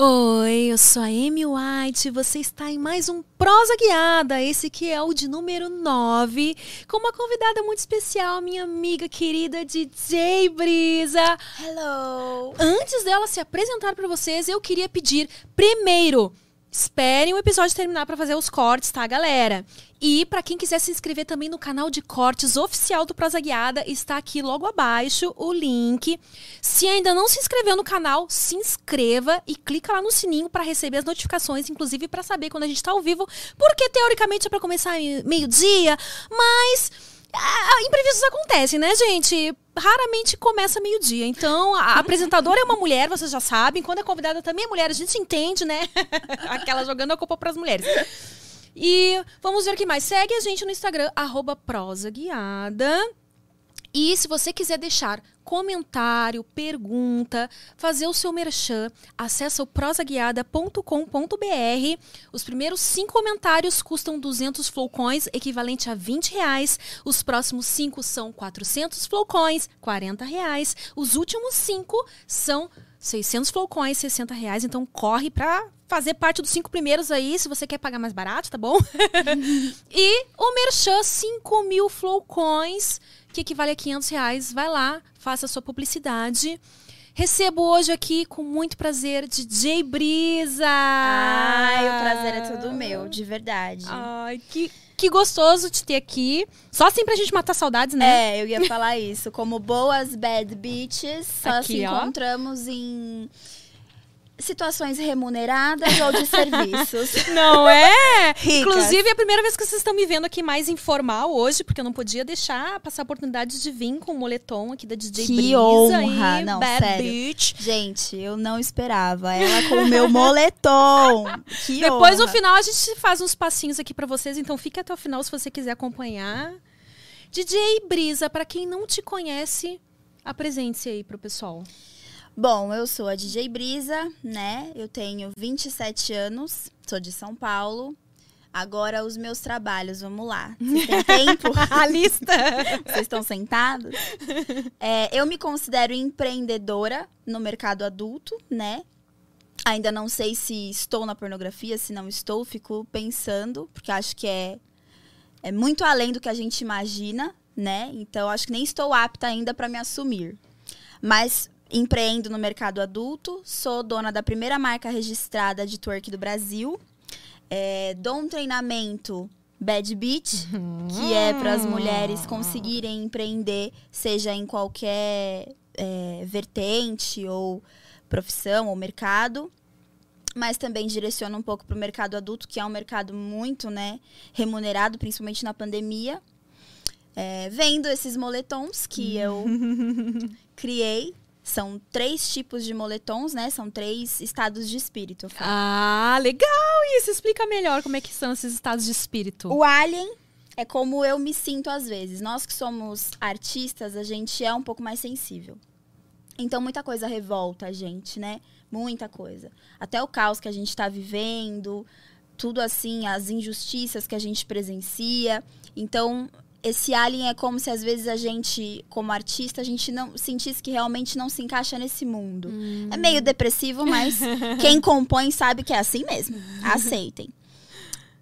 Oi, eu sou a Amy White. Você está em mais um Prosa Guiada. Esse que é o de número 9, com uma convidada muito especial, minha amiga querida DJ Brisa. Hello. Antes dela se apresentar para vocês, eu queria pedir primeiro Esperem o episódio terminar para fazer os cortes, tá, galera? E para quem quiser se inscrever também no canal de cortes oficial do Prosa Guiada, está aqui logo abaixo o link. Se ainda não se inscreveu no canal, se inscreva e clica lá no sininho para receber as notificações, inclusive para saber quando a gente está ao vivo, porque teoricamente é para começar meio-dia, mas ah, imprevistos acontecem, né, gente? Raramente começa meio-dia. Então, a apresentadora é uma mulher, vocês já sabem. Quando é convidada também é mulher, a gente entende, né? Aquela jogando a culpa para as mulheres. E vamos ver o que mais. Segue a gente no Instagram, arroba prosaguiada. E se você quiser deixar comentário, pergunta, fazer o seu merchan, acessa o prosaguiada.com.br. Os primeiros cinco comentários custam 200 flowcoins, equivalente a 20 reais. Os próximos cinco são 400 flowcoins, 40 reais. Os últimos cinco são 600 flowcoins, 60 reais. Então corre pra fazer parte dos cinco primeiros aí, se você quer pagar mais barato, tá bom? e o Merchan, 5 mil flowcoins que equivale a 500 reais. Vai lá, faça a sua publicidade. Recebo hoje aqui com muito prazer DJ Brisa. Ai, o prazer é todo meu, de verdade. Ai, que, que gostoso te ter aqui. Só assim pra gente matar saudades, né? É, eu ia falar isso. Como boas bad bitches, só aqui, se encontramos em situações remuneradas ou de serviços. Não é? Ricas. Inclusive, é a primeira vez que vocês estão me vendo aqui mais informal hoje, porque eu não podia deixar passar a oportunidade de vir com o moletom aqui da DJ que Brisa honra. não, Bad sério. Beach. Gente, eu não esperava. Ela com o meu moletom. Que Depois, honra. no final, a gente faz uns passinhos aqui para vocês, então fique até o final se você quiser acompanhar. DJ Brisa, para quem não te conhece, apresente-se aí pro pessoal. Bom, eu sou a DJ Brisa, né? Eu tenho 27 anos, sou de São Paulo. Agora os meus trabalhos, vamos lá. Têm tempo? a lista! Vocês estão sentados? É, eu me considero empreendedora no mercado adulto, né? Ainda não sei se estou na pornografia, se não estou, fico pensando, porque acho que é, é muito além do que a gente imagina, né? Então acho que nem estou apta ainda para me assumir. Mas Empreendo no mercado adulto, sou dona da primeira marca registrada de twerk do Brasil. É, dou um treinamento Bad Beat, que é para as mulheres conseguirem empreender, seja em qualquer é, vertente ou profissão ou mercado. Mas também direciona um pouco para o mercado adulto, que é um mercado muito né, remunerado, principalmente na pandemia. É, vendo esses moletons que eu criei são três tipos de moletons, né? São três estados de espírito. Ah, legal isso! Explica melhor como é que são esses estados de espírito. O alien é como eu me sinto às vezes. Nós que somos artistas, a gente é um pouco mais sensível. Então, muita coisa revolta a gente, né? Muita coisa. Até o caos que a gente está vivendo, tudo assim, as injustiças que a gente presencia. Então, esse alien é como se às vezes a gente, como artista, a gente não sentisse que realmente não se encaixa nesse mundo. Hum. É meio depressivo, mas quem compõe sabe que é assim mesmo. Aceitem.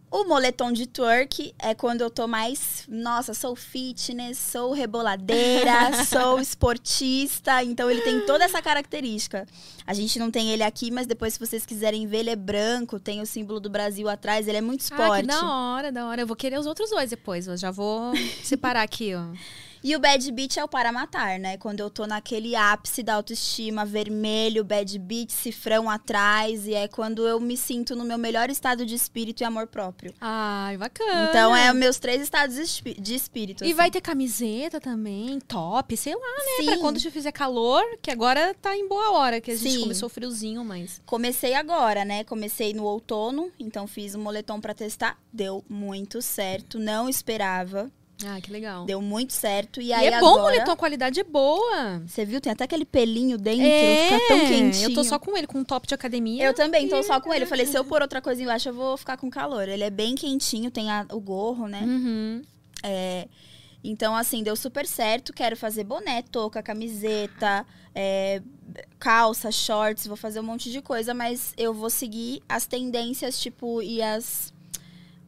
O moletom de twerk é quando eu tô mais, nossa, sou fitness, sou reboladeira, sou esportista, então ele tem toda essa característica. A gente não tem ele aqui, mas depois se vocês quiserem ver, ele é branco, tem o símbolo do Brasil atrás, ele é muito esporte. Ah, da hora, da hora. Eu vou querer os outros dois depois, eu já vou separar aqui, ó. E o bad beat é o para matar, né? Quando eu tô naquele ápice da autoestima, vermelho, bad beat, cifrão atrás. E é quando eu me sinto no meu melhor estado de espírito e amor próprio. Ai, bacana. Então é os meus três estados de espírito. E assim. vai ter camiseta também, top, sei lá, né? Sim. Pra quando já fizer calor, que agora tá em boa hora, que a gente Sim. começou friozinho, mas. Comecei agora, né? Comecei no outono, então fiz um moletom para testar. Deu muito certo, não esperava. Ah, que legal. Deu muito certo. E, e aí é bom, agora... moletom, a qualidade é boa. Você viu? Tem até aquele pelinho dentro, é, fica tão quentinho. Eu tô só com ele, com um top de academia. Eu também tô só com ele. Eu falei, se eu pôr outra coisa embaixo, eu vou ficar com calor. Ele é bem quentinho, tem a, o gorro, né? Uhum. É... Então, assim, deu super certo. Quero fazer boné, touca, camiseta, é, calça, shorts, vou fazer um monte de coisa, mas eu vou seguir as tendências, tipo, e as.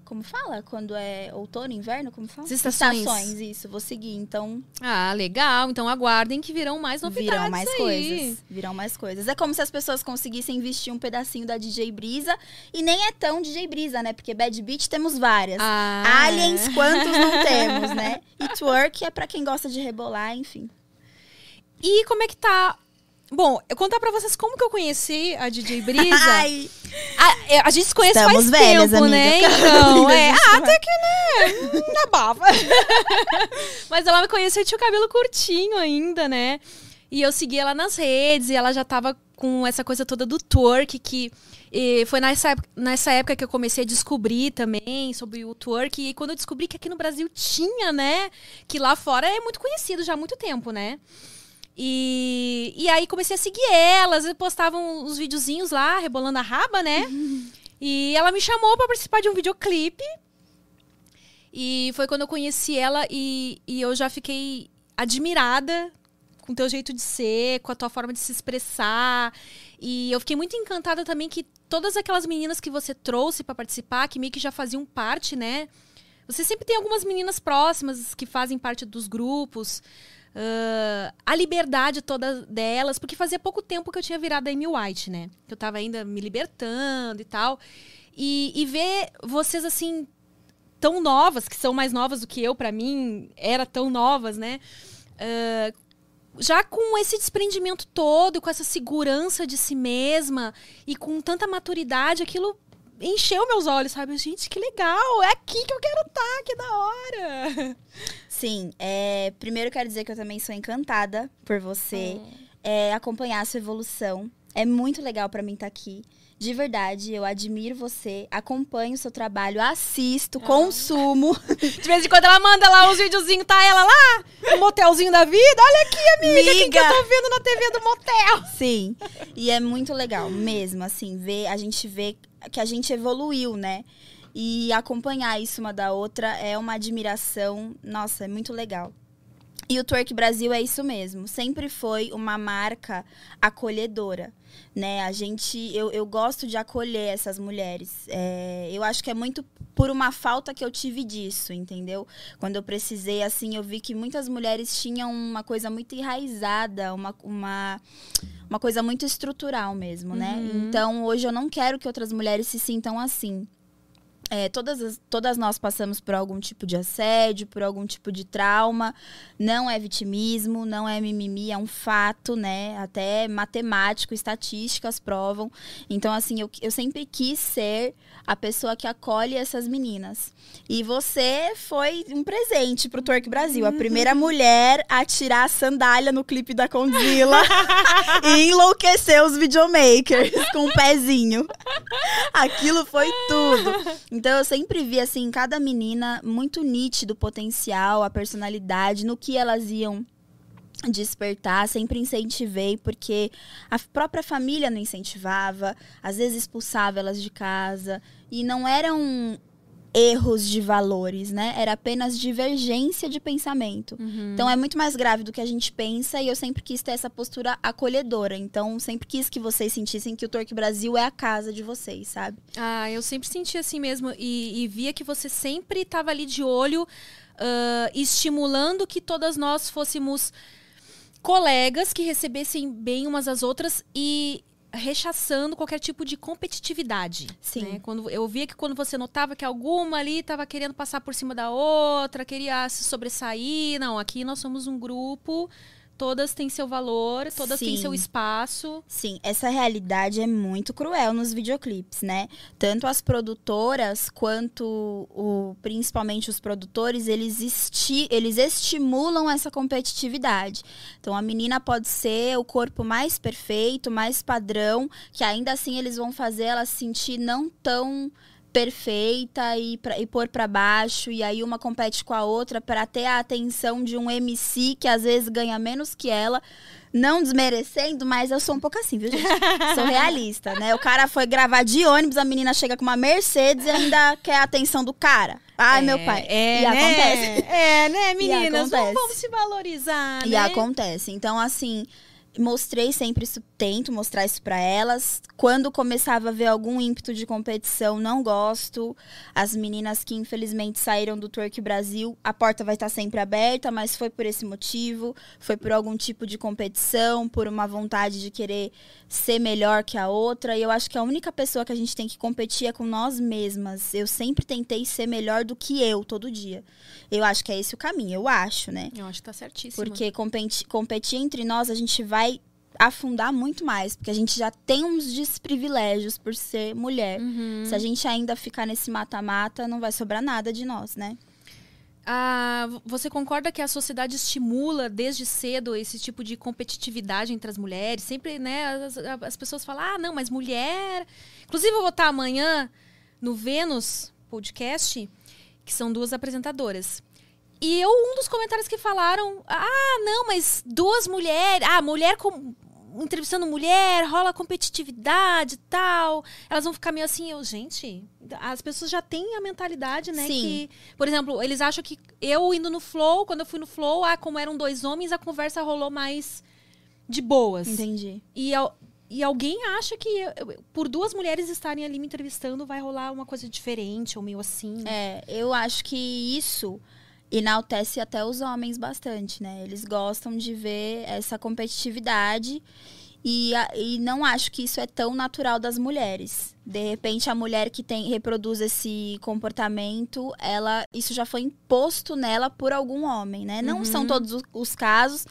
Como fala? Quando é outono, inverno? Como fala? As estações. Estações, isso, vou seguir. Então, Ah, legal. Então aguardem que virão mais novidades virão mais aí. coisas. Virão mais coisas. É como se as pessoas conseguissem vestir um pedacinho da DJ Brisa. E nem é tão DJ Brisa, né? Porque Bad Beat temos várias. Ah, Aliens, quantos não temos, né? E twerk é pra quem gosta de rebolar, enfim. E como é que tá? Bom, eu contar pra vocês como que eu conheci a DJ Brisa. Ai, A, é, a gente se conhece Estamos faz velhas, tempo, amiga. né? Então, é. Ah, até que, né? Não é baba. Mas ela me conheceu e tinha o cabelo curtinho ainda, né? E eu segui ela nas redes e ela já tava com essa coisa toda do twerk, que e foi nessa, época- nessa época que eu comecei a descobrir também sobre o twerk. E quando eu descobri que aqui no Brasil tinha, né? Que lá fora é muito conhecido já há muito tempo, né? E, e aí comecei a seguir elas, postavam uns videozinhos lá, rebolando a raba, né? E ela me chamou pra participar de um videoclipe. E foi quando eu conheci ela e, e eu já fiquei admirada com o teu jeito de ser, com a tua forma de se expressar. E eu fiquei muito encantada também que todas aquelas meninas que você trouxe pra participar, que meio que já faziam parte, né? Você sempre tem algumas meninas próximas que fazem parte dos grupos. Ah, a liberdade toda delas, porque fazia pouco tempo que eu tinha virado a Amy White, né? Que eu tava ainda me libertando e tal. E, e ver vocês assim, tão novas, que são mais novas do que eu, pra mim, era tão novas, né? Ah, já com esse desprendimento todo, com essa segurança de si mesma e com tanta maturidade, aquilo encheu meus olhos, sabe? Gente, que legal! É aqui que eu quero estar, que da hora! sim. É, primeiro quero dizer que eu também sou encantada por você. É, acompanhar a sua evolução. É muito legal pra mim estar aqui. De verdade, eu admiro você, acompanho o seu trabalho, assisto, consumo. De vez em quando ela manda lá uns videozinhos, tá ela lá, no motelzinho da vida. Olha aqui, amiga, quem que eu tô vendo na TV do motel? Sim. E é muito legal mesmo, assim, ver, a gente vê que a gente evoluiu, né? E acompanhar isso uma da outra é uma admiração, nossa, é muito legal. E o Twerk Brasil é isso mesmo, sempre foi uma marca acolhedora, né? A gente, eu, eu gosto de acolher essas mulheres. É, eu acho que é muito por uma falta que eu tive disso, entendeu? Quando eu precisei, assim, eu vi que muitas mulheres tinham uma coisa muito enraizada, uma, uma, uma coisa muito estrutural mesmo, né? Uhum. Então, hoje eu não quero que outras mulheres se sintam assim. É, todas, as- todas nós passamos por algum tipo de assédio, por algum tipo de trauma. Não é vitimismo, não é mimimi, é um fato, né? Até matemático, estatísticas provam. Então, assim, eu, eu sempre quis ser a pessoa que acolhe essas meninas. E você foi um presente pro Twerk Brasil. A primeira mulher a tirar a sandália no clipe da Condzilla e enlouquecer os videomakers com um pezinho. Aquilo foi tudo. Então eu sempre vi assim cada menina muito nítido o potencial, a personalidade, no que elas iam despertar, sempre incentivei, porque a própria família não incentivava, às vezes expulsava elas de casa, e não eram erros de valores, né? Era apenas divergência de pensamento. Então é muito mais grave do que a gente pensa e eu sempre quis ter essa postura acolhedora. Então sempre quis que vocês sentissem que o Torque Brasil é a casa de vocês, sabe? Ah, eu sempre senti assim mesmo. E, e via que você sempre estava ali de olho, ah, estimulando que todas nós fôssemos colegas que recebessem bem umas às outras e rechaçando qualquer tipo de competitividade. Sim. né? Quando eu via que quando você notava que alguma ali estava querendo passar por cima da outra, queria se sobressair, não, aqui nós somos um grupo, todas têm seu valor, todas têm Sim. seu espaço. Sim, essa realidade é muito cruel nos videoclipes, né? Tanto as produtoras quanto o, principalmente os produtores, eles, esti eles estimulam essa competitividade. Então a menina pode ser o corpo mais perfeito, mais padrão, que ainda assim eles vão fazer ela se sentir não tão perfeita e, pra, e pôr pra baixo e aí uma compete com a outra para ter a atenção de um MC que às vezes ganha menos que ela Não desmerecendo, mas eu sou um pouco assim, viu, gente? sou realista, né? O cara foi gravar de ônibus, a menina chega com uma Mercedes e ainda quer a atenção do cara. Ai, É, meu pai. É, e né? acontece. É, né, meninas? Vamos, vamos se valorizar, E né? acontece. Então, assim, mostrei sempre isso, tento mostrar isso pra elas. Quando começava a ver algum ímpeto de competição, não gosto. As meninas que infelizmente saíram do Twerk Brasil, a porta vai estar sempre aberta, mas foi por esse motivo, foi por algum tipo de competição, por uma vontade de querer ser melhor que a outra. E eu acho que a única pessoa que a gente tem que competir é com nós mesmas. Eu sempre tentei ser melhor do que eu todo dia. Eu acho que é esse o caminho, eu acho, né? Eu acho que tá certíssimo. Porque competi- competir entre nós, a gente vai afundar muito mais. Porque a gente já tem uns desprivilégios por ser mulher. Uhum. Se a gente ainda ficar nesse mata-mata, não vai sobrar nada de nós, né? Ah, você concorda que a sociedade estimula desde cedo esse tipo de competitividade entre as mulheres? Sempre, né, as, as pessoas falam, ah, não, mas mulher. Inclusive, eu vou estar amanhã no Vênus Podcast, que são duas apresentadoras. E eu, um dos comentários que falaram, ah, não, mas duas mulheres, ah, mulher com. Entrevistando mulher, rola competitividade e tal. Elas vão ficar meio assim, eu, gente, as pessoas já têm a mentalidade, né? Sim. Que, por exemplo, eles acham que eu indo no Flow, quando eu fui no Flow, ah, como eram dois homens, a conversa rolou mais de boas. Entendi. E, e alguém acha que eu- por duas mulheres estarem ali me entrevistando vai rolar uma coisa diferente ou meio assim. É, eu acho que isso enaltece até os homens bastante, né? Eles gostam de ver essa competitividade e, e não acho que isso é tão natural das mulheres. De repente, a mulher que tem reproduz esse comportamento, ela isso já foi imposto nela por algum homem, né? Não são todos os- os casos,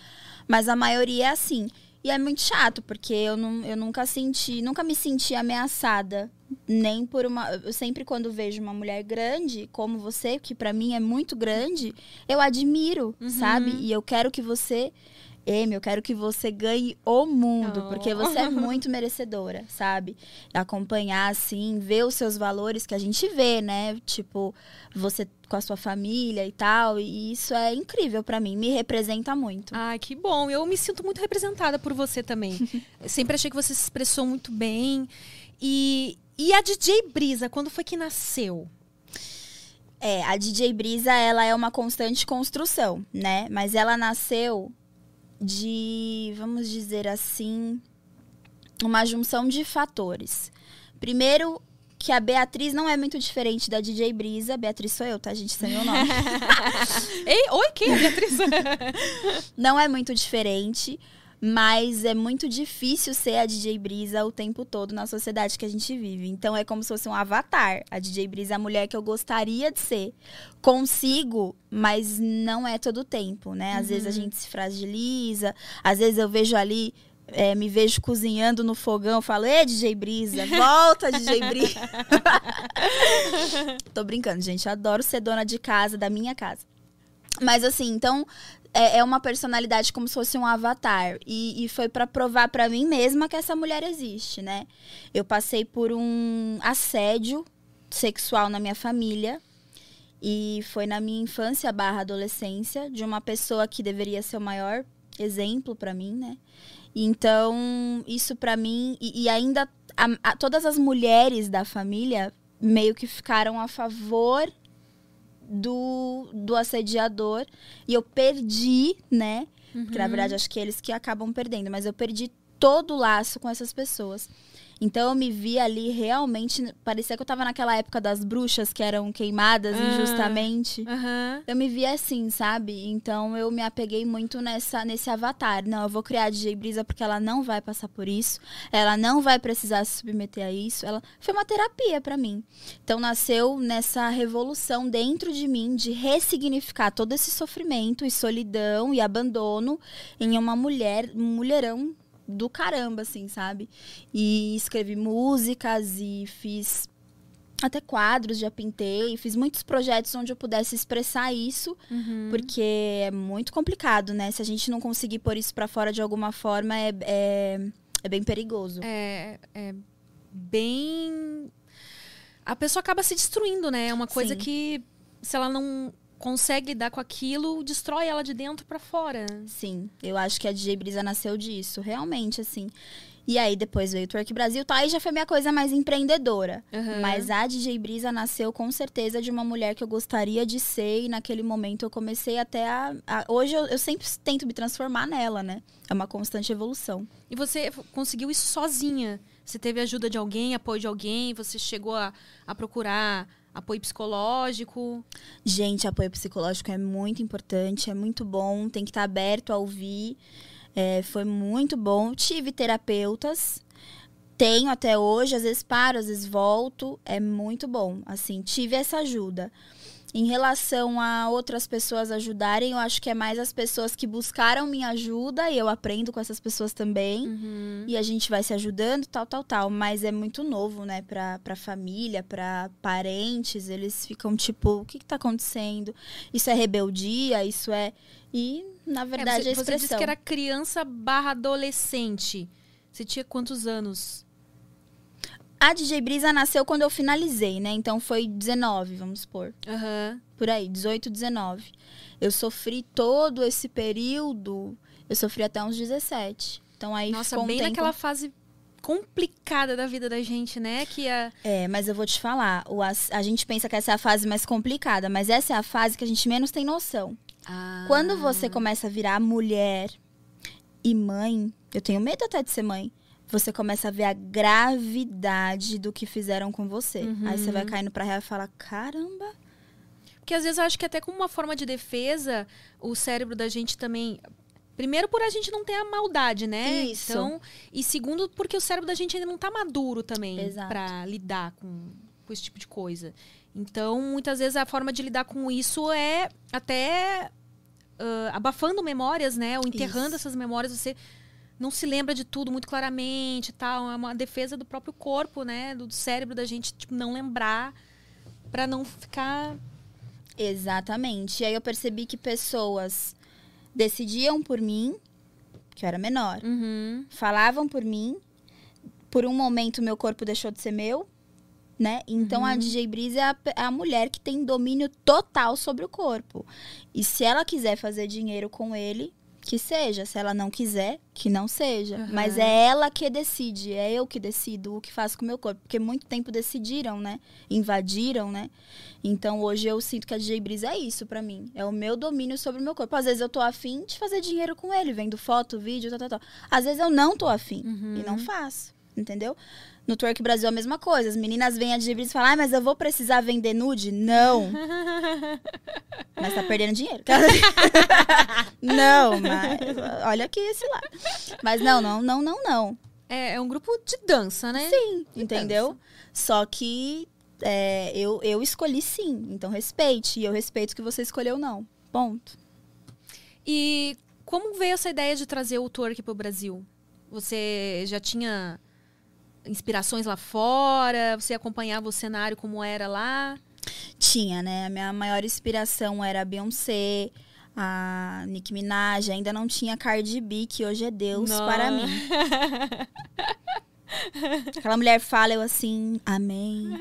mas a maioria é assim. E é muito chato, porque eu, não, eu nunca senti, nunca me senti ameaçada. Nem por uma. Eu sempre, quando vejo uma mulher grande, como você, que pra mim é muito grande, eu admiro, sabe? E eu quero que você. Amy, eu quero que você ganhe o mundo, Oh. porque você é muito merecedora, sabe? Acompanhar, assim, ver os seus valores que a gente vê, né? Tipo, você com a sua família e tal. E isso é incrível pra mim, me representa muito. Ai, que bom. Eu me sinto muito representada por você também. Sempre achei que você se expressou muito bem. E, e a DJ Brisa, quando foi que nasceu? É, a DJ Brisa, ela é uma constante construção, né? Mas ela nasceu de, vamos dizer assim, uma junção de fatores. Primeiro, que a Beatriz não é muito diferente da DJ Brisa. Beatriz sou eu, tá? A gente sem meu nome. Ei, oi, quem é Beatriz? não é muito diferente, mas é muito difícil ser a DJ Brisa o tempo todo na sociedade que a gente vive. Então é como se fosse um avatar. A DJ Brisa é a mulher que eu gostaria de ser. Consigo, mas não é todo o tempo, né? Às vezes a gente se fragiliza, às vezes eu vejo ali. é, me vejo cozinhando no fogão, falo, Ê, DJ Brisa, volta, DJ Brisa. Tô brincando, gente. Adoro ser dona de casa, da minha casa. Mas assim, então é, é uma personalidade como se fosse um avatar. E, e foi pra provar pra mim mesma que essa mulher existe, né? Eu passei por um assédio sexual na minha família. E foi na minha infância barra adolescência, de uma pessoa que deveria ser o maior exemplo pra mim, né? Então, isso pra mim. E, e ainda a- a- todas as mulheres da família meio que ficaram a favor do, do assediador. E eu perdi, né? Que na verdade acho que eles que acabam perdendo, mas eu perdi todo o laço com essas pessoas. Então eu me vi ali realmente. Parecia que eu tava naquela época das bruxas que eram queimadas Ah. injustamente. Eu me vi assim, sabe? Então eu me apeguei muito nessa, nesse avatar. Não, eu vou criar a DJ Brisa porque ela não vai passar por isso. Ela não vai precisar se submeter a isso. Ela foi uma terapia pra mim. Então nasceu nessa revolução dentro de mim de ressignificar todo esse sofrimento e solidão e abandono em uma mulher, um mulherão do caramba, assim, sabe? E escrevi músicas e fiz até quadros, já pintei, fiz muitos projetos onde eu pudesse expressar isso, Uhum. porque é muito complicado, né? Se a gente não conseguir pôr isso pra fora de alguma forma, é, é, é bem perigoso. É, é bem. A pessoa acaba se destruindo, né? É uma coisa Sim. que, se ela não consegue lidar com aquilo, destrói ela de dentro pra fora. Sim, eu acho que a DJ Brisa nasceu disso, realmente, assim. E aí depois veio o Twerk Brasil, tá? Aí já foi minha coisa mais empreendedora. Uhum. Mas a DJ Brisa nasceu com certeza de uma mulher que eu gostaria de ser e naquele momento eu comecei até a. a- hoje eu, eu sempre tento me transformar nela, né? É uma constante evolução. E você conseguiu isso sozinha. Você teve ajuda de alguém, apoio de alguém, você chegou a, a procurar apoio psicológico. Gente, apoio psicológico é muito importante, é muito bom, tem que estar aberto a ouvir. É, foi muito bom. Tive terapeutas, tenho até hoje, às vezes paro, às vezes volto. É muito bom. Assim, tive essa ajuda. Em relação a outras pessoas ajudarem, eu acho que é mais as pessoas que buscaram minha ajuda e eu aprendo com essas pessoas também. Uhum. E a gente vai se ajudando, tal, tal, tal. Mas é muito novo, né? Pra, pra família, pra parentes. Eles ficam tipo, o que, que tá acontecendo? Isso é rebeldia? Isso é. E, na verdade, é, é você, a você disse expressão. que era criança barra adolescente. Você tinha quantos anos? A DJ Brisa nasceu quando eu finalizei, né? Então foi 19, vamos supor. Aham. Por aí, 18, 19. Eu sofri todo esse período. Eu sofri até uns 17. Então aí Nossa, ficou um bem tempo... naquela fase complicada da vida da gente, né? Que a... É, mas eu vou te falar, o as- a gente pensa que essa é a fase mais complicada, mas essa é a fase que a gente menos tem noção. Quando você começa a virar mulher e mãe, eu tenho medo até de ser mãe. Você começa a ver a gravidade do que fizeram com você. Aí você vai caindo pra real e fala: caramba. Porque às vezes eu acho que até como uma forma de defesa, o cérebro da gente também. Primeiro, por a gente não ter a maldade, né? Isso. Então, e segundo, porque o cérebro da gente ainda não tá maduro também pra lidar com, com esse tipo de coisa. Então, muitas vezes a forma de lidar com isso é até ah, abafando memórias, né? Ou enterrando Isso. essas memórias. Você não se lembra de tudo muito claramente tal. É uma defesa do próprio corpo, né? Do cérebro da gente, tipo, não lembrar pra não ficar Exatamente. E aí eu percebi que pessoas decidiam por mim, que eu era menor, Uhum. falavam por mim. Por um momento, meu corpo deixou de ser meu, né? Então a DJ Brisa é a, é a mulher que tem domínio total sobre o corpo. E se ela quiser fazer dinheiro com ele, que seja. Se ela não quiser, que não seja. Aham. Mas é ela que decide, é eu que decido o que faço com o meu corpo. Porque muito tempo decidiram, né? Invadiram, né? Então hoje eu sinto que a DJ Brisa é isso pra mim. É o meu domínio sobre o meu corpo. Às vezes eu tô afim de fazer dinheiro com ele, vendo foto, vídeo, tal, tal, tal. Às vezes eu não tô afim e não faço. Entendeu? No Twerk Brasil é a mesma coisa. As meninas vêm a DJ Brisa e falam, ah, mas eu vou precisar vender nude? Não. mas tá perdendo dinheiro. não, mas olha aqui esse lado. Mas não, não, não, não, não. É, é um grupo de dança, né? Sim, entendeu? Só que é, eu, eu escolhi sim. Então respeite. E eu respeito que você escolheu não. Ponto. E como veio essa ideia de trazer o twerk pro Brasil? Você já tinha inspirações lá fora? Você acompanhava o cenário como era lá? Tinha, né? A minha maior inspiração era a Beyoncé, a Nicki Minaj. Ainda não tinha Cardi B, que hoje é Deus Não. para mim. Aquela mulher fala, eu assim, amém.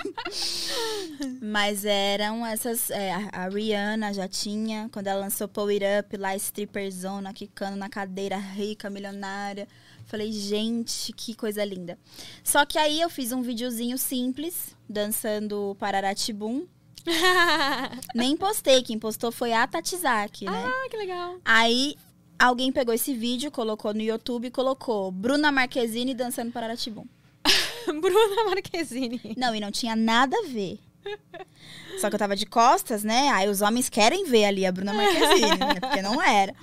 Mas eram essas. é, a, Rihanna já tinha, quando ela lançou It Up, lá, stripper zona, quicando na cadeira, rica, milionária. Falei, gente, que coisa linda. Só que aí eu fiz um videozinho simples, dançando Pararatibum. Nem postei, quem postou foi a Tatizaki, né? Ah, que legal. Aí alguém pegou esse vídeo, colocou no YouTube e colocou Bruna Marquezine dançando Pararatibum. Bruna Marquezine. Não, e não tinha nada a ver. Só que eu tava de costas, né? Aí os homens querem ver ali a Bruna Marquezine, né? Porque não era.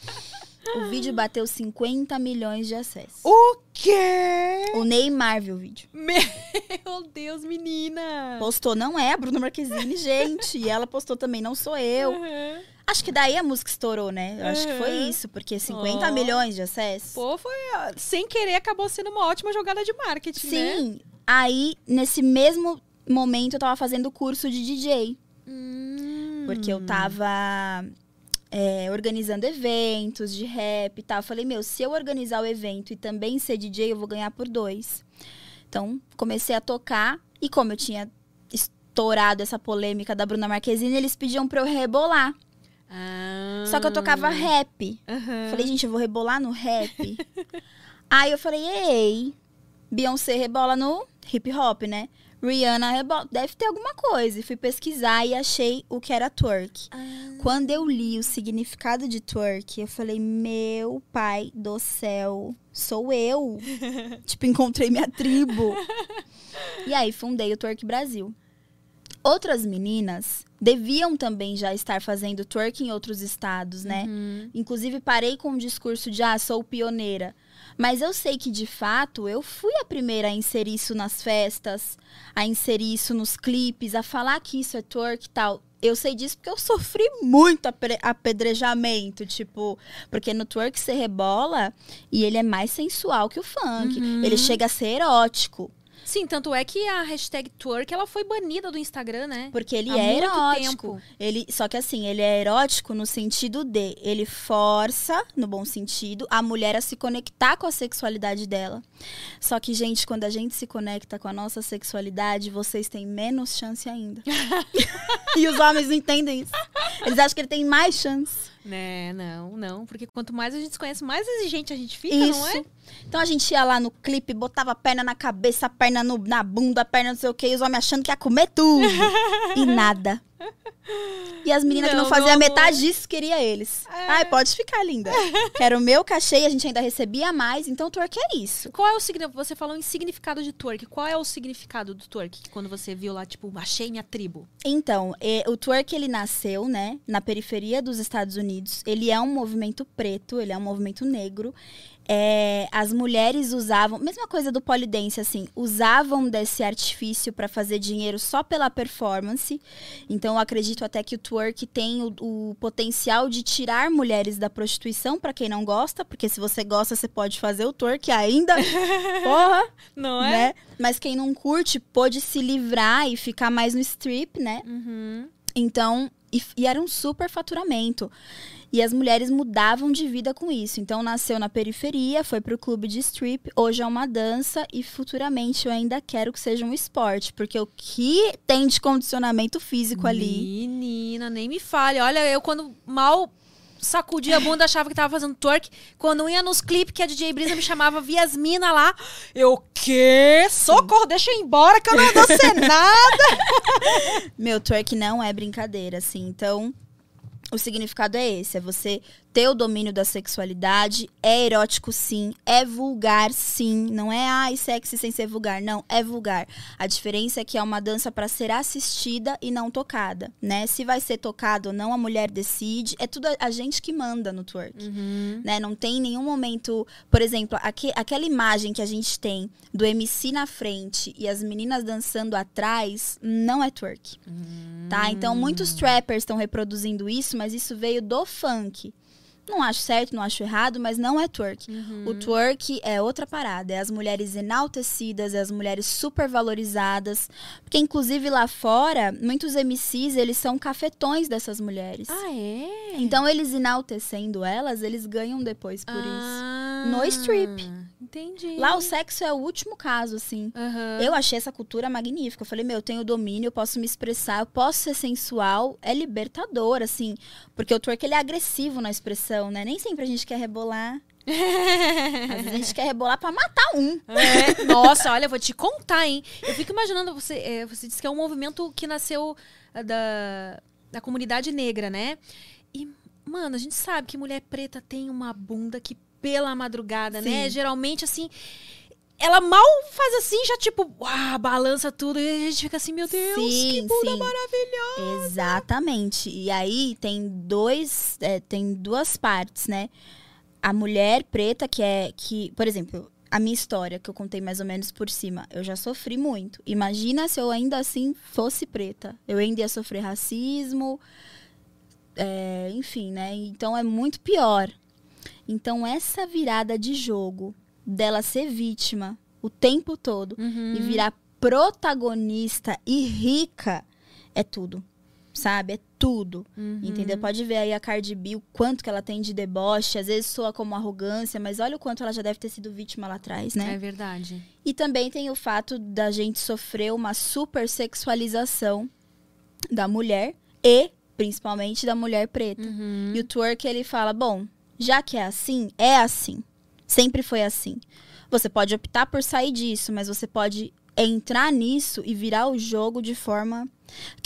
O vídeo bateu 50 milhões de acessos. O quê? O Neymar viu o vídeo. Meu Deus, menina. Postou, não é a Bruna Marquezine, gente. E ela postou também, não sou eu. Uhum. Acho que daí a música estourou, né? Eu acho que foi Uhum. isso, porque 50 Ó. milhões de acessos. Pô, foi. Sem querer, acabou sendo uma ótima jogada de marketing, né? Sim. Aí, nesse mesmo momento, eu tava fazendo curso de DJ. Hum. Porque eu tava é, organizando eventos de rap e tal. Eu falei, meu, se eu organizar o evento e também ser DJ, eu vou ganhar por dois. Então, comecei a tocar. E como eu tinha es- estourado essa polêmica da Bruna Marquezine, eles pediam pra eu rebolar. Ah. Só que eu tocava rap. Aham. Falei, gente, eu vou rebolar no rap. Aí eu falei, ei, Beyoncé rebola no hip hop, né? Rihanna rebola. Deve ter alguma coisa. E fui pesquisar e achei o que era twerk. Quando eu li o significado de twerk, eu falei, meu pai do céu, sou eu. tipo, encontrei minha tribo. e aí fundei o Twerk Brasil. Outras meninas deviam também já estar fazendo twerk em outros estados, né? Uhum. Inclusive, parei com o discurso de, ah, sou pioneira. Mas eu sei que, de fato, eu fui a primeira a inserir isso nas festas, a inserir isso nos clipes, a falar que isso é twerk e tal. Eu sei disso porque eu sofri muito apedrejamento, tipo, porque no twerk você rebola e ele é mais sensual que o funk. Ele chega a ser erótico, Sim, tanto é que a hashtag twerk ela foi banida do Instagram, né? porque ele Há é erótico. tempo. Ele, só que assim, ele é erótico no sentido de ele força, no bom sentido, a mulher a se conectar com a sexualidade dela. Só que, gente, quando a gente se conecta com a nossa sexualidade, vocês têm menos chance ainda. e os homens não entendem isso. Eles acham que ele tem mais chance. Né, não, não. Porque quanto mais a gente se conhece, mais exigente a gente fica, não é? Isso. Então a gente ia lá no clipe, botava a perna na cabeça, a perna no- na bunda, a perna não sei o que, e os homens achando que ia comer tudo. e nada. E as meninas que Não, não faziam metade disso, queria eles. É. Ai, pode ficar, linda. que era o meu cachê e a gente ainda recebia mais, então twerk é isso. Qual é o significado? Você falou em significado de twerk. Qual é o significado do twerk? Quando você viu lá, tipo, achei minha tribo. Então, e- o twerk ele nasceu, né, na periferia dos Estados Unidos. Ele é um movimento preto, ele é um movimento negro. É, as mulheres usavam, mesma coisa do polidense, assim, usavam desse artifício para fazer dinheiro só pela performance. Então, eu acredito até que o twerk tem o, o potencial de tirar mulheres da prostituição, para quem não gosta, porque se você gosta, você pode fazer o twerk ainda. Porra! Não né? Mas quem não curte pôde se livrar e ficar mais no strip, né? Uhum. Então, e, e era um super faturamento. E as mulheres mudavam de vida com isso. Então, nasceu na periferia, foi pro clube de strip, hoje é uma dança e futuramente eu ainda quero que seja um esporte, porque o que tem de condicionamento físico ali. Menina, nem me fale. Olha, eu quando mal sacudia a bunda, achava que tava fazendo twerk. Quando ia nos clipes que a DJ Brisa me chamava, via as mina lá. Eu, quê? Socorro, deixa eu ir embora que eu não vou ser nada. Meu, twerk não é brincadeira, assim. Então, o significado é esse: é você ter o domínio da sexualidade. É erótico, sim. É vulgar, sim. Não é, ai, sexy sem ser vulgar. Não, é vulgar. A diferença é que é uma dança para ser assistida e não tocada, né? Se vai ser tocado ou não, a mulher decide. É tudo a- gente que manda no twerk. Né? Não tem nenhum momento, por exemplo, aque- aquela imagem que a gente tem do MC na frente e as meninas dançando atrás, não é twerk. Tá? Então, muitos trappers estão reproduzindo isso, mas isso veio do funk. Não acho certo, não acho errado, mas não é twerk. O twerk é outra parada. É as mulheres enaltecidas, é as mulheres super valorizadas. Porque, inclusive, lá fora, muitos MCs, eles são cafetões dessas mulheres. ah, é? Então, eles enaltecendo elas, eles ganham depois por isso. Ah, No strip. Entendi. Lá, o sexo é o último caso, assim. Aham. Eu achei essa cultura magnífica. Eu falei, meu, eu tenho domínio, eu posso me expressar, eu posso ser sensual. É libertador, assim. Porque o twerk, ele é agressivo na expressão, né? Nem sempre a gente quer rebolar. Às vezes a gente quer rebolar pra matar um. É, nossa, olha, eu vou te contar, hein? Eu fico imaginando, você, é, você disse que é um movimento que nasceu ah, da, da comunidade negra, né? E, mano, a gente sabe que mulher preta tem uma bunda que pela madrugada, né? Sim. Geralmente, assim, ela mal faz assim, já tipo, uau, balança tudo. E a gente fica assim, meu Deus, que bunda sim. maravilhosa. Exatamente. E aí tem dois, é, tem duas partes, né? A mulher preta que é que, por exemplo, a minha história que eu contei mais ou menos por cima, eu já sofri muito. Imagina se eu ainda assim fosse preta, eu ainda ia sofrer racismo, é, enfim, né? Então é muito pior. Então essa virada de jogo dela ser vítima o tempo todo Uhum. e virar protagonista e rica é tudo. sabe? É tudo. Uhum. Entendeu? Pode ver aí a Cardi B, o quanto que ela tem de deboche, às vezes soa como arrogância, mas olha o quanto ela já deve ter sido vítima lá atrás, né? É verdade. E também tem o fato da gente sofrer uma super sexualização da mulher e principalmente da mulher preta. Uhum. E o twerk ele fala: "Bom, já que é assim, é assim. Sempre foi assim. Você pode optar por sair disso, mas você pode entrar nisso e virar o jogo de forma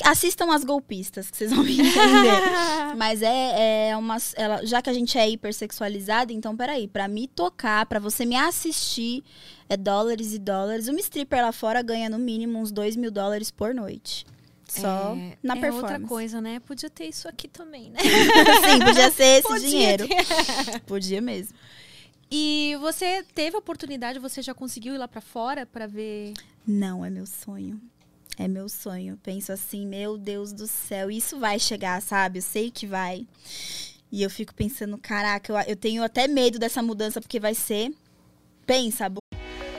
Assistam as golpistas, que vocês vão me entender. Mas é, é uma. Ela, já que a gente é hipersexualizada, então peraí, pra me tocar, pra você me assistir, é dólares e dólares. Uma stripper lá fora ganha no mínimo uns 2 mil dólares por noite. Só é, na é performance. outra coisa, né? Podia ter isso aqui também, né? Sim, podia ser esse Podia dinheiro. Podia mesmo. E você teve a oportunidade, você já conseguiu ir lá pra fora pra ver? Não, é meu sonho. É meu sonho. Penso assim, meu Deus do céu, isso vai chegar, sabe? Eu sei que vai. E eu fico pensando, caraca, eu, eu tenho até medo dessa mudança, porque vai ser. Pensa,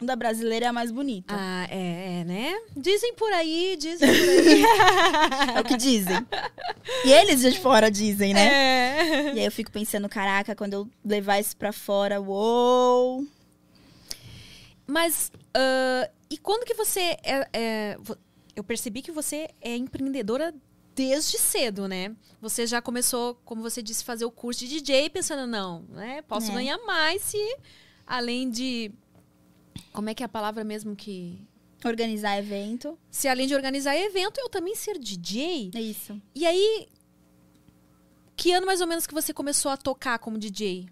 da brasileira é a mais bonita. Ah, é, é, né? Dizem por aí, dizem por aí. É o que dizem. E eles de fora dizem, né? É. E aí eu fico pensando, caraca, quando eu levar isso pra fora, uou! Mas, ah, e quando que você é, é, Eu percebi que você é empreendedora desde cedo, né? Você já começou, como você disse, fazer o curso de DJ pensando, não, né? Posso É. ganhar mais se, além de... Como é que é a palavra mesmo que... Organizar evento. Se além de organizar evento, eu também ser DJ. É isso. E aí, que ano mais ou menos que você começou a tocar como DJ?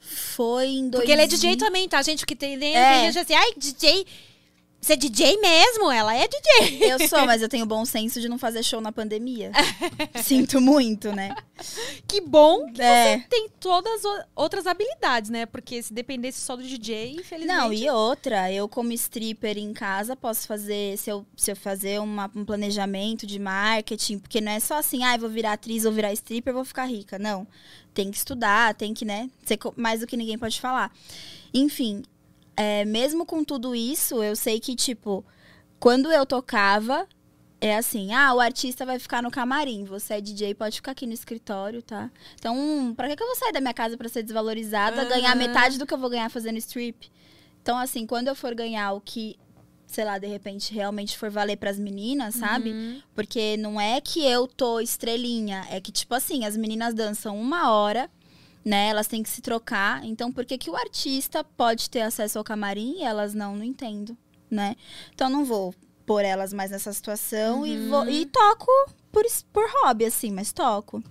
Foi em dois Porque ele é DJ também, tá, gente? Porque tem, tem É. gente assim, ai, DJ. Você é DJ mesmo? Ela é DJ. Eu sou, mas eu tenho bom senso de não fazer show na pandemia. Sinto muito, né? Que bom que É. você tem todas as outras habilidades, né? Porque se dependesse só do DJ, infelizmente. Não, e outra, eu como stripper em casa posso fazer, se eu, se eu fazer uma- um planejamento de marketing, porque não é só assim, ah, eu vou virar atriz ou virar stripper, eu vou ficar rica. Não. Tem que estudar, tem que, né, ser mais do que ninguém pode falar. Enfim, é, mesmo com tudo isso, eu sei que, tipo, quando eu tocava, é assim, ah, o artista vai ficar no camarim, você é DJ, pode ficar aqui no escritório, tá? Então, pra que, que eu vou sair da minha casa pra ser desvalorizada, ganhar Aham. metade do que eu vou ganhar fazendo strip? Então, assim, quando eu for ganhar o que, sei lá, de repente realmente for valer pras meninas, sabe? Uhum. Porque não é que eu tô estrelinha, é que, tipo assim, as meninas dançam uma hora, né? Elas têm que se trocar. Então, por que, que o artista pode ter acesso ao camarim e elas não? Não entendo, né? Então, não vou pôr elas mais nessa situação e, vou, e toco por, por hobby, assim, mas toco.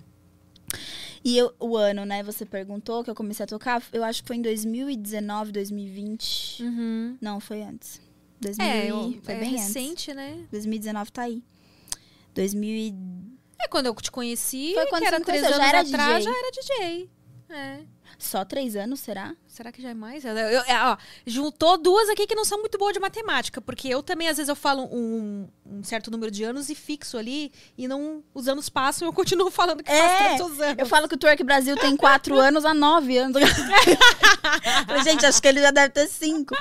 E eu- o ano, né? Você perguntou que eu comecei a tocar. Eu acho que foi em 2019, 2020. Uhum. Não, foi antes. 2000, É, eu, foi é bem antes. recente, né? 2019 tá aí. 2000 e... É quando eu te conheci, Foi quando que era três anos já atrás, DJ. já era DJ. É. Só três anos, será? Será que já é mais? Eu- eu- é, ó, juntou duas aqui que não são muito boas de matemática, porque eu também, às vezes, eu falo um, um certo número de anos e fixo ali, e não os anos passam, eu continuo falando que É, faz tantos anos. Eu falo que o Twerk Brasil tem quatro anos há nove anos. Gente, acho que ele já deve ter cinco.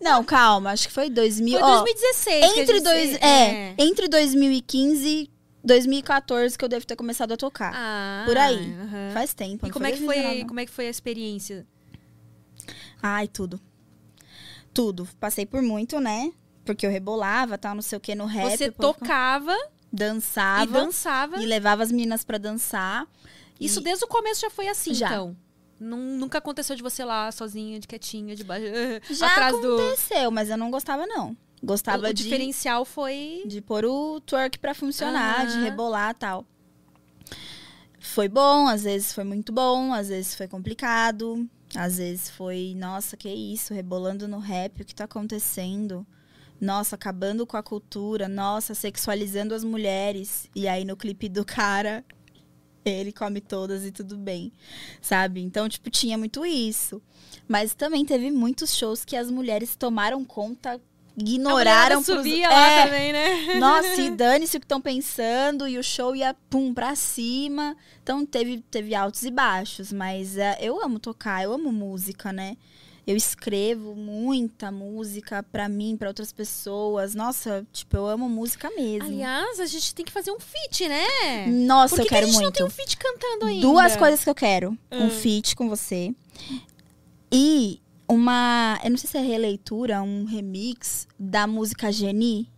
Não, calma, acho que foi 2000. Foi ó, 2016. que a entre, dois, se- é, entre 2015 e 2014 que eu devo ter começado a tocar. Ah, Por aí. Faz tempo. E como é, que foi, 2019, não. como é que foi a experiência? Ai, tudo. Tudo. Passei por muito, né? Porque eu rebolava, tal, não sei o que, no rap. Você tocava dançava. e dançava. E levava as meninas pra dançar. Isso E- desde o começo já foi assim, Já. então. Nun- nunca aconteceu de você lá sozinha, de quietinha, de baixo, Já atrás do. aconteceu, mas eu não gostava, não. Gostava o de, diferencial foi. de pôr o twerk pra funcionar, de rebolar e tal. Foi bom, às vezes foi muito bom, às vezes foi complicado, às vezes foi, nossa, que isso, rebolando no rap, o que tá acontecendo? Nossa, acabando com a cultura, nossa, sexualizando as mulheres. E aí no clipe do cara, ele come todas e tudo bem, sabe? Então, tipo, tinha muito isso. Mas também teve muitos shows que as mulheres tomaram conta, ignoraram pros- subia É, lá também, né? nossa, e dane-se o que estão pensando, e o show ia pum pra cima. Então teve, teve altos e baixos, mas é, eu amo tocar, eu amo música, né? Eu escrevo muita música pra mim, pra outras pessoas. Nossa, tipo, eu amo música mesmo. Aliás, a gente tem que fazer um feat, né? Nossa, eu que a quero gente não muito. tem um feat cantando ainda? Duas coisas que eu quero. Um Hum. feat com você. E uma. Eu não sei se é releitura, um remix da música Geni.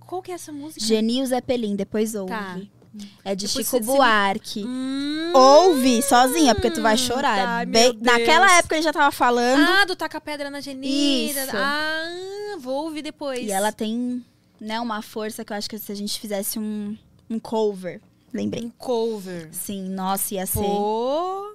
Qual que é essa música? Geni e o Zeppelin, depois ouve. Tá. É de Depois Chico Buarque. Hum, Ouve sozinha, porque tu vai chorar. tá, bem-. Naquela época ele já tava falando. Ah, do Taca Pedra na Genira. Isso. Ah, vou ouvir depois. e ela tem, né, uma força que eu acho que se a gente fizesse um, um cover. Lembrei. Um cover. Sim, nossa, ia ser. Pô.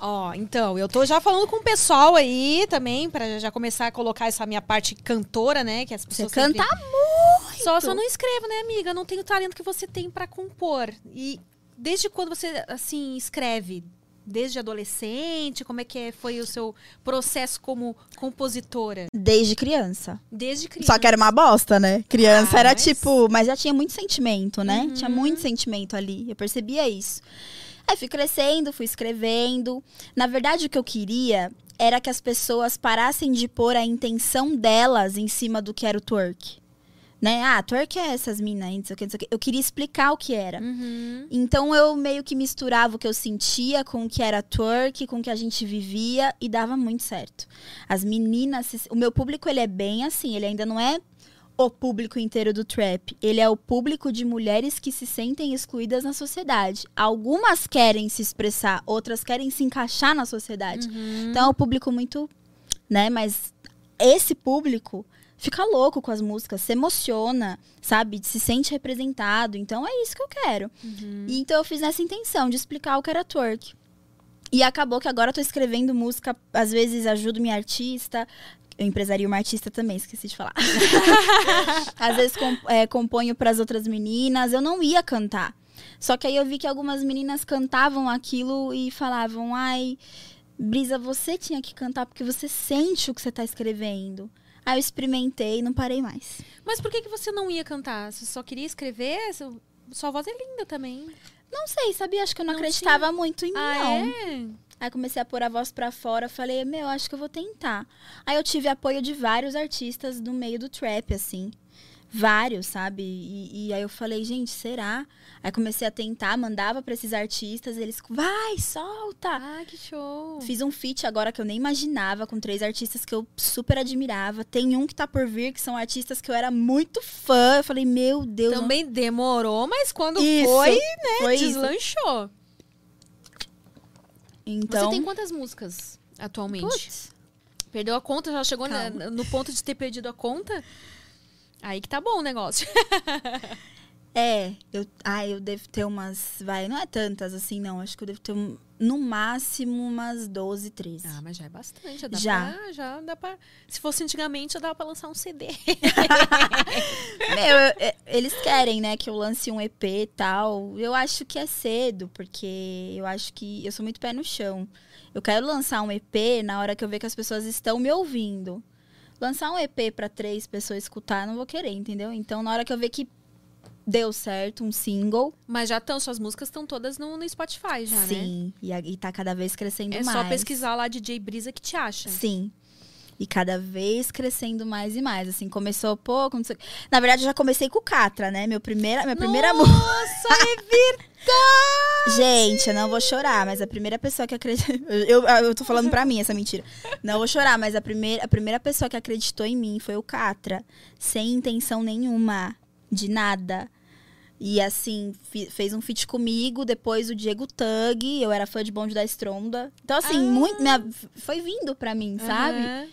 Ó, então, eu tô já falando com o pessoal aí também, pra já começar a colocar essa minha parte cantora, né? Que as Você pessoas canta sempre- muito. Só, só não escrevo, né, amiga? Eu não tenho o talento que você tem pra compor. E desde quando você, assim, escreve? Desde adolescente? Como é que é- foi o seu processo como compositora? Desde criança. Desde criança. Só que era uma bosta, né? Criança Ah, era mas- tipo. Mas já tinha muito sentimento, né? Uhum. Tinha muito sentimento ali. Eu percebia isso. Aí fui crescendo, fui escrevendo. Na verdade, o que eu queria era que as pessoas parassem de pôr a intenção delas em cima do que era o twerk. Né? Ah, twerk é essas minas aí, não sei o que, não sei o que. Eu queria explicar o que era. Uhum. Então eu meio que misturava o que eu sentia com o que era twerk, com o que a gente vivia e dava muito certo. As meninas, o meu público ele é bem assim, ele ainda não é o público inteiro do trap, ele é o público de mulheres que se sentem excluídas na sociedade. Algumas querem se expressar, outras querem se encaixar na sociedade. Então é um público muito, né, mas esse público fica louco com as músicas, se emociona, sabe? Se sente representado. Então é isso que eu quero. E então eu fiz nessa intenção de explicar o que era twerk. E acabou que agora eu tô escrevendo música, às vezes ajudo minha artista. Eu empresaria uma artista também, esqueci de falar. às vezes com, é, componho pras outras meninas. Eu não ia cantar. Só que aí eu vi que algumas meninas cantavam aquilo e falavam: ai, Brisa, você tinha que cantar porque você sente o que você tá escrevendo. Aí eu experimentei e não parei mais. Mas por que, que você não ia cantar? Você só queria escrever? Sua voz é linda também. Não sei, sabia? Acho que eu não, Não acreditava muito em mim, ah, não. é? Aí comecei a pôr a voz pra fora, falei, meu, acho que eu vou tentar. Aí eu tive apoio de vários artistas do meio do trap, assim. Vários, sabe? E, e aí eu falei, gente, será? Aí comecei a tentar, mandava pra esses artistas, eles, vai, solta! Ah, que show. Fiz um feat agora que eu nem imaginava, com três artistas que eu super admirava. Tem um que tá por vir, que são artistas que eu era muito fã. Eu falei, meu Deus. não- Também demorou, mas quando Isso, foi, foi isso. Então, Você tem quantas músicas atualmente? Putz, Perdeu a conta? Já chegou na- no ponto de ter perdido a conta? Aí que tá bom o negócio. É, eu, ah, eu devo ter umas, vai, não é tantas assim, não. Acho que eu devo ter um- no máximo umas 12, 13. Ah, mas já é bastante. Já dá Já. Pra, já dá pra. Se fosse antigamente, já dava pra lançar um CD. Meu, eu- eles querem, né, que eu lance um EP e tal. Eu acho que é cedo, porque eu acho que eu sou muito pé no chão. Eu quero lançar um EP na hora que eu ver que as pessoas estão me ouvindo. Lançar um EP pra três pessoas escutar, eu não vou querer, entendeu? Então, na hora que eu ver que deu certo, um single, Mas já estão, suas músicas estão todas no, no Spotify já, né? sim. E, a- e tá cada vez crescendo É mais. só pesquisar lá DJ Brisa que te acha. Sim. E cada vez crescendo mais e mais. Assim, começou pouco. Não sei... Na verdade, eu já comecei com o Catra, né? Meu primeira, minha primeira música. Nossa, é verdade! Gente, eu não vou chorar, mas a primeira pessoa que acreditou. Eu, eu, eu tô falando pra mim essa mentira. Não vou chorar, mas a primeira, a primeira pessoa que acreditou em mim foi o Catra. Sem intenção nenhuma. De nada. E assim, fez um feat comigo, depois o Diego Tug, eu era fã de Bonde da Estronda. Então, assim, Ah. muito. minha- foi vindo pra mim, sabe? Aham.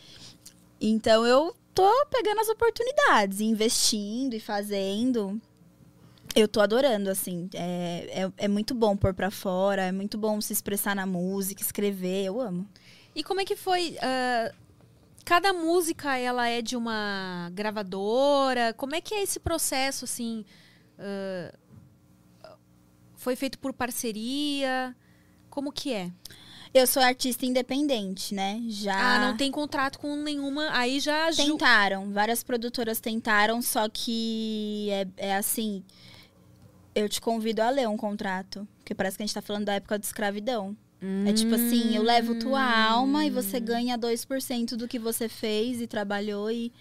Então eu tô pegando as oportunidades, investindo e fazendo. Eu tô adorando, assim. É, é, é muito bom pôr pra fora, é muito bom se expressar na música, escrever, eu amo. E como é que foi? ah, cada música ela é de uma gravadora? Como é que é esse processo assim? ah, foi feito por parceria? Como que é? Eu sou artista independente, né? Já. Ah, não tem contrato com nenhuma. Aí já Tentaram, várias produtoras tentaram, só que é, é assim. Eu te convido a ler um contrato. Porque parece que a gente tá falando da época de escravidão. É tipo assim, eu levo tua alma e você ganha 2% do que você fez e trabalhou e.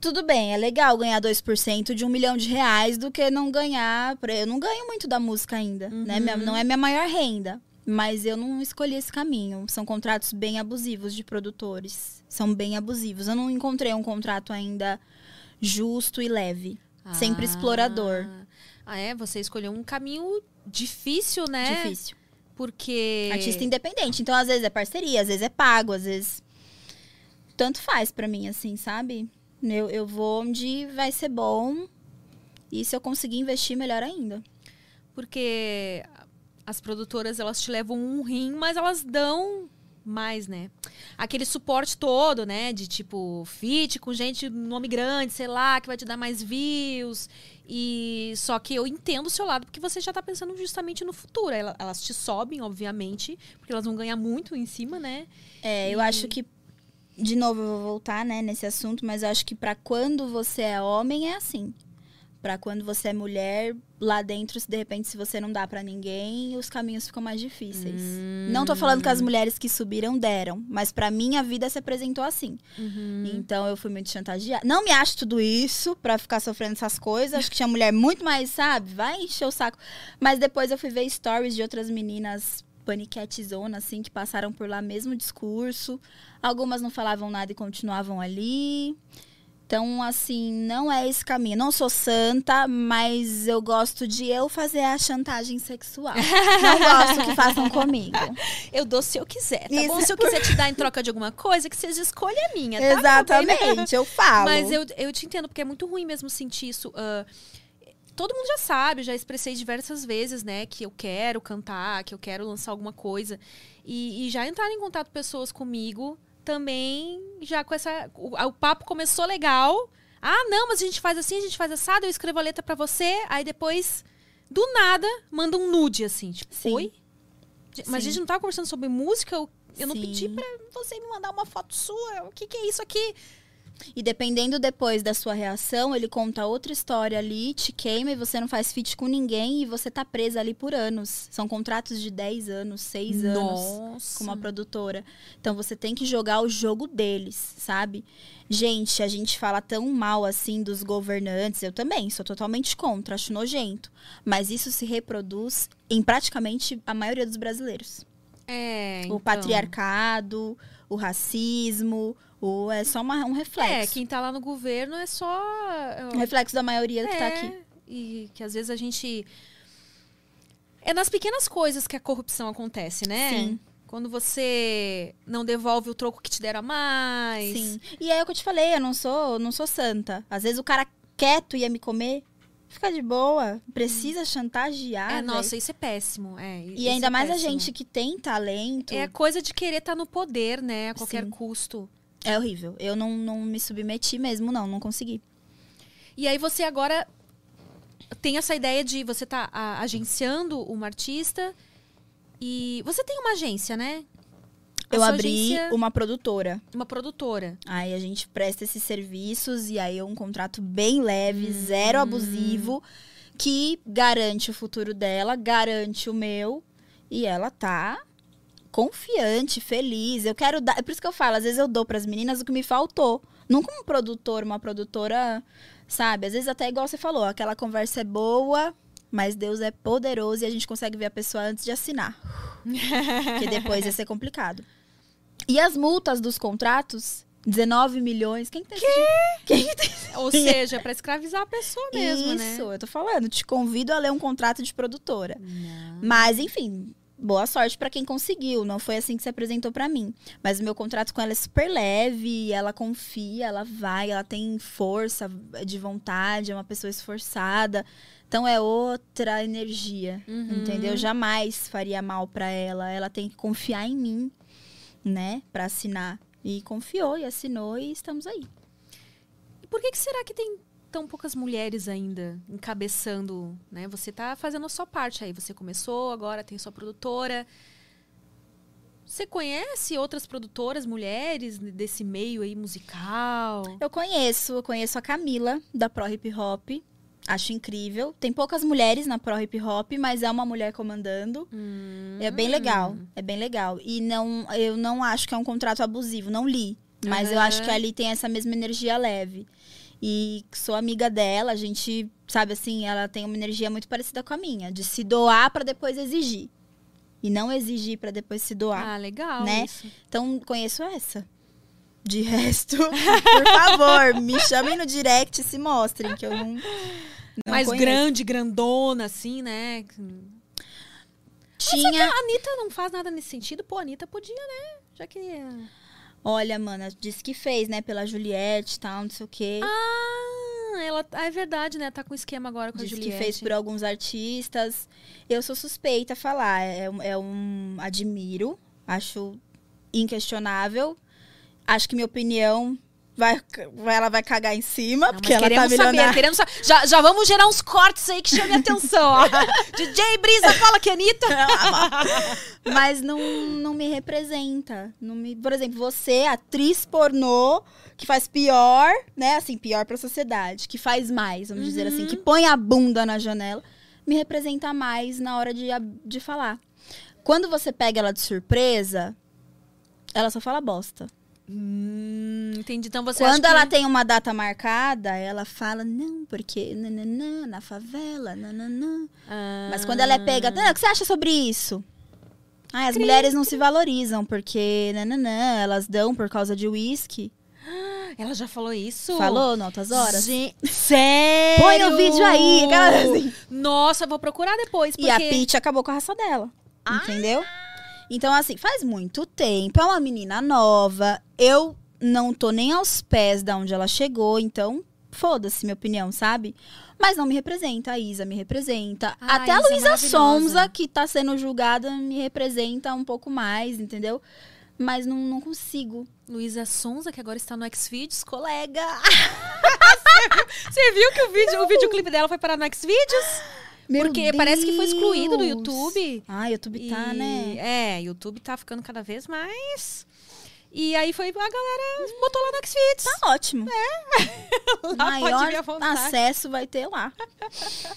Tudo bem, é legal ganhar 2% de um milhão de reais do que não ganhar. Eu não ganho muito da música ainda, né? Minha- Não é minha maior renda. Mas eu não escolhi esse caminho. São contratos bem abusivos de produtores. São bem abusivos. Eu não encontrei um contrato ainda justo e leve. Sempre explorador. Ah, é? Você escolheu um caminho difícil, né? Difícil. Porque. Artista independente. Então, às vezes é parceria, às vezes é pago, às vezes. Tanto faz pra mim, assim, sabe? Eu, eu vou onde vai ser bom. E se eu conseguir investir, melhor ainda. Porque as produtoras, elas te levam um rim, mas elas dão mais, né? Aquele suporte todo, né? De tipo, fit com gente, nome grande, sei lá, que vai te dar mais views. E só que eu entendo o seu lado, porque você já tá pensando justamente no futuro. Ela- Elas te sobem, obviamente, porque elas vão ganhar muito em cima, né? É, eu acho que. De novo, eu vou voltar, né, nesse assunto, mas eu acho que pra quando você é homem é assim. Pra quando você é mulher, lá dentro, se de repente, se você não dá pra ninguém, os caminhos ficam mais difíceis. Não tô falando que as mulheres que subiram deram, mas pra mim a vida se apresentou assim. Então eu fui muito chantageada. Não me acho tudo isso pra ficar sofrendo essas coisas. Acho que tinha mulher muito mais, sabe? Vai encher o saco. Mas depois eu fui ver stories de outras meninas paniquete zona, assim, que passaram por lá mesmo discurso. Algumas não falavam nada e continuavam ali. Então, assim, não é esse caminho. Não sou santa, mas eu gosto de eu fazer a chantagem sexual. não gosto que façam comigo. Eu dou se eu quiser, tá Isso bom? Se eu quiser te dar em troca de alguma coisa, que seja escolha minha, tá? Exatamente, eu falo. Mas eu, eu te entendo, porque é muito ruim mesmo sentir isso. ah, todo mundo já sabe, já expressei diversas vezes, né, que eu quero cantar, que eu quero lançar alguma coisa. E, e já entraram em contato pessoas comigo também, já com essa. O, o papo começou legal. Ah, não, mas a gente faz assim, a gente faz assado, eu escrevo a letra pra você, aí depois, do nada, manda um nude, assim, tipo, Sim. oi? Mas a Sim. gente não tava conversando sobre música, eu, eu não pedi pra você me mandar uma foto sua. O que, que é isso aqui? E dependendo depois da sua reação, ele conta outra história ali, te queima e você não faz feat com ninguém e você tá presa ali por anos. São contratos de 10 anos, 6 anos Nossa. com uma produtora. Então você tem que jogar o jogo deles, sabe? Gente, a gente fala tão mal assim dos governantes, eu também sou totalmente contra, acho nojento. Mas isso se reproduz em praticamente a maioria dos brasileiros. É, O então. patriarcado, o racismo, o, é só uma- um reflexo. É, quem tá lá no governo é só. Um reflexo da maioria que tá É, aqui. E que às vezes a gente. É nas pequenas coisas que a corrupção acontece, né? Sim. Quando você não devolve o troco que te deram a mais. Sim. E é o que eu te falei, eu não sou, não sou santa. Às vezes o cara quieto ia me comer. Fica de boa. Precisa chantagear. É, véi. nossa, isso é péssimo. É, E isso ainda é mais a péssimo. gente que tem talento. É coisa de querer estar no poder, né? A qualquer Sim. custo. É horrível. Eu não, não me submeti mesmo, não. Não consegui. E aí você agora tem essa ideia de você tá a- agenciando uma artista e você tem uma agência, né? A eu abri agência- uma produtora. uma produtora. Aí a gente presta esses serviços e aí é um contrato bem leve, zero abusivo, que garante o futuro dela, garante o meu. E ela tá confiante, feliz. Eu quero dar. É por isso que eu falo, às vezes eu dou pras meninas o que me faltou. Não como produtor, uma produtora, sabe? Às vezes até igual você falou, aquela conversa é boa, mas Deus é poderoso e a gente consegue ver a pessoa antes de assinar. Porque depois ia ser complicado. E as multas dos contratos, 19 milhões. Quem que tem esse dinheiro? Quem que tem esse Ou seja, pra escravizar a pessoa mesmo, né? Isso, eu tô falando. Te convido a ler um contrato de produtora. Mas, enfim, boa sorte pra quem conseguiu. Não foi assim que se apresentou pra mim. Mas o meu contrato com ela é super leve, ela confia, ela vai, ela tem força de vontade, é uma pessoa esforçada. Então é outra energia, Uhum. entendeu? Jamais faria mal pra ela. Ela tem que confiar em mim, né, Pra assinar. E confiou e assinou e estamos aí. E por que, que será que tem tão poucas mulheres ainda encabeçando, né? Você tá fazendo a sua parte aí. Você começou, agora tem sua produtora. Você conhece outras produtoras, mulheres desse meio aí musical? Eu conheço, eu conheço a Camila, da Pro Hip Hop. Acho incrível. Tem poucas mulheres na Pro Hip Hop, mas é uma mulher comandando. É bem legal. É bem legal. E não, eu não acho que é um contrato abusivo, não li. Mas eu Aham. acho que ali tem essa mesma energia leve. E sou amiga dela, a gente, sabe assim, ela tem uma energia muito parecida com a minha, de se doar pra depois exigir. E não exigir pra depois se doar. Ah, legal. né? isso. Então, conheço essa. De resto, por favor, me chamem no direct e se mostrem, que eu não. não Mais conheço. grande, grandona, assim, né? Tinha. A Anitta não faz nada nesse sentido. Pô, a Anitta podia, né? Já que. Olha, mana, disse que fez, né? Pela Juliette e tal, não sei o quê. Ah, ela. Ah, é verdade, né? Tá com esquema agora com a Disse Juliette. que fez por alguns artistas. Eu sou suspeita a falar. É, é um. Admiro. Acho inquestionável. Acho que minha opinião. Vai, ela vai cagar em cima, Não, porque ela tá queremos saber, milionária. queremos saber. Já, já vamos gerar uns cortes aí que chamem a atenção. ó. DJ Brisa fala que a Anitta. Mas não, não me representa. Não me, por exemplo, você, atriz pornô, que faz pior, né? Assim, pior pra sociedade, que faz mais, vamos dizer assim, que põe a bunda na janela, me representa mais na hora de, de falar. Quando você pega ela de surpresa, ela só fala bosta. Hum, entendi. Então você Quando ela que... tem uma data marcada, ela fala, não, porque nananã, na favela, nananã. Ah, Mas quando ela é pega, "Ah, o que você acha sobre isso? Ah, as mulheres não se valorizam, porque nananã, elas dão por causa de uísque. Ela já falou isso? Falou no Altas Horas? Gente, sério? Põe o vídeo aí, assim. Nossa, vou procurar depois, porque... E a Pitty acabou com a raça dela. Entendeu? Então, assim, faz muito tempo. É uma menina nova. Eu não tô nem aos pés da onde ela chegou. Então, foda-se minha opinião, sabe? Mas não me representa. A Isa me representa. Ah, Até a é Luísa maravilhosa. Sonza, que tá sendo julgada, me representa um pouco mais, entendeu? Mas não, não consigo. Luísa Sonza, que agora está no Xvideos, colega. Você viu- Você viu que o, vídeo, o videoclipe dela foi parar no Xvideos? Meu Porque parece que foi excluído do Deus. YouTube. Ah, YouTube tá, E- né? É, YouTube tá ficando cada vez mais. E aí foi a galera botou lá no Xvideos. Tá ótimo. Vir Maior acesso vai ter lá.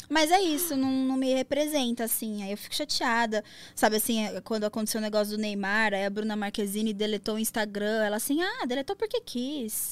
Mas é isso, não, não me representa, assim. Aí eu fico chateada. Sabe assim, é, quando aconteceu o negócio do Neymar, aí a Bruna Marquezine deletou o Instagram. Ela assim, ah, deletou porque quis.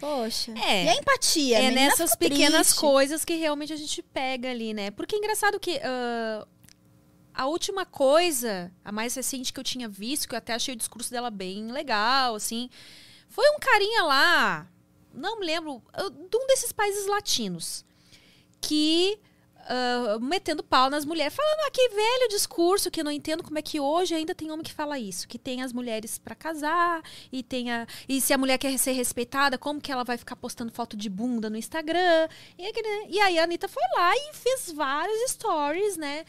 Poxa. É. E a empatia? É menina nessas pequenas triste. coisas que realmente a gente pega ali, né? Porque é engraçado que ah, a última coisa, a mais recente que eu tinha visto, que eu até achei o discurso dela bem legal, assim, foi um carinha lá, não me lembro, ah, de um desses países latinos, que ah, metendo pau nas mulheres, falando ah, que velho discurso que eu não entendo como é que hoje ainda tem homem que fala isso, que tem as mulheres pra casar e tem a, e se a mulher quer ser respeitada, como que ela vai ficar postando foto de bunda no Instagram? E, aquele- e aí a Anitta foi lá e fez vários stories, né?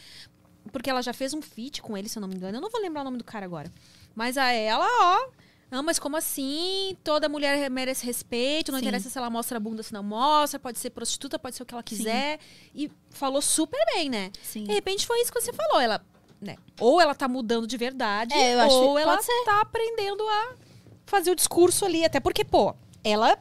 porque ela já fez um feat com ele, se eu não me engano. Eu não vou lembrar o nome do cara agora. Mas a ela, ó. Não, mas como assim? Toda mulher merece respeito, não Sim. interessa se ela mostra a bunda, se não mostra, pode ser prostituta, pode ser o que ela quiser. E falou super bem, né? Sim. De repente foi isso que você falou. Ela, né? Ou ela tá mudando de verdade, É, ou ela tá aprendendo a fazer o discurso ali. Até porque, pô, ela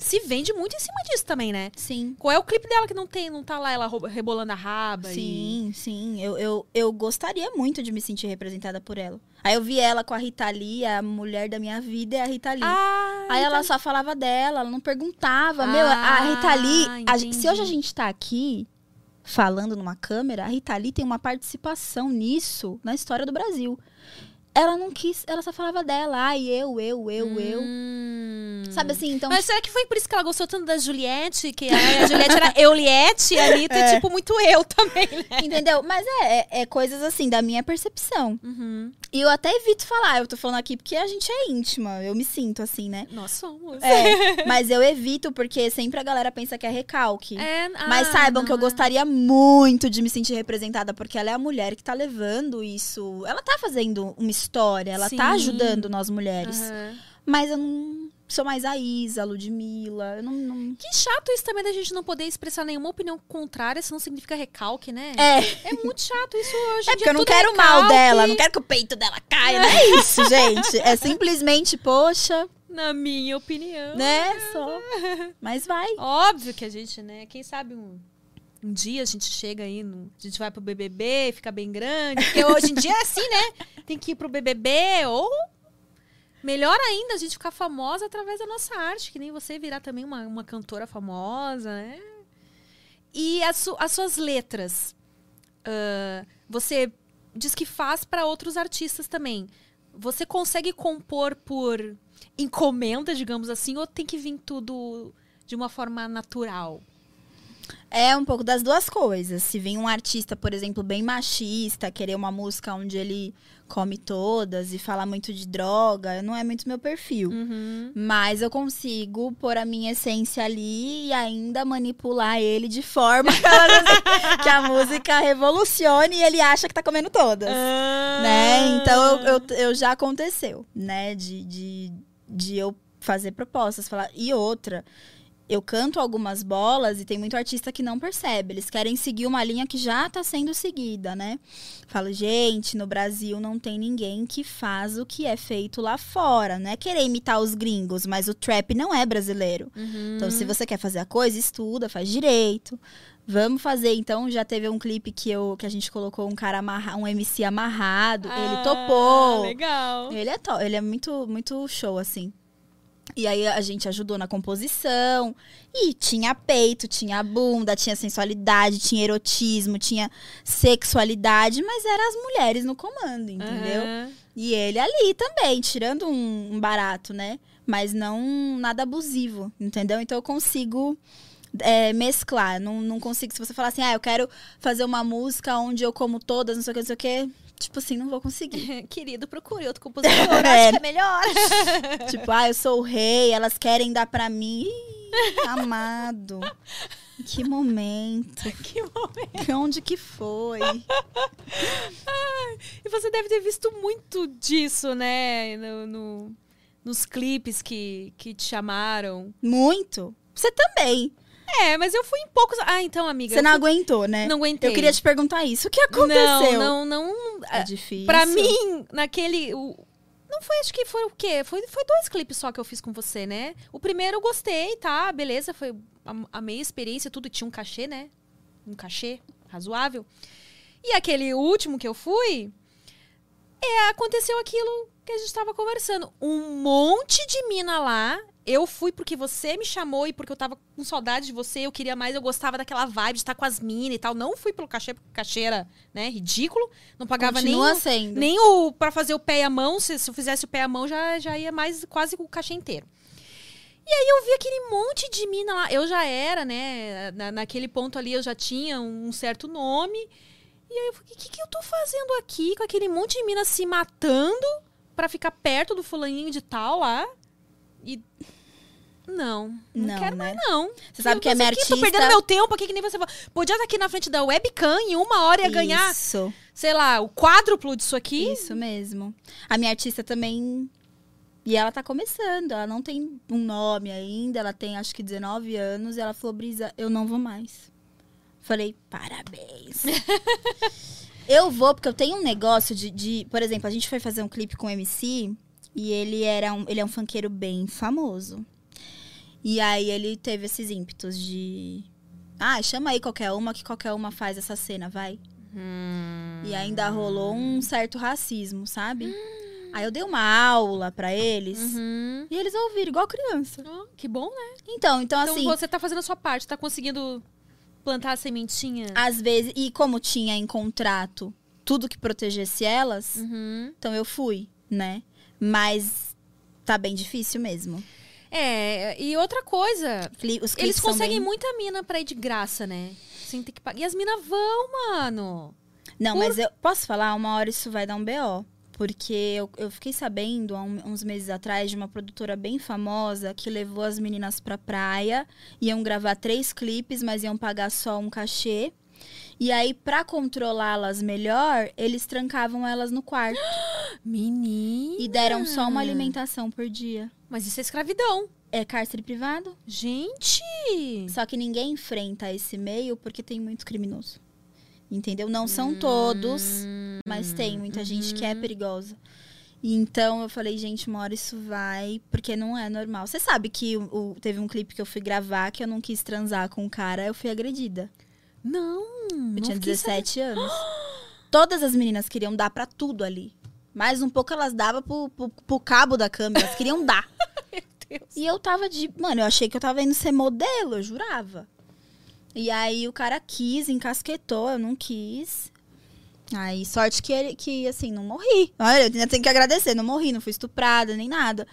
se vende muito em cima disso também, né? Sim. Qual é o clipe dela que não tem, não tá lá ela rebolando a raba? e- Sim, sim. Eu, eu, eu gostaria muito de me sentir representada por ela. Aí eu vi ela com a Rita Lee, a mulher da minha vida é a Rita Lee. Ah, Aí ela então- só falava dela, ela não perguntava. Ah, Meu, a Rita Lee. a gen- se hoje a gente tá aqui falando numa câmera, a Rita Lee tem uma participação nisso na história do Brasil. Ela não quis, ela só falava dela. Ai, eu, eu, eu, eu. Hum. Sabe assim, então. Mas será que foi por isso que ela gostou tanto da Juliette? Que a, a Juliette era Euliette e a Anitta é tipo muito eu também, né? Entendeu? Mas é, é, é coisas assim, da minha percepção. Uhum. E eu até evito falar, eu tô falando aqui porque a gente é íntima, eu me sinto assim, né? Nós somos. É, mas eu evito porque sempre a galera pensa que é recalque. É, Mas ah, saibam que eu não. gostaria muito de me sentir representada, porque ela é a mulher que tá levando isso. Ela tá fazendo uma história, ela Sim. tá ajudando nós mulheres. Aham. Mas eu não sou mais a Isa, a Ludmilla. Eu não. não... Que chato isso também da gente não poder expressar nenhuma opinião contrária, isso não significa recalque, né? É, É muito chato isso hoje. é porque eu não é quero o mal dela, não quero que o peito dela caia. Não é isso, gente. É simplesmente, poxa, Na minha opinião. né? Só. Mas vai. Óbvio que a gente, né? Quem sabe um, um dia a gente chega aí, no- a gente vai pro BBB, fica bem grande. Porque hoje em dia é assim, né? Tem que ir pro BBB ou. Melhor ainda, a gente ficar famosa através da nossa arte, que nem você virar também uma, uma cantora famosa, né? E as, su- as suas letras, ah, você diz que faz para outros artistas também. Você consegue compor por encomenda, digamos assim, ou tem que vir tudo de uma forma natural? É um pouco das duas coisas. Se vem um artista, por exemplo, bem machista, querer uma música onde ele come todas e fala muito de droga, não é muito meu perfil. Uhum. Mas eu consigo pôr a minha essência ali e ainda manipular ele de forma que a música revolucione e ele acha que tá comendo todas. Né? Então eu, eu, eu já aconteceu, né? De, de, de eu fazer propostas, falar. E outra, eu canto algumas bolas e tem muito artista que não percebe. Eles querem seguir uma linha que já tá sendo seguida, né? Falo, gente, no Brasil não tem ninguém que faz o que é feito lá fora. Não é querer imitar os gringos, mas o trap não é brasileiro. Então, se você quer fazer a coisa, estuda, faz direito. Vamos fazer, então, já teve um clipe que, eu, que a gente colocou um cara amarra, um MC amarrado, ele topou. Ah, Legal. Ele é to- ele é muito, muito show, assim. E aí a gente ajudou na composição. E tinha peito, tinha bunda, tinha sensualidade, tinha erotismo, tinha sexualidade, mas eram as mulheres no comando, entendeu? Aham. E ele ali também, tirando um, um barato, né? Mas não nada abusivo, entendeu? Então eu consigo é, mesclar. Não, não consigo, se você falar assim, ah, eu quero fazer uma música onde eu como todas, não sei o que, não sei o que. Tipo assim, não vou conseguir. Querido, procure outro compositor. É. Acho que é melhor. tipo, ah, eu sou o rei, elas querem dar pra mim. Ih, amado. Que momento. que momento. Onde que foi? E você deve ter visto muito disso, né? No, no- nos clipes que, que te chamaram. Muito. Você também. É, mas eu fui em poucos. Ah, então, amiga. Você não fui- aguentou, né? Não aguentei. Eu queria te perguntar isso. O que aconteceu? Não, não, não. É difícil. Pra mim, naquele. não foi, acho que foi o quê? Foi, foi dois clipes só que eu fiz com você, né? O primeiro eu gostei, tá? Beleza, foi a, a meia experiência, tudo. Tinha um cachê, né? Um cachê razoável. E aquele último que eu fui, é, aconteceu aquilo que a gente tava conversando. Um monte de mina lá. Eu fui porque você me chamou e porque eu tava com saudade de você, eu queria mais, eu gostava daquela vibe de estar com as minas e tal. Não fui pelo cachê, porque o cachê era, né, ridículo. Não pagava nem, Continua o- sendo. nem o para fazer o pé e a mão. Se, se eu fizesse o pé e a mão, já, já ia mais quase com o cachê inteiro. E aí eu vi aquele monte de mina lá. Eu já era, né? na- naquele ponto ali eu já tinha um certo nome. E aí eu falei, o que, que eu tô fazendo aqui com aquele monte de mina se matando pra ficar perto do fulaninho de tal lá? E. Não, não, Não, quero né? mais, não. Você sabe Eu que é minha aqui, artista... Tô perdendo meu tempo aqui, que nem você falou. Podia estar aqui na frente da webcam em uma hora ia ganhar Isso. sei lá, o quádruplo disso aqui. Isso mesmo. A minha artista também. E ela tá começando, ela não tem um nome ainda, ela tem acho que 19 anos, e ela falou, Brisa, eu não vou mais. Falei, parabéns. eu vou, porque eu tenho um negócio de, de. Por exemplo, a gente foi fazer um clipe com o MC e ele era um, ele é um funkeiro bem famoso. E aí ele teve esses ímpetos de. Ah, chama aí qualquer uma que qualquer uma faz essa cena, vai. E ainda rolou um certo racismo, sabe? Aí eu dei uma aula pra eles Uhum. e eles ouviram igual criança. Ó, que bom, né? Então, então, Então assim, você tá fazendo a sua parte, tá conseguindo plantar a sementinha. às vezes, e como tinha em contrato tudo que protegesse elas, Uhum. então eu fui, né? Mas tá bem difícil mesmo. É, e outra coisa, Os eles conseguem bem- muita mina pra ir de graça, né? Sem ter que pagar. E as minas vão, mano. Não, Por- mas eu posso falar, uma hora isso vai dar um BO. Porque eu, eu fiquei sabendo há um- uns meses atrás de uma produtora bem famosa que levou as meninas pra praia, iam gravar três clipes, mas iam pagar só um cachê. E aí, pra controlá-las melhor, eles trancavam elas no quarto Menina. e deram só uma alimentação por dia. Mas isso é escravidão. É cárcere privado. Gente! Só que ninguém enfrenta esse meio porque tem muito criminoso. Entendeu? Não são todos, mas tem muita gente que é perigosa. E então eu falei, gente, uma hora isso vai, porque não é normal. Você sabe que o, teve um clipe que eu fui gravar que eu não quis transar com o cara, eu fui agredida. Não. Eu não tinha fiquei 17 anos. Todas as meninas queriam dar pra tudo ali. Mais um pouco elas davam pro, pro, pro cabo da câmera, elas queriam dar. Deus. E eu tava de. Mano, eu achei que eu tava indo ser modelo, eu jurava. E aí o cara quis, encasquetou, eu não quis. Aí, sorte que ele, que assim, não morri. Olha, eu ainda tenho que agradecer, não morri, não fui estuprada, nem nada.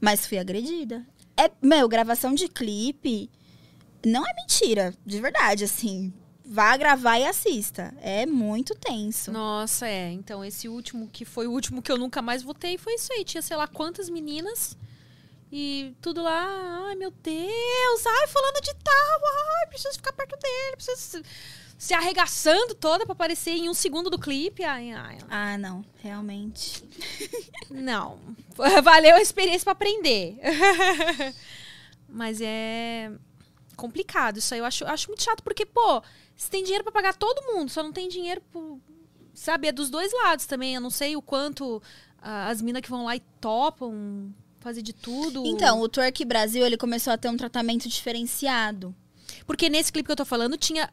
Mas fui agredida. É, meu, gravação de clipe não é mentira, de verdade, assim. Vá gravar e assista. É muito tenso. Nossa, é. Então, esse último, que foi o último que eu nunca mais votei, foi isso aí. Tinha, sei lá, quantas meninas. E tudo lá, ai meu Deus, ai, fulano de tal, ai, preciso ficar perto dele, preciso se- arregaçando toda pra aparecer em um segundo do clipe. Ai, ai, ai. Ah, não, realmente. Não. Valeu a experiência pra aprender. Mas é complicado. Isso aí eu acho, acho muito chato, porque, pô, você tem dinheiro pra pagar todo mundo, só não tem dinheiro pro. Sabe, é dos dois lados também. Eu não sei o quanto ah, as minas que vão lá e topam fazer de tudo. Então, o Twerk Brasil, ele começou a ter um tratamento diferenciado. Porque nesse clipe que eu tô falando, tinha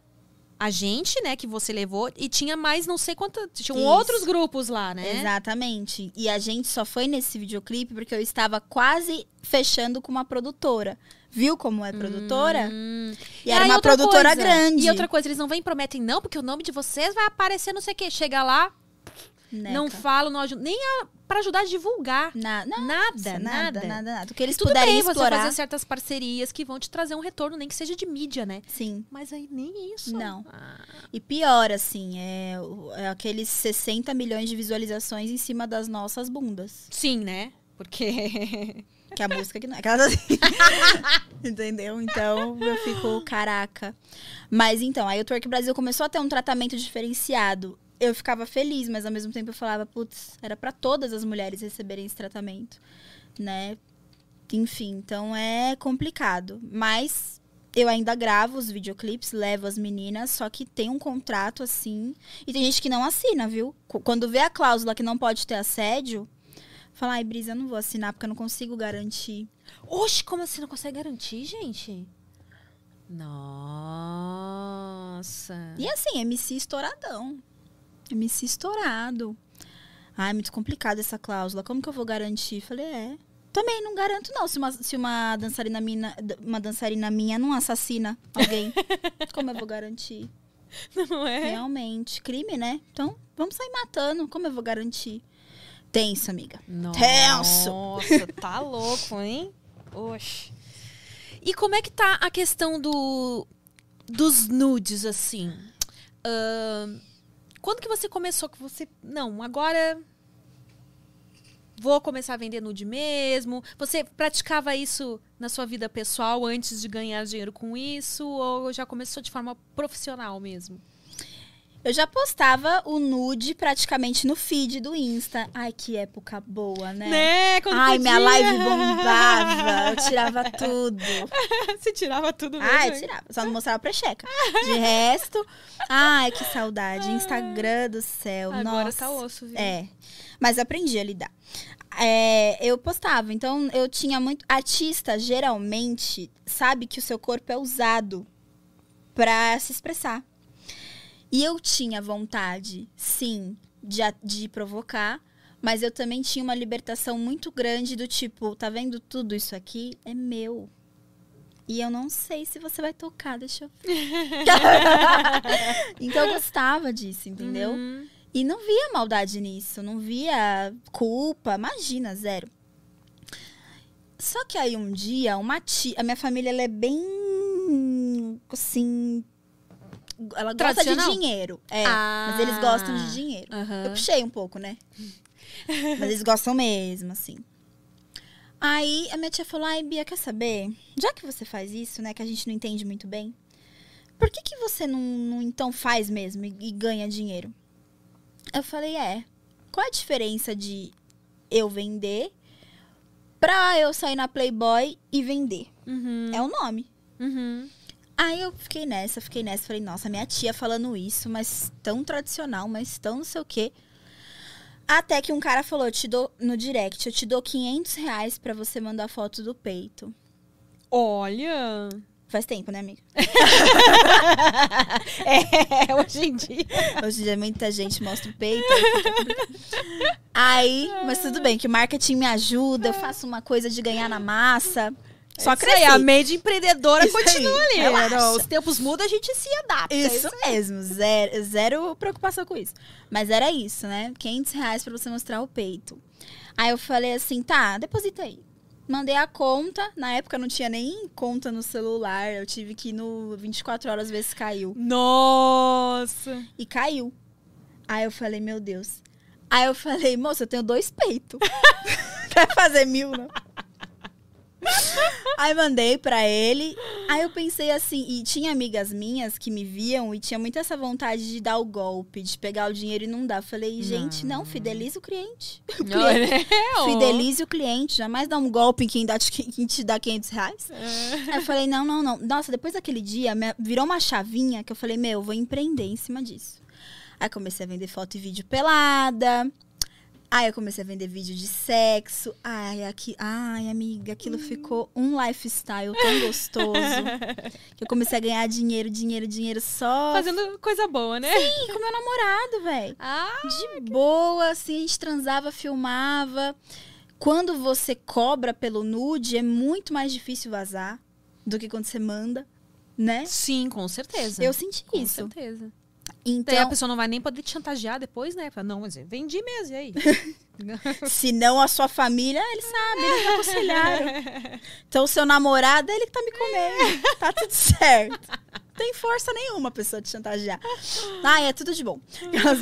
a gente, né, que você levou, e tinha mais não sei quantas. Tinham Isso. outros grupos lá, né? Exatamente. E a gente só foi nesse videoclipe porque eu estava quase fechando com uma produtora. Viu como é produtora? Hum. E era uma produtora coisa, grande. E outra coisa, eles não vêm e prometem, não, porque o nome de vocês vai aparecer não sei o quê. Chega lá, Neca. não falam, não ajudam. Nem a, pra ajudar a divulgar. Na- não, Nada, nada, nada. nada, nada, O que eles Tudo puderem bem você explorar. fazer certas parcerias que vão te trazer um retorno, nem que seja de mídia, né? Sim. Mas aí nem isso. Não. Ah, E pior, assim, é, é aqueles 60 milhões de visualizações em cima das nossas bundas. sim, né? Porque. Que a música que não é. Assim. Entendeu? Então eu fico, caraca. Mas então, aí o Twerk Brasil começou a ter um tratamento diferenciado. Eu ficava feliz, mas ao mesmo tempo eu falava, putz, era pra todas as mulheres receberem esse tratamento, né? Enfim, então é complicado. Mas eu ainda gravo os videoclipes, levo as meninas, só que tem um contrato assim. E tem gente que não assina, viu? Qu- Quando vê a cláusula que não pode ter assédio, fala, ai, Brisa, eu não vou assinar porque eu não consigo garantir. Oxe, como assim não consegue garantir, gente? Nossa. E assim, MC estouradão. MC estourado. Ai, muito complicado essa cláusula. Como que eu vou garantir? Falei, é. Também não garanto, não. Se uma, se uma dançarina minha, uma dançarina minha não assassina alguém, como eu vou garantir? Não é? Realmente. Crime, né? Então, vamos sair matando. Como eu vou garantir? Tenso, amiga. Nossa, Tenso. Nossa, tá louco, hein? Oxe. E como é que tá a questão do dos nudes, assim? Ahn, quando que você começou que você... Não, agora... Vou começar a vender nude mesmo. Você praticava isso na sua vida pessoal antes de ganhar dinheiro com isso? Ou já começou de forma profissional mesmo? Eu já postava o nude praticamente no feed do Insta. Ai, que época boa, né? Né? Quando Ai, podia. minha live bombava. Eu tirava tudo. Você tirava tudo mesmo. Ai, hein? tirava. Só não mostrava pra checa. De resto, ai, que saudade. Instagram do céu. Agora Nossa. tá osso, viu? É. Mas aprendi a lidar. É, eu postava, então eu tinha muito. Artista geralmente sabe que o seu corpo é usado pra se expressar. E eu tinha vontade, sim, de, de provocar, mas eu também tinha uma libertação muito grande do tipo, tá vendo tudo isso aqui? É meu. E eu não sei se você vai tocar, deixa eu ver. então eu gostava disso, entendeu? Uhum. E não via maldade nisso, não via culpa, imagina, zero. Só que aí um dia, uma tia, a minha família ela é bem assim, ela gosta de dinheiro, é, Ah. mas eles gostam de dinheiro. Aham. Eu puxei um pouco, né? mas eles gostam mesmo, assim. Aí a minha tia falou: "Ai, Bia, quer saber? Já que você faz isso, né, que a gente não entende muito bem, por que que você não, não então faz mesmo e- e ganha dinheiro?" Eu falei, é. Qual a diferença de eu vender pra eu sair na Playboy e vender? Uhum. É o nome. Uhum. Aí eu fiquei nessa, fiquei nessa. Falei, nossa, minha tia falando isso, mas tão tradicional, mas tão não sei o quê. Até que um cara falou, eu te dou, no direct, eu te dou 500 reais pra você mandar foto do peito. Olha. Faz tempo, né, amiga? É, hoje em dia. Hoje em dia muita gente mostra o peito. aí mas tudo bem, que o marketing me ajuda, eu faço uma coisa de ganhar na massa. Só Isso aí, cresci. a mente empreendedora Isso aí, continua ali. relaxa. Não, Os tempos mudam, a gente se adapta. é Isso mesmo, zero, zero preocupação com isso. Mas era isso, né? 500 reais pra você mostrar o peito. Aí eu falei assim, tá, deposita aí. Mandei a conta, na época não tinha nem conta no celular, eu tive que ir no 24 horas ver se caiu. Nossa. E caiu. Aí eu falei, meu Deus. Aí eu falei, moça, eu tenho dois peitos. Quer fazer mil, não? Aí mandei pra ele. Aí eu pensei assim, e tinha amigas minhas que me viam e tinha muito essa vontade de dar o golpe, de pegar o dinheiro e não dar. Falei, gente, não, fidelize o cliente. O Não, cliente. é. Fidelize o cliente, jamais dá um golpe em quem, dá, quem te dá 500 reais. É. Aí eu falei, não, não, não. Nossa, depois daquele dia, virou uma chavinha que eu falei, meu, eu vou empreender em cima disso. Aí comecei a vender foto e vídeo pelada. Aí eu comecei a vender vídeo de sexo. Ai, aqui, ai, amiga, aquilo ficou um lifestyle tão gostoso. que eu comecei a ganhar dinheiro, dinheiro, dinheiro só Fazendo coisa boa, né? Sim, com meu namorado, velho. Ah, De boa, assim, a gente transava, filmava. Quando você cobra pelo nude, é muito mais difícil vazar do que quando você manda, né? sim, com certeza. Eu senti com isso. certeza. Daí a Então, pessoa não vai nem poder te chantagear depois, né? Fala, não, mas vendi mesmo, e aí? se não a sua família, ele sabe, eles me aconselharam. Então, o seu namorado, ele que tá me comendo. Tá tudo certo. Não tem força nenhuma a pessoa te chantagear. Ai, é tudo de bom. Elas.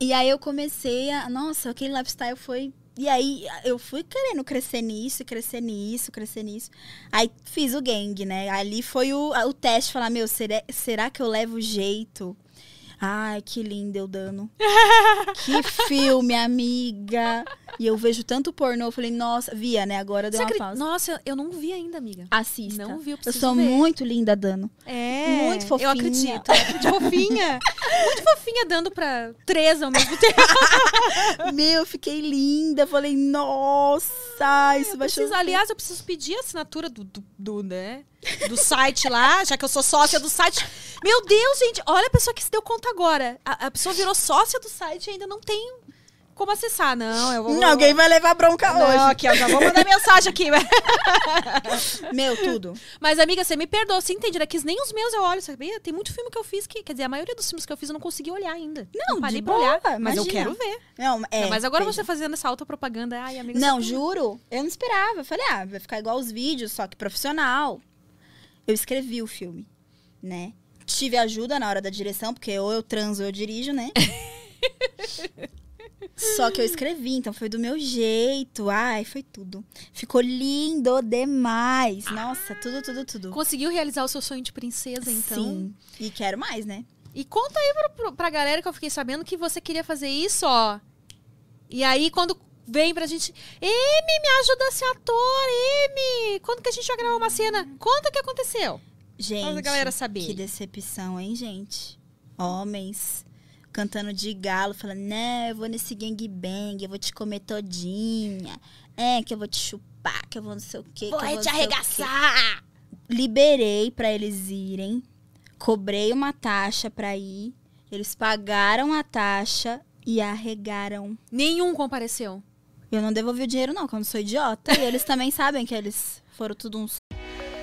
E aí eu comecei a. Nossa, aquele lifestyle foi. E aí eu fui querendo crescer nisso, crescer nisso, crescer nisso. Aí fiz o gang, né? Ali foi o, o teste, falar, meu, será, será que eu levo jeito? Ai, que lindo eu dando. que filme, amiga. E eu vejo tanto pornô, eu falei, nossa, via, né? Agora deu Você uma acredita- pausa. Nossa, eu não vi ainda, amiga. Assista. Não vi, eu eu preciso sou ver. muito linda dando. É. Muito fofinha. Eu acredito. De fofinha. Muito fofinha dando pra três ao mesmo tempo. Meu, eu fiquei linda. Falei, nossa, isso vai Preciso- chover. aliás, eu preciso pedir a assinatura do, do, do, né, do site lá, já que eu sou sócia do site. Meu Deus, gente, olha a pessoa que se deu conta agora. A, a pessoa virou sócia do site e ainda não tem como acessar. Não, eu vou. Hum, Alguém vai levar bronca Não, hoje. aqui, ó, já vou mandar mensagem aqui. Meu, tudo. Mas, amiga, você me perdoa, você entende, né? Que nem os meus eu olho, sabia? Tem muito filme que eu fiz que, quer dizer, a maioria dos filmes que eu fiz eu não consegui olhar ainda. Não, parei de pra olhar. boa, Mas eu quero ver. Não, é, Não, mas agora veja. você fazendo essa autopropaganda, ai, amiga. Não, você- juro. Eu não esperava. Eu falei, ah, vai ficar igual os vídeos, só que profissional. Eu escrevi o filme, né? Tive ajuda na hora da direção, porque ou eu transo ou eu dirijo, né? Só que eu escrevi, então foi do meu jeito. Ai, foi tudo. Ficou lindo demais. Nossa, tudo, tudo, tudo. Conseguiu realizar o seu sonho de princesa, então. Sim. E quero mais, né? E conta aí pra, pra galera que eu fiquei sabendo que você queria fazer isso, ó. E aí, quando vem pra gente. Emi, me ajuda a ser ator, Emi! Quando que a gente vai gravar uma cena? Conta o que aconteceu. Gente, galera saber. que decepção, hein, gente? Homens cantando de galo, falando, não, eu vou nesse gangbang, eu vou te comer todinha. É, que eu vou te chupar, que eu vou não sei o quê. Vou que eu vou te não sei o quê." arregaçar! Liberei pra eles irem, cobrei uma taxa pra ir, eles pagaram a taxa e arregaram. Nenhum compareceu. Eu não devolvi o dinheiro não, não sou idiota. E eles também sabem que eles foram tudo uns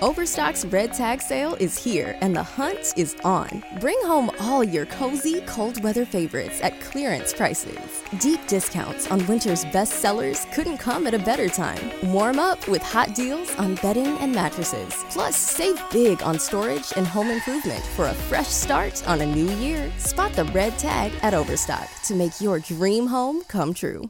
Overstock's red tag sale is here and the hunt is on. Bring home all your cozy, cold weather favorites at clearance prices. Deep discounts on winter's best sellers couldn't come at a better time. Warm up with hot deals on bedding and mattresses. Plus, save big on storage and home improvement for a fresh start on a new year. Spot the red tag at Overstock to make your dream home come true.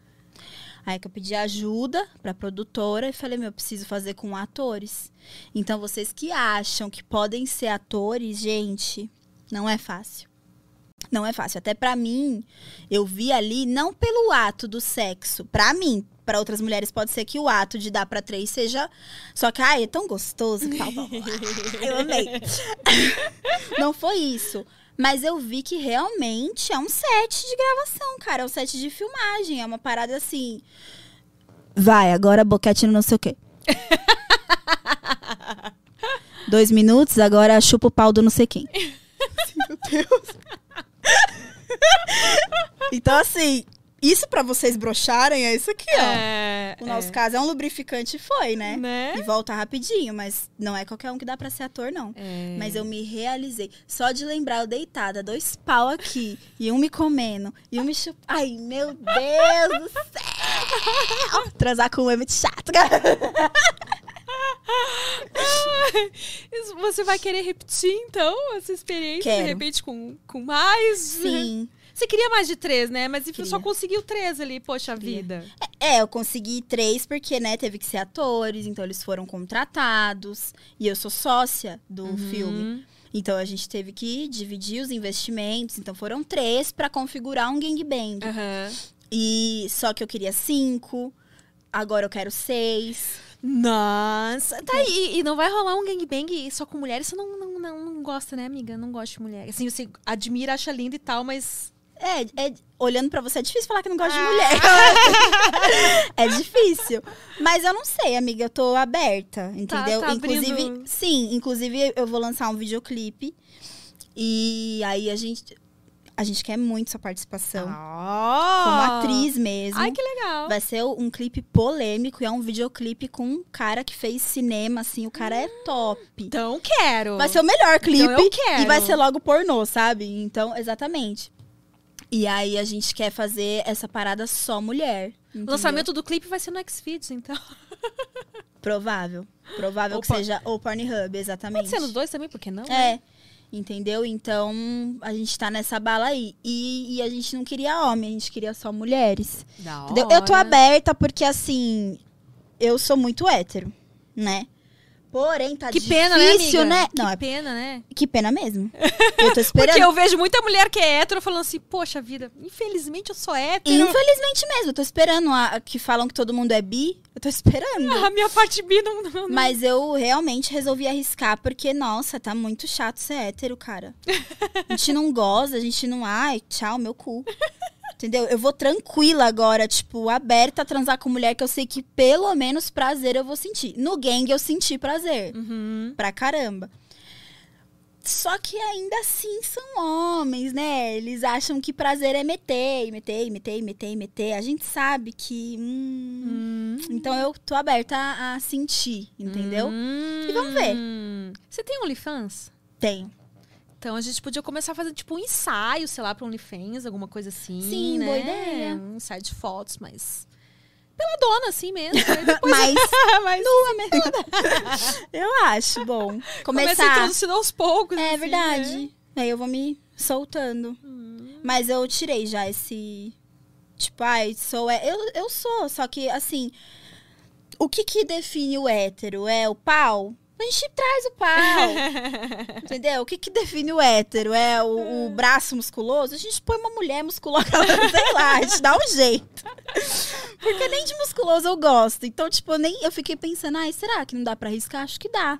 Aí que eu pedi ajuda pra produtora e falei, meu, eu preciso fazer com atores. Então, vocês que acham que podem ser atores, gente, não é fácil. Não é fácil. Até pra mim, eu vi ali, não pelo ato do sexo. Pra mim, pra outras mulheres, pode ser que o ato de dar pra três seja. Só que, ai, é tão gostoso. Tal, tal. Eu amei. Não foi isso. Mas eu vi que realmente é um set de gravação, cara. É um set de filmagem. É uma parada assim. Vai, agora boquete no não sei o quê. Dois minutos, agora chupa o pau do não sei quem. Meu Deus. então, assim, isso pra vocês brocharem é isso aqui, ó. É, O nosso caso é um lubrificante, foi, né? Né? E volta rapidinho, mas não é qualquer um que dá pra ser ator, não. É. Mas eu me realizei. Só de lembrar eu deitada, dois pau aqui, e um me comendo, e um me chup... Ai, meu Deus do céu! Transar com um é muito chato, cara. Você vai querer repetir, então, essa experiência, Quero. de repente, com, com mais? Sim. Você queria mais de três, né? Mas você só conseguiu três ali, poxa vida. É, eu consegui três porque, né, teve que ser atores, então eles foram contratados. E eu sou sócia do Uhum. filme. Então a gente teve que dividir os investimentos. Então foram três pra configurar um gangbang. Aham. E só que eu queria cinco. Agora eu quero seis. Nossa, tá aí. E não vai rolar um gangbang só com mulheres? Você não, não, não, não gosta, né, amiga? Não gosta de mulher. Assim, você admira, acha linda e tal, mas. É, é- olhando pra você é difícil falar que não gosta Ah. de mulher. é difícil. Mas eu não sei, amiga, eu tô aberta, entendeu? tá inclusive, abrindo. sim, inclusive eu vou lançar um videoclipe. E aí a gente a gente quer muito sua particição Oh! como atriz mesmo. Ai, que legal. Vai ser um clipe polêmico e é um videoclipe com um cara que fez cinema, assim, o cara é top. Então quero. Vai ser o melhor clipe. Então eu quero. E vai ser logo pornô, sabe? Então, exatamente. E aí a gente quer fazer essa parada só mulher. O entendeu? lançamento do clipe vai ser no Xvideos, então. Provável. Provável Ou que por- seja ou Pornhub, exatamente. Pode ser nos dois também, por que não? né? É. Entendeu? Então, a gente tá nessa bala aí. E, e a gente não queria homem, a gente queria só mulheres. Da Entendeu? Eu tô hora. aberta porque, assim, eu sou muito hétero, né? Porém, tá Que difícil, pena, né, amiga? né? Que Não, é pena, né? que pena mesmo. Eu tô esperando. Porque eu vejo muita mulher que é hétero falando assim, poxa vida, infelizmente eu sou hétero. Infelizmente mesmo, eu tô esperando a, que falam que todo mundo é bi. Eu tô esperando. A minha parte bi não... não, não. Mas eu realmente resolvi arriscar, porque, nossa, tá muito chato ser hétero, cara. A gente não goza, a gente não. Ai, tchau, meu cu. Entendeu? Eu vou tranquila agora, tipo, aberta a transar com mulher que eu sei que pelo menos prazer eu vou sentir. No gang eu senti prazer. Uhum. Pra caramba. Só que ainda assim são homens, né? Eles acham que prazer é meter, meter, meter, meter, meter. A gente sabe que. hum, Então eu tô aberta a, a sentir, entendeu? Hum. E vamos ver. Você tem OnlyFans? Tenho. Então a gente podia começar a fazer tipo um ensaio, sei lá, pra OnlyFans, alguma coisa assim. Sim, né? boa ideia. Um ensaio de fotos, mas. Pela dona, assim mesmo. Depois Mas mas nua mesmo. eu acho bom. começa Começar. introduzindo aos poucos. É assim, verdade. né? Aí eu vou me soltando. Hum. Mas eu tirei já esse. Tipo, ai, sou. é- Eu, eu sou, só que assim. O que que define o hétero? É o pau? A gente traz o pau. entendeu? O que que define o hétero? É o, o braço musculoso? A gente põe uma mulher musculosa, sei lá, a gente dá um jeito. Porque nem de musculoso eu gosto. Então, tipo, eu nem, eu fiquei pensando, ai, será que não dá pra arriscar? Acho que dá.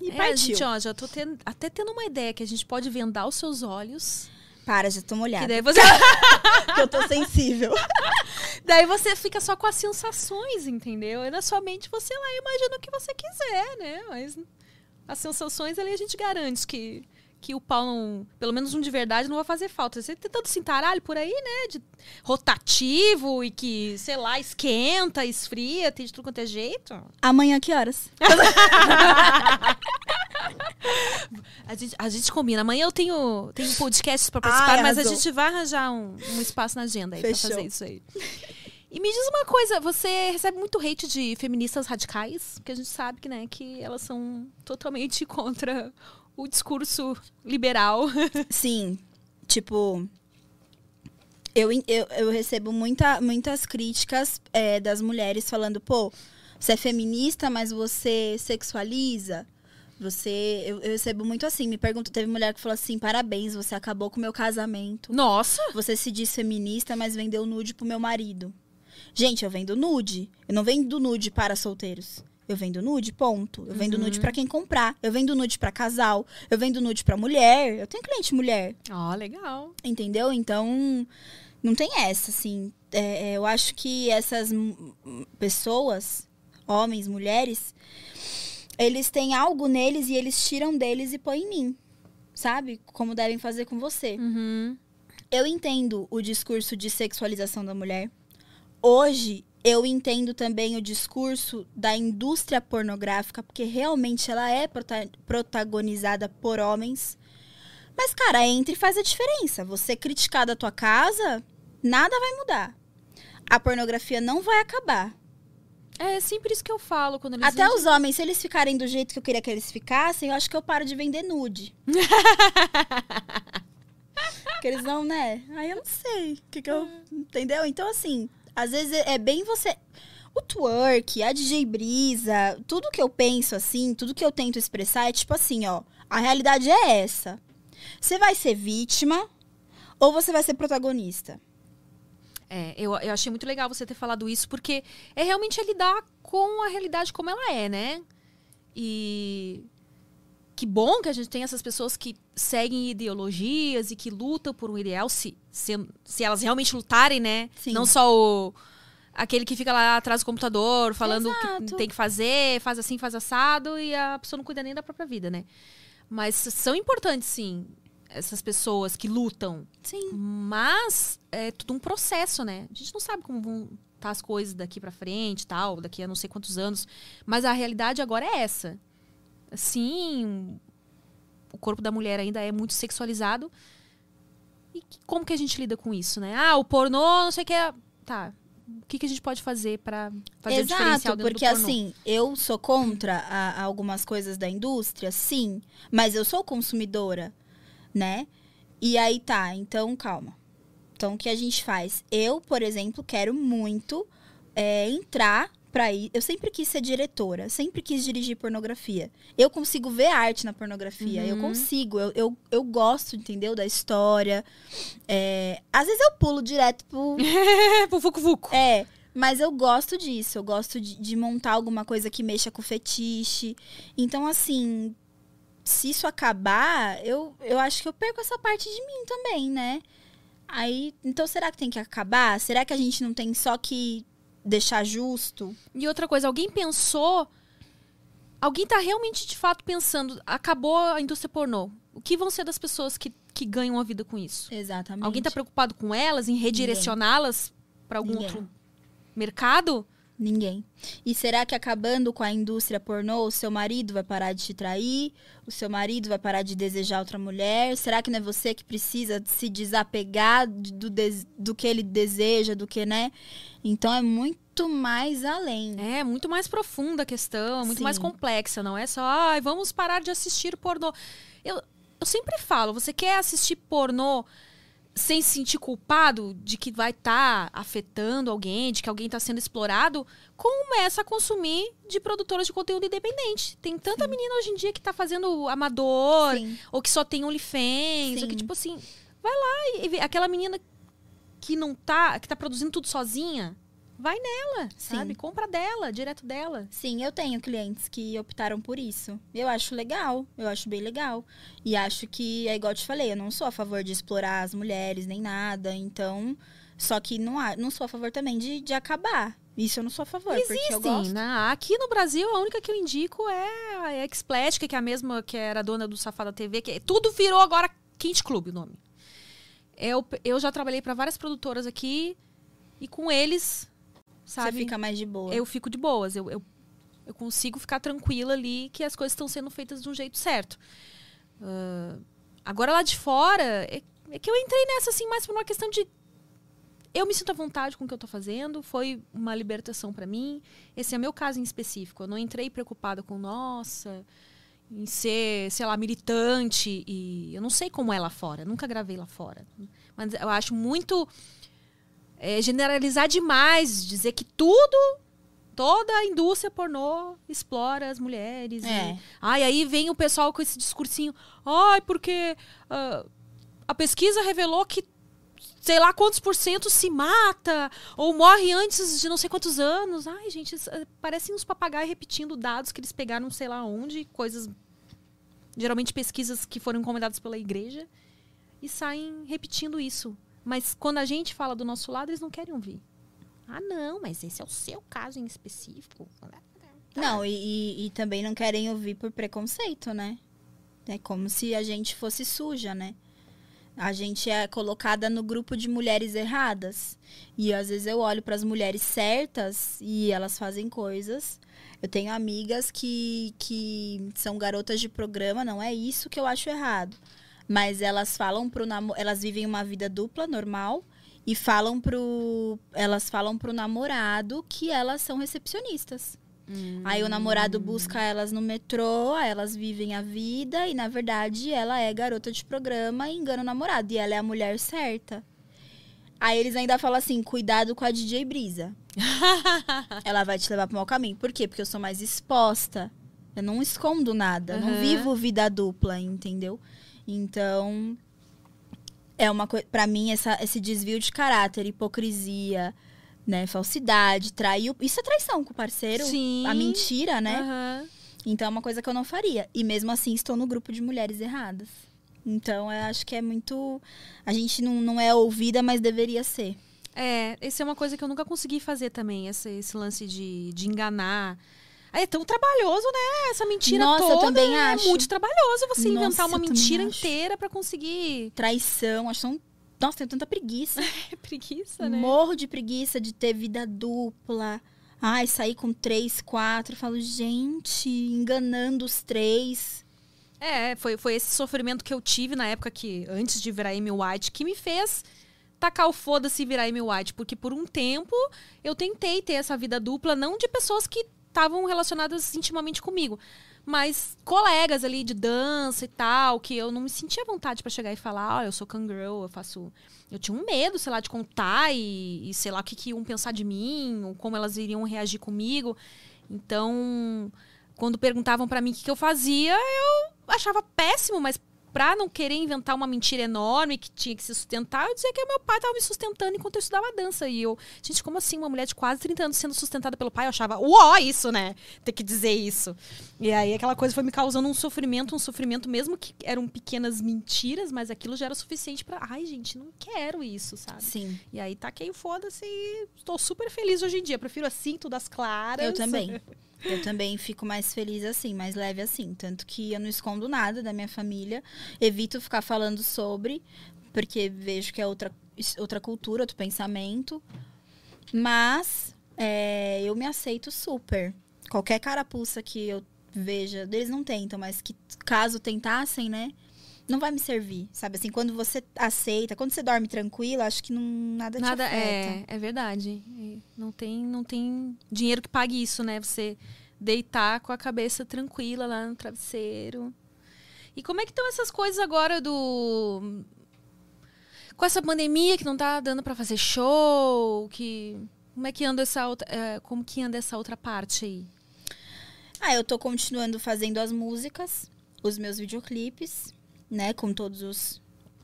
E É, partiu. gente, ó, já tô tendo- até tendo uma ideia que a gente pode vendar os seus olhos. Para, já tô Que molhada. daí você, Que eu tô sensível. daí você fica só com as sensações, entendeu? E na sua mente você lá imagina o que você quiser, né? Mas as sensações ali a gente garante que, que o pau não. Pelo menos um de verdade não vai fazer falta. Você tem tanto cintaralho por aí, né? De rotativo e que, sei lá, esquenta, esfria, tem de tudo quanto é jeito. Amanhã, que horas? A gente, a gente combina. Amanhã eu tenho, tenho podcasts pra participar, mas a gente vai arranjar um, um espaço na agenda aí Fechou. pra fazer isso aí. E me diz uma coisa, você recebe muito hate de feministas radicais? Porque a gente sabe que, né, que elas são totalmente contra o discurso liberal. Sim. Tipo. Eu, eu, eu recebo muita, muitas críticas é, das mulheres falando, pô, você é feminista, mas você sexualiza. Você. Eu, eu recebo muito assim. Me pergunta, teve mulher que falou assim: parabéns, você acabou com o meu casamento. Nossa! Você se diz feminista, mas vendeu nude pro meu marido. Gente, eu vendo nude. Eu não vendo nude para solteiros. Eu vendo nude, ponto. Eu vendo nude pra quem comprar. Eu vendo nude pra casal. Eu vendo nude pra mulher. Eu tenho cliente mulher, Ó, legal. entendeu? Então, não tem essa, assim. É, é, eu acho que essas pessoas, homens, mulheres, eles têm algo neles e eles tiram deles e põem em mim. Sabe? Como devem fazer com você. Uhum. Eu entendo o discurso de sexualização da mulher. Hoje, eu entendo também o discurso da indústria pornográfica, porque realmente ela é prota- protagonizada por homens. Mas, cara, entre e faz a diferença. Você criticar da tua casa, nada vai mudar. A pornografia não vai acabar. É sempre isso que eu falo quando eles Até vendem- os homens, se eles ficarem do jeito que eu queria que eles ficassem, eu acho que eu paro de vender nude. Porque eles não, né? Aí eu não sei. O que, que eu. Entendeu? Então, assim, às vezes é é bem você. O twerk, a DJ Brisa, tudo que eu penso assim, tudo que eu tento expressar é tipo assim, ó. A realidade é essa. Você vai ser vítima ou você vai ser protagonista? É, eu, eu achei muito legal você ter falado isso, porque é realmente é lidar com a realidade como ela é, né? E que bom que a gente tem essas pessoas que seguem ideologias e que lutam por um ideal, se, se, se elas realmente lutarem, né? Sim. Não só o, aquele que fica lá atrás do computador falando o que Exato. tem que fazer, faz assim, faz assado, e a pessoa não cuida nem da própria vida, né? Mas são importantes, sim, essas pessoas que lutam. Sim. Mas é tudo um processo, né? A gente não sabe como vão estar as coisas daqui pra frente, tal, daqui a não sei quantos anos. Mas a realidade agora é essa. Sim, o corpo da mulher ainda é muito sexualizado. E como que a gente lida com isso, né? Ah, o pornô, não sei o que é. Tá. O que, que a gente pode fazer pra fazer o diferencial Exato, dentro porque do pornô? assim, eu sou contra a- a algumas coisas da indústria, sim, mas eu sou consumidora, né? E aí tá, então calma. Então o que a gente faz? Eu, por exemplo, quero muito é, entrar pra ir. Eu sempre quis ser diretora, sempre quis dirigir pornografia. Eu consigo ver arte na pornografia, eu consigo, eu, eu, eu gosto, entendeu? Da história. É, às vezes eu pulo direto pro, pro Vucu. é, mas eu gosto disso. Eu gosto de, de montar alguma coisa que mexa com fetiche. Então, assim, se isso acabar, eu, eu acho que eu perco essa parte de mim também, né? Aí, então será que tem que acabar? Será que a gente não tem só que deixar justo? E outra coisa, alguém pensou. Alguém tá realmente, de fato, pensando. Acabou a indústria pornô. O que vão ser das pessoas que, que ganham a vida com isso? Exatamente. Alguém tá preocupado com elas, em redirecioná-las para algum Ninguém. outro mercado? Ninguém. E será que acabando com a indústria pornô, o seu marido vai parar de te trair? O seu marido vai parar de desejar outra mulher? Será que não é você que precisa se desapegar do, des- do que ele deseja, do que, né? Então é muito mais além. É, muito mais profunda a questão, muito Sim. mais complexa, não é só, ai, vamos parar de assistir pornô. Eu, eu sempre falo, você quer assistir pornô sem se sentir culpado de que vai estar afetando alguém, de que alguém está sendo explorado, começa a consumir de produtoras de conteúdo independente. Tem tanta menina hoje em dia que tá fazendo amador, Sim. ou que só tem OnlyFans, ou que Sim. tipo assim, vai lá e vê aquela menina que não tá, que tá produzindo tudo sozinha, vai nela, Sim. sabe? Compra dela, direto dela. Sim, eu tenho clientes que optaram por isso. Eu acho legal, eu acho bem legal. E acho que, é igual eu te falei, eu não sou a favor de explorar as mulheres nem nada. Então, só que não, há- não sou a favor também de, de acabar. Isso eu não sou a favor, porque eu Existem, gosto. né? Aqui no Brasil, a única que eu indico é a Explética, que é a mesma que era dona do Safada TV, que é- tudo virou agora Quinte Clube o nome. Eu, eu já trabalhei para várias produtoras aqui e com eles, sabe? Você fica mais de boa. eu fico de boas. Eu, eu, eu consigo ficar tranquila ali que as coisas estão sendo feitas de um jeito certo. Ah, agora lá de fora, é, é que eu entrei nessa assim mais por uma questão de. Eu me sinto à vontade com o que eu tô fazendo, foi uma libertação para mim. Esse é meu caso em específico. Eu não entrei preocupada com, nossa, em ser, sei lá, militante. E eu não sei como é lá fora, nunca gravei lá fora. Mas eu acho muito é, generalizar demais, dizer que tudo, toda a indústria pornô explora as mulheres. É. E, ai, aí vem o pessoal com esse discursinho, ai, porque ah, a pesquisa revelou que sei lá quantos por cento se mata ou morre antes de não sei quantos anos. Ai, gente, eh, parecem uns papagaios repetindo dados que eles pegaram sei lá onde, coisas geralmente pesquisas que foram encomendadas pela igreja e saem repetindo isso. Mas quando a gente fala do nosso lado, eles não querem ouvir. Ah, não, mas esse é o seu caso em específico. Não, e, e- também não querem ouvir por preconceito, né? É como se a gente fosse suja, né? A gente é colocada no grupo de mulheres erradas. E às vezes eu olho para as mulheres certas e elas fazem coisas. Eu tenho amigas que, que são garotas de programa, não é isso que eu acho errado. Mas elas falam pro elas vivem uma vida dupla, normal, e falam pro. Elas falam pro namorado que elas são recepcionistas. Aí o namorado busca elas no metrô, aí elas vivem a vida e, na verdade, ela é garota de programa e engana o namorado. E ela é a mulher certa. Aí eles ainda falam assim: cuidado com a DJ Brisa. ela vai te levar pro mau caminho. Por quê? Porque eu sou mais exposta. Eu não escondo nada. eu Não vivo vida dupla, entendeu? Então. É uma coisa. Pra mim, essa, esse desvio de caráter, hipocrisia, né? Falsidade, trair. Isso é traição com o parceiro. Sim. A mentira, né? Aham. Então é uma coisa que eu não faria. E mesmo assim estou no grupo de mulheres erradas. Então eu acho que é muito. A gente não, não é ouvida, mas deveria ser. É, essa é uma coisa que eu nunca consegui fazer também, esse, esse lance de, de enganar. É tão trabalhoso, né? Essa mentira Nossa, eu toda. também é acho. muito trabalhoso você Nossa, inventar uma eu mentira acho. inteira pra conseguir. Traição, acho tão. Nossa, tenho tanta preguiça. É preguiça, né? Morro de preguiça de ter vida dupla. Ai, sair com três, quatro. Eu falo, gente, enganando os três. É, foi, foi esse sofrimento que eu tive na época que, antes de virar Amy White, que me fez tacar o foda-se e virar Amy White. Porque por um tempo eu tentei ter essa vida dupla, não de pessoas que estavam relacionadas intimamente comigo, mas colegas ali de dança e tal, que eu não me sentia vontade pra chegar e falar, ó, eu sou cangirl, eu faço. Eu tinha um medo, sei lá, de contar e, e sei lá o que, que iam pensar de mim, ou como elas iriam reagir comigo. Então, quando perguntavam pra mim o que, que eu fazia, eu achava péssimo, mas pra não querer inventar uma mentira enorme que tinha que se sustentar, eu dizia que meu pai tava me sustentando enquanto eu estudava dança. E eu, gente, como assim uma mulher de quase 30 anos sendo sustentada pelo pai? Eu achava, uó, isso, né? Ter que dizer isso. E aí aquela coisa foi me causando um sofrimento, um sofrimento mesmo que eram pequenas mentiras, mas aquilo já era suficiente pra, ai, gente, não quero isso, sabe? Sim. E aí taquei o foda-se e estou super feliz hoje em dia. Prefiro assim, tudo às claras. Eu também. Eu também fico mais feliz assim, mais leve assim. Tanto que eu não escondo nada da minha família. Evito ficar falando sobre, porque vejo que é outra, outra cultura, outro pensamento. Mas é, eu me aceito super. Qualquer carapuça que eu veja, eles não tentam, mas que caso tentassem, né? Não vai me servir, sabe? Assim, quando você aceita, quando você dorme tranquila, acho que não, nada, Nada te afeta. é, é verdade. Não tem, não tem dinheiro que pague isso, né? Você deitar com a cabeça tranquila lá no travesseiro. E como é que estão essas coisas agora do com essa pandemia que não tá dando pra fazer show, que como é que anda essa outra, é, como que anda essa outra parte aí? Ah, eu tô continuando fazendo as músicas, os meus videoclipes, né? Com todos os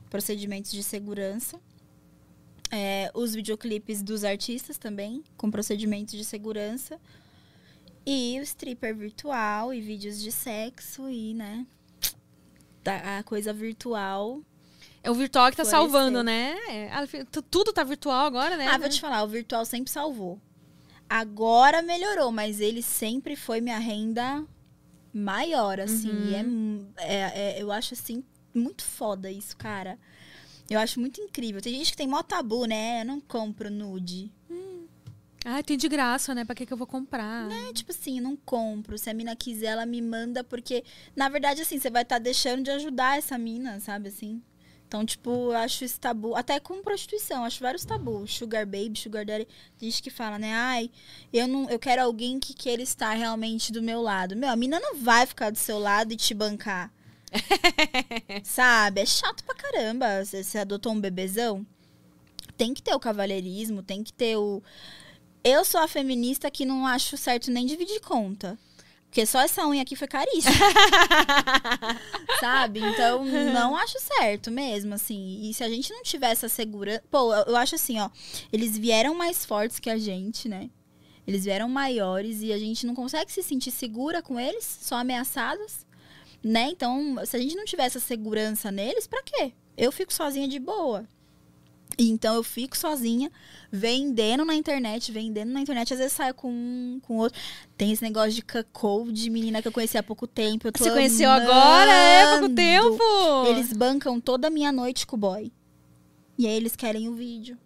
procedimentos de segurança. É, os videoclipes dos artistas também, com procedimentos de segurança. E o stripper virtual e vídeos de sexo e, né? da- A coisa virtual. É o virtual que tá Florescer. salvando, né? É, tu- tudo tá virtual agora, né? Ah, vou te falar, o virtual sempre salvou. Agora melhorou, mas ele sempre foi minha renda maior, assim. E é é, é- eu acho, assim, muito foda isso, cara. Eu acho muito incrível. Tem gente que tem mó tabu, né? Eu não compro nude. Ah, tem de graça, né? Pra que que eu vou comprar? É tipo assim, eu não compro. Se a mina quiser, ela me manda, porque, na verdade, assim, você vai estar deixando de ajudar essa mina, sabe assim? Então, tipo, eu acho esse tabu. Até com prostituição, acho vários tabus. Sugar baby, sugar daddy. Tem gente que fala, né? Ai, eu não eu quero alguém que queira estar realmente do meu lado. Meu, a mina não vai ficar do seu lado e te bancar. Sabe? É chato pra caramba. Você, você adotou um bebezão. Tem que ter o cavalheirismo, tem que ter o. Eu sou a feminista que não acho certo nem dividir conta. Porque só essa unha aqui foi caríssima. Sabe? Então, não acho certo mesmo, assim. E se a gente não tiver essa segurança. Pô, eu eu acho assim, ó. Eles vieram mais fortes que a gente, né? Eles vieram maiores e a gente não consegue se sentir segura com eles, só ameaçadas, né? Então, se a gente não tiver essa segurança neles, pra quê? Eu fico sozinha de boa. E Então eu fico sozinha, vendendo na internet, vendendo na internet, às vezes saio com um, com outro. Tem esse negócio de cuckold, de menina que eu conheci há pouco tempo. Você conheceu agora? É, pouco amando. tempo? Eles bancam toda a minha noite com o boy. E aí eles querem o vídeo.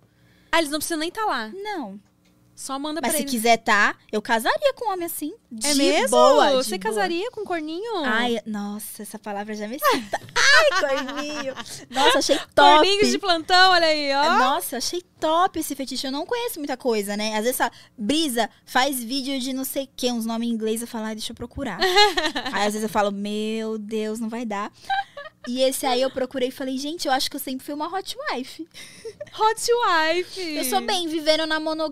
Ah, eles não precisam nem estar lá. Não. Só manda Mas pra se eles. quiser tá, eu casaria com um homem assim. É mesmo? Boa, Você boa. casaria com um corninho? Ai, nossa, essa palavra já me excita. Ai, corninho. Nossa, achei top. Corninhos de plantão, olha aí, ó. Nossa, achei top esse fetiche. Eu não conheço muita coisa, né? Às vezes a Brisa faz vídeo de não sei o que, uns nomes em inglês. Eu falo, ai, deixa eu procurar. aí às vezes eu falo, meu Deus, não vai dar. E esse aí eu procurei e falei, gente, eu acho que eu sempre fui uma hot wife. Hot Wife. Eu sou bem vivendo na monogamia.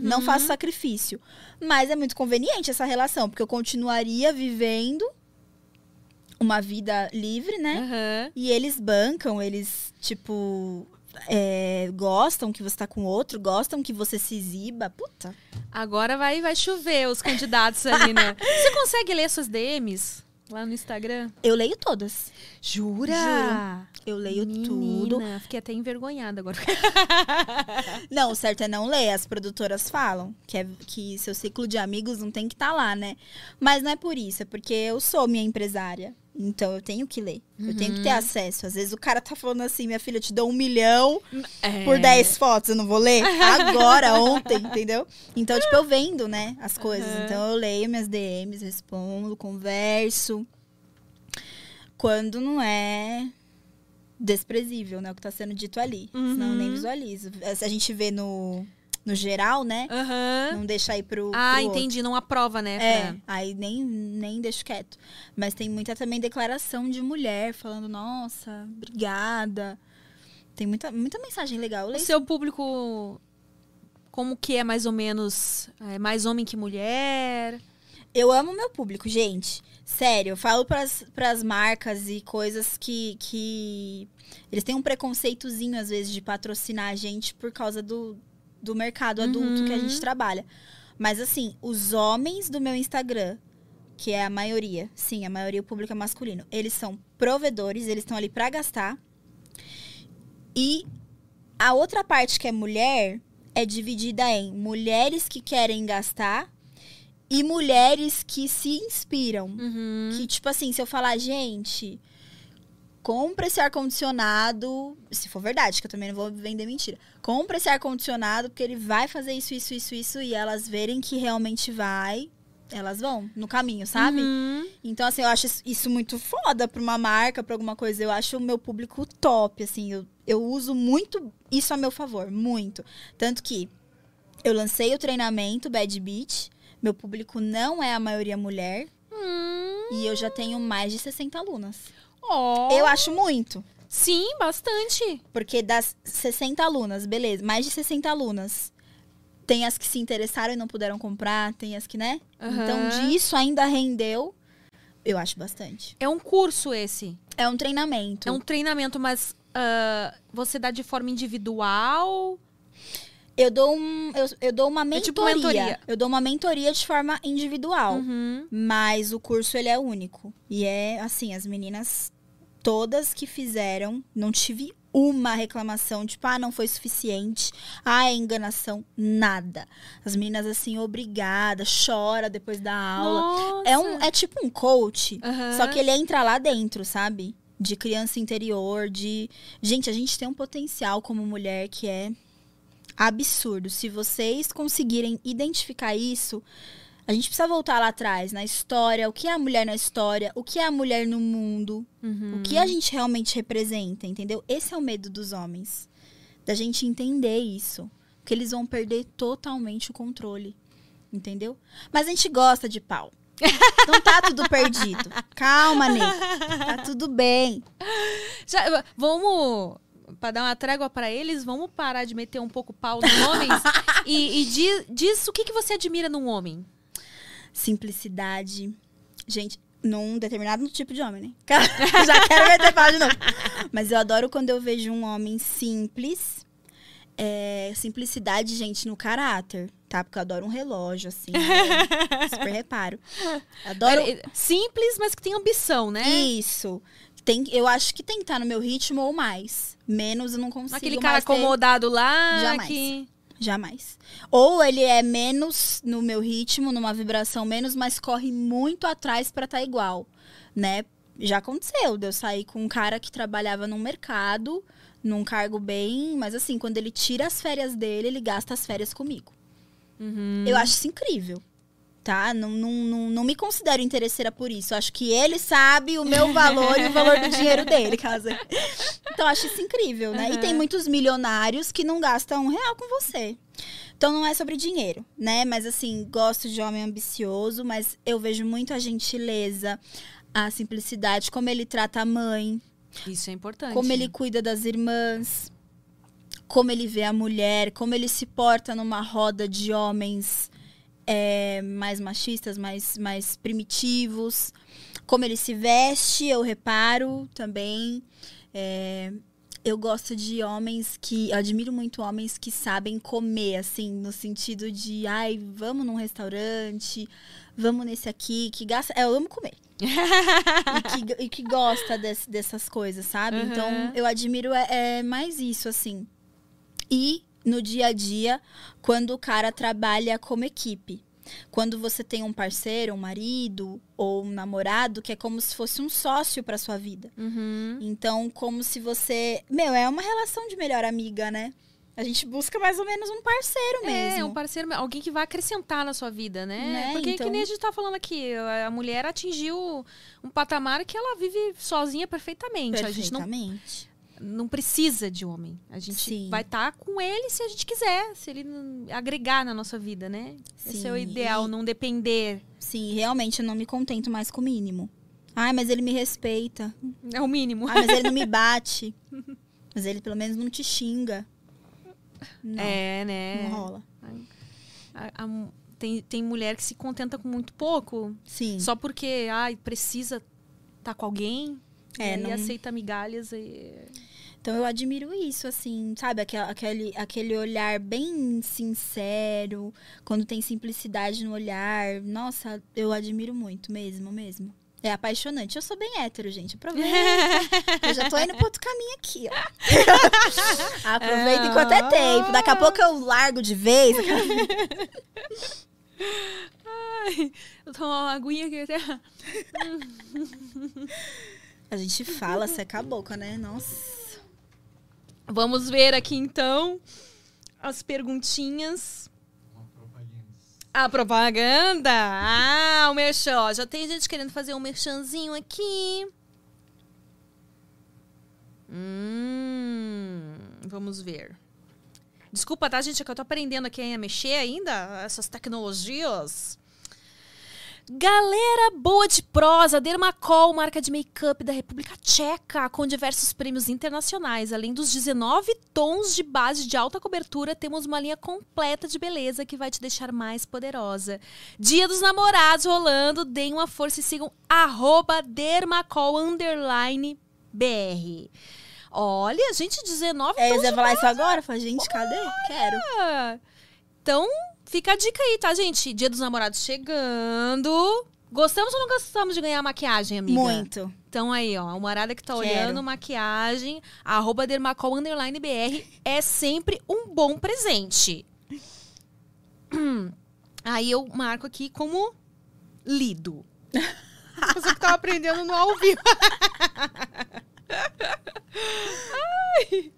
Não faço sacrifício. Mas é muito conveniente essa relação, porque eu continuaria vivendo uma vida livre, né? Aham. E eles bancam, eles, tipo, é, gostam que você tá com outro, gostam que você se exiba. Puta. Agora vai, vai chover os candidatos ali, né? Você consegue ler suas DMs lá no Instagram? Eu leio todas. Jura? Eu leio Menina, tudo. Fiquei até envergonhada agora. Não, o certo é não ler. As produtoras falam que, é, que seu ciclo de amigos não tem que estar lá, né? Mas não é por isso, é porque eu sou minha empresária. Então eu tenho que ler. Eu tenho que ter acesso. Às vezes o cara tá falando assim, minha filha, eu te dou um milhão É. por 10 fotos, eu não vou ler? Agora, ontem, entendeu? Então, tipo, eu vendo, né, as coisas. Então eu leio minhas DMs, respondo, converso. Quando não é desprezível, né? O que tá sendo dito ali. Senão eu nem visualizo. A gente vê no, no geral, né? Aham. Não deixa aí pro. Ah, pro outro. entendi. Não aprova, né? É, aí nem, nem deixo quieto. Mas tem muita também declaração de mulher falando, nossa, obrigada. Tem muita, muita mensagem legal. O seu público, como que é mais ou menos? É mais homem que mulher? Eu amo meu público, gente. Sério, eu falo pras, pras marcas e coisas que, que. Eles têm um preconceitozinho, às vezes, de patrocinar a gente por causa do, do mercado adulto que a gente trabalha. Mas, assim, os homens do meu Instagram que é a maioria. Sim, a maioria o público é masculino. Eles são provedores, eles estão ali pra gastar. E a outra parte que é mulher é dividida em mulheres que querem gastar e mulheres que se inspiram. Uhum. Que, tipo assim, se eu falar, gente, compra esse ar-condicionado. Se for verdade, que eu também não vou vender mentira. Compra esse ar-condicionado, porque ele vai fazer isso, isso, isso, isso, e elas verem que realmente vai. Elas vão no caminho, sabe? Uhum. Então, assim, eu acho isso- muito foda pra uma marca, pra alguma coisa. Eu acho o meu público top, assim. Eu, eu uso muito isso a meu favor, muito. Tanto que eu lancei o treinamento Bad Beat. Meu público não é a maioria mulher. Hum. E eu já tenho mais de 60 alunas. Ó. Eu acho muito. Sim, bastante. Porque das 60 alunas, beleza, mais de 60 alunas. Tem as que se interessaram e não puderam comprar, tem as que, né? Aham. Então, disso ainda rendeu. Eu acho bastante. É um curso esse. É um treinamento. É um treinamento, mas ah, você dá de forma individual? Eu dou um, eu, eu dou uma É mentoria. tipo mentoria. Eu dou uma mentoria de forma individual. Uhum. Mas o curso ele é único. E é assim, as meninas todas que fizeram, não tive uma reclamação, tipo, ah, não foi suficiente, ah, é enganação, nada. As meninas assim, obrigada, chora depois da aula. Nossa. É um é tipo um coach, Aham. só que ele entra lá dentro, sabe? De criança interior, de gente, a gente tem um potencial como mulher que é absurdo. Se vocês conseguirem identificar isso, a gente precisa voltar lá atrás, na história, o que é a mulher na história, o que é a mulher no mundo, Uhum. o que a gente realmente representa, entendeu? Esse é o medo dos homens. Da gente entender isso. Que eles vão perder totalmente o controle. Entendeu? Mas a gente gosta de pau. Não tá tudo perdido. Calma, Ney. Tá tudo bem. Já, vamos. Pra dar uma trégua pra eles, vamos parar de meter um pouco pau nos homens. e e diz, diz o que, que você admira num homem. Simplicidade. Gente, num determinado tipo de homem, né? Já quero meter pau de novo. Mas eu adoro quando eu vejo um homem simples. É, simplicidade, gente, no caráter, tá? Porque eu adoro um relógio, assim. eu super reparo. Adoro Simples, mas que tem ambição, né? isso. Tem, eu acho que tem que estar no meu ritmo ou mais. Menos eu não consigo Aquele cara mais ter- acomodado lá. Jamais. Que... Jamais. Ou ele é menos no meu ritmo, numa vibração menos, mas corre muito atrás pra estar igual, né? Já aconteceu, de eu sair com um cara que trabalhava num mercado, num cargo bem, mas assim, quando ele tira as férias dele, ele gasta as férias comigo. Uhum. Eu acho isso incrível. Tá? Não, não, não, não me considero interesseira por isso. Eu acho que ele sabe o meu valor e o valor do dinheiro dele, caso. Então, acho isso incrível, né? E tem muitos milionários que não gastam um real com você. Então, não é sobre dinheiro, né? Mas, assim, gosto de homem ambicioso, mas eu vejo muito a gentileza, a simplicidade, como ele trata a mãe, Isso é importante. como ele cuida das irmãs, como ele vê a mulher, como ele se porta numa roda de homens é, mais machistas, mais, mais primitivos, como ele se veste, eu reparo também. É, eu gosto de homens que. Eu admiro muito homens que sabem comer, assim, no sentido de, ai, vamos num restaurante, vamos nesse aqui, que gasta. É, eu amo comer. e, que, e que gosta dessas coisas, sabe? Uhum. Então, eu admiro é, é mais isso, assim. E no dia a dia, quando o cara trabalha como equipe. Quando você tem um parceiro, um marido ou um namorado que é como se fosse um sócio para sua vida. Uhum. Então, como se você. Meu, é uma relação de melhor amiga, né? A gente busca mais ou menos um parceiro mesmo. É, um parceiro, alguém que vai acrescentar na sua vida, né? Né, Porque então- que nem a gente tá falando aqui, a mulher atingiu um patamar que ela vive sozinha perfeitamente. A gente não, Perfeitamente. Não precisa de homem. A gente Sim. vai estar com ele se a gente quiser, se ele agregar na nossa vida, né? Esse é o Sim, ideal, não depender. Sim, realmente eu não me contento mais com o mínimo. Ai, mas ele me respeita. É o mínimo. Ai, mas ele não me bate. Mas ele pelo menos não te xinga. Não, é, né? não rola. A- a- tem, tem mulher que se contenta com muito pouco, Sim. só porque ai, precisa estar com alguém. É, e não- aceita migalhas e. Então eu admiro isso, assim, sabe? Aquele, aquele, aquele olhar bem sincero, quando tem simplicidade no olhar. Nossa, eu admiro muito, mesmo, mesmo. É apaixonante. Eu sou bem hétero, gente. Aproveita. eu já tô indo pro outro caminho aqui, ó. Aproveita enquanto é tempo. Daqui a pouco eu largo de vez. Ai, eu tomo uma aguinha aqui até. A gente fala, seca a boca, né? Nossa. Vamos ver aqui então as perguntinhas. A propaganda. Ah, o merchan. Já tem gente querendo fazer um merchanzinho aqui. Hum, vamos ver. Desculpa, tá, gente? É que eu tô aprendendo aqui a mexer ainda, essas tecnologias. Galera boa de prosa, Dermacol, marca de make-up da República Tcheca, com diversos prêmios internacionais. Além dos 19 tons de base de alta cobertura, temos uma linha completa de beleza que vai te deixar mais poderosa. Dia dos namorados rolando, deem uma força e sigam arroba Dermacol BR. Olha, gente, 19 É, tons de falar isso agora? Fala, gente, cadê? Quero. Então, fica a dica aí, tá, gente? Dia dos namorados chegando. Gostamos ou não gostamos de ganhar maquiagem, amiga? Muito. Então aí, ó, a morada que tá Quero. olhando maquiagem, arroba dermacol underline BR, é sempre um bom presente. Aí eu marco aqui como lido. Você que tá aprendendo no ao vivo. Ai.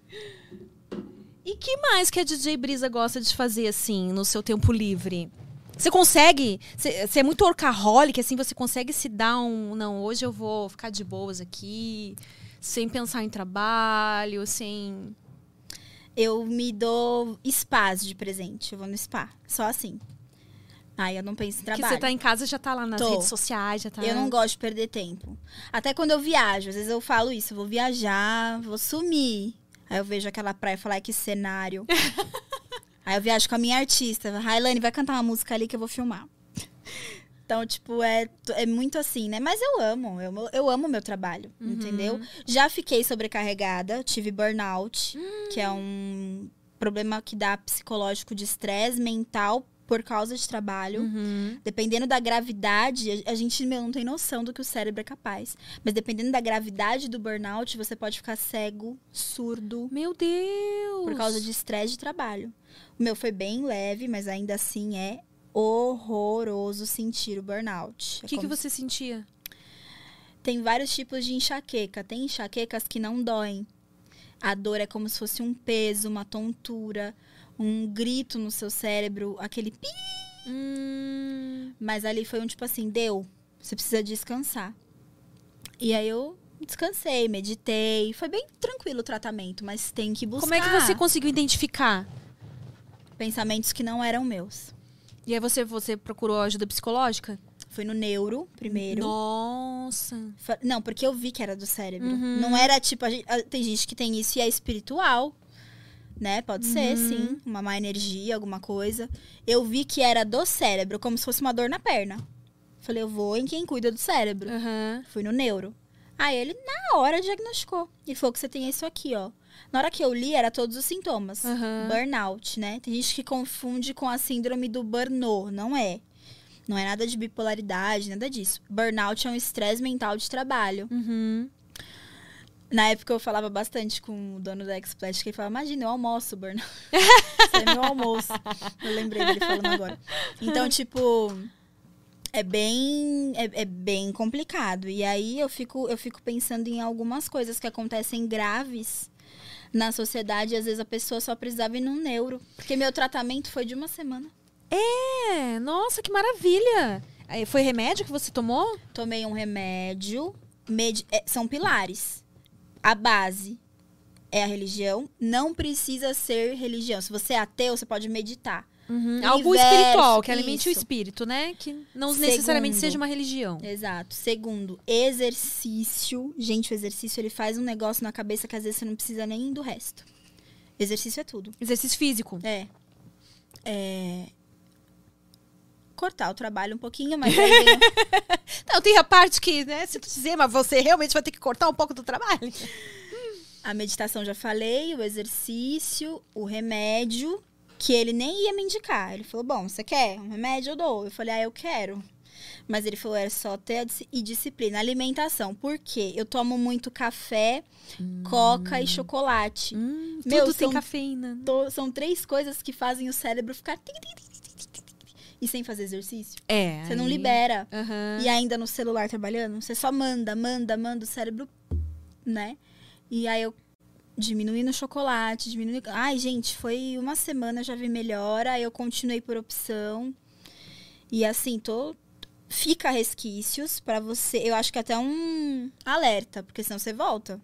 E que mais que a DJ Brisa gosta de fazer, assim, no seu tempo livre? Você consegue? Você é muito orcaholic, assim, você consegue se dar um. Não, hoje eu vou ficar de boas aqui, sem pensar em trabalho, sem. Eu me dou spas de presente. Eu vou no spa. Só assim. Aí eu não penso em trabalho. você tá em casa já tá lá nas Tô. redes sociais, já tá. Eu não gosto de perder tempo. Até quando eu viajo, às vezes eu falo isso, eu vou viajar, vou sumir. Aí eu vejo aquela praia e falo, ai, que cenário. Aí eu viajo com a minha artista. Railane, vai cantar uma música ali que eu vou filmar. Então, tipo, é, é muito assim, né? Mas eu amo, eu, eu amo meu trabalho, entendeu? Já fiquei sobrecarregada, tive burnout, que é um problema que dá psicológico de estresse mental por causa de trabalho. Uhum. Dependendo da gravidade, a gente meu, não tem noção do que o cérebro é capaz. Mas dependendo da gravidade do burnout, você pode ficar cego, surdo, Meu Deus! por causa de estresse de trabalho. O meu foi bem leve, mas ainda assim é horroroso sentir o burnout. O É que, que como- você sentia? Tem vários tipos de enxaqueca. Tem enxaquecas que não doem. A dor é como se fosse um peso, uma tontura, um grito no seu cérebro, aquele pi Hum, Mas ali foi um tipo assim, deu, você precisa descansar. E aí eu descansei, meditei, foi bem tranquilo o tratamento, mas tem que buscar como é que você conseguiu identificar? pensamentos que não eram meus. E aí você, você procurou ajuda psicológica? Fui no neuro primeiro. Nossa. Não, porque eu vi que era do cérebro. Uhum. Não era tipo, a gente- a- tem gente que tem isso e é espiritual. Né? Pode ser, Uhum. sim. Uma má energia, alguma coisa. Eu vi que era do cérebro, como se fosse uma dor na perna. Falei, eu vou em quem cuida do cérebro. Aham. Fui no neuro. Aí ele, na hora, diagnosticou. E falou que você tem isso aqui, ó. Na hora que eu li, era todos os sintomas. Aham. Burnout, né? Tem gente que confunde com a síndrome do burnout. Não é. Não é nada de bipolaridade, nada disso. Burnout é um estresse mental de trabalho. Uhum. Na época eu falava bastante com o dono da X-Plastic, ele falava, imagina, eu almoço burnout. Isso é meu almoço. Eu lembrei dele falando agora. Então, tipo, é bem, é, é bem complicado. E aí eu fico, eu fico pensando em algumas coisas que acontecem graves na sociedade. E às vezes a pessoa só precisava ir num neuro. Porque meu tratamento foi de uma semana. É, nossa, que maravilha. Aí, foi remédio que você tomou? Tomei um remédio. medi- é, são pilares. A base é a religião. Não precisa ser religião. Se você é ateu, você pode meditar. Algo Universo, espiritual, que alimente o isso. espírito, né? Que não Segundo. necessariamente seja uma religião. Exato. Segundo, exercício. Gente, o exercício ele faz um negócio na cabeça que às vezes você não precisa nem do resto. Exercício é tudo. Exercício físico. É. É. Cortar o trabalho um pouquinho, mas aí Não, tem a parte que, né, se tu dizer, mas você realmente vai ter que cortar um pouco do trabalho. A meditação já falei, o exercício, o remédio, que ele nem ia me indicar. Ele falou: Bom, você quer um remédio? Eu dou. Eu falei: Ah, eu quero. Mas ele falou: era só ter e disciplina. Alimentação. Por quê? Eu tomo muito café, coca e chocolate. Hum, Meu, tudo tem são- cafeína. To- São três coisas que fazem o cérebro ficar. tic, tic, tic, E sem fazer exercício. É. Você não aí- libera. Aham. E ainda no celular trabalhando, você só manda, manda, manda o cérebro, né? E aí eu diminui no chocolate, diminui. Ai, gente, foi uma semana, já vi melhora, aí eu continuei por opção. E assim, tô. Fica resquícios pra você. Eu acho que até um alerta, porque senão você volta.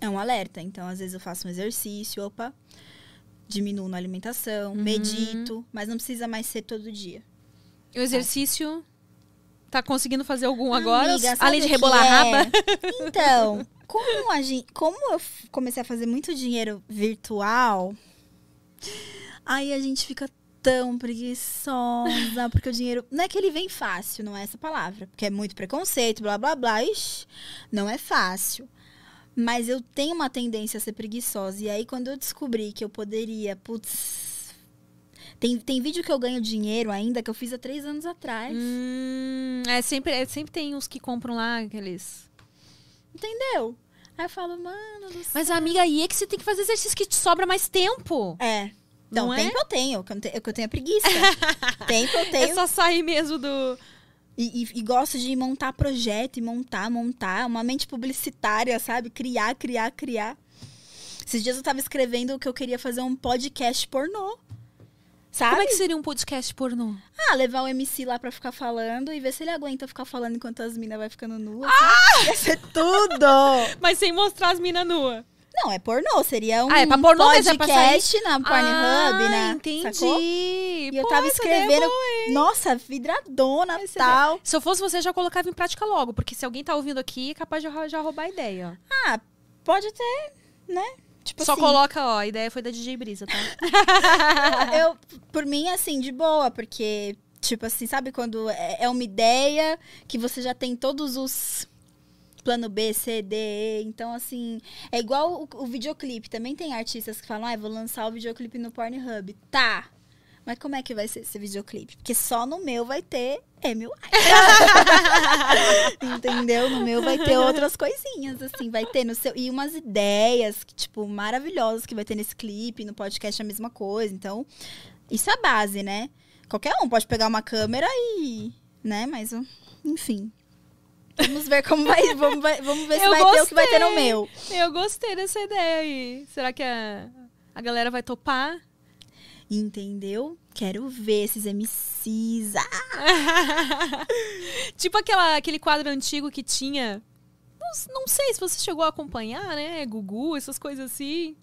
É um alerta. Então, às vezes eu faço um exercício, opa, diminuo na alimentação, Uhum. medito, mas não precisa mais ser todo dia. O exercício. Tá conseguindo fazer algum agora? Amiga, sabe além de rebolar a é? raba? Então, como, a gente, como eu comecei a fazer muito dinheiro virtual, aí a gente fica tão preguiçosa, porque o dinheiro. Não é que ele vem fácil, não é essa palavra. Porque é muito preconceito, blá blá blá. Ixi, não é fácil. Mas eu tenho uma tendência a ser preguiçosa. E aí, quando eu descobri que eu poderia, putz. Tem, tem vídeo que eu ganho dinheiro ainda que eu fiz há três anos atrás. Hum, é, sempre, é, sempre tem os que compram lá aqueles. Entendeu? Aí eu falo, mano do céu. Mas, amiga, aí é que você tem que fazer exercício que te sobra mais tempo. É. Então, Não é? tempo eu tenho, que eu, não te- que eu tenho é preguiça. tempo eu tenho. É só sair mesmo do. E, e- e gosto de montar projeto e montar, montar. Uma mente publicitária, sabe? Criar, criar, criar. Esses dias eu tava escrevendo que eu queria fazer um podcast pornô. Sabe? Como é que seria um podcast pornô? Ah, levar o MC lá pra ficar falando e ver se ele aguenta ficar falando enquanto as minas vai ficando nuas. Ah! sabe? Ia ser tudo! Mas sem mostrar as minas nuas. Não, é pornô. Seria um Ah, é pra pornô, mas é pra podcast na Pornhub, ah, né? Entendi. Sacou? E eu Pô, tava é escrevendo. boa, nossa, vidradona Essa tal. Se eu fosse você, já colocava em prática logo, porque se alguém tá ouvindo aqui, é capaz de já- roubar a ideia. Ah, pode até, né? Tipo Só assim, coloca, ó, a ideia foi da DJ Brisa, tá? eu, por mim, assim, de boa, porque, tipo assim, sabe quando é, é uma ideia que você já tem todos os plano B, C, D, E, então assim, é igual o, o videoclipe, também tem artistas que falam, ah, vou lançar o videoclipe no Pornhub. Tá, mas como é que vai ser esse videoclipe? Porque só no meu vai ter White. Entendeu? No meu vai ter outras coisinhas, assim, vai ter no seu. E umas ideias, tipo, maravilhosas que vai ter nesse clipe, no podcast é a mesma coisa. Então, isso é a base, né? Qualquer um pode pegar uma câmera e. né? Mas, enfim. Vamos ver como vai. Vamos, vai- vamos ver se Eu vai ter o que vai ter no gostei. meu. Eu gostei dessa ideia aí. Será que a, a galera vai topar? Entendeu? Quero ver esses MCs. Ah, tipo aquela, aquele quadro antigo que tinha. Não, não sei se você chegou a acompanhar, né? Gugu, essas coisas assim.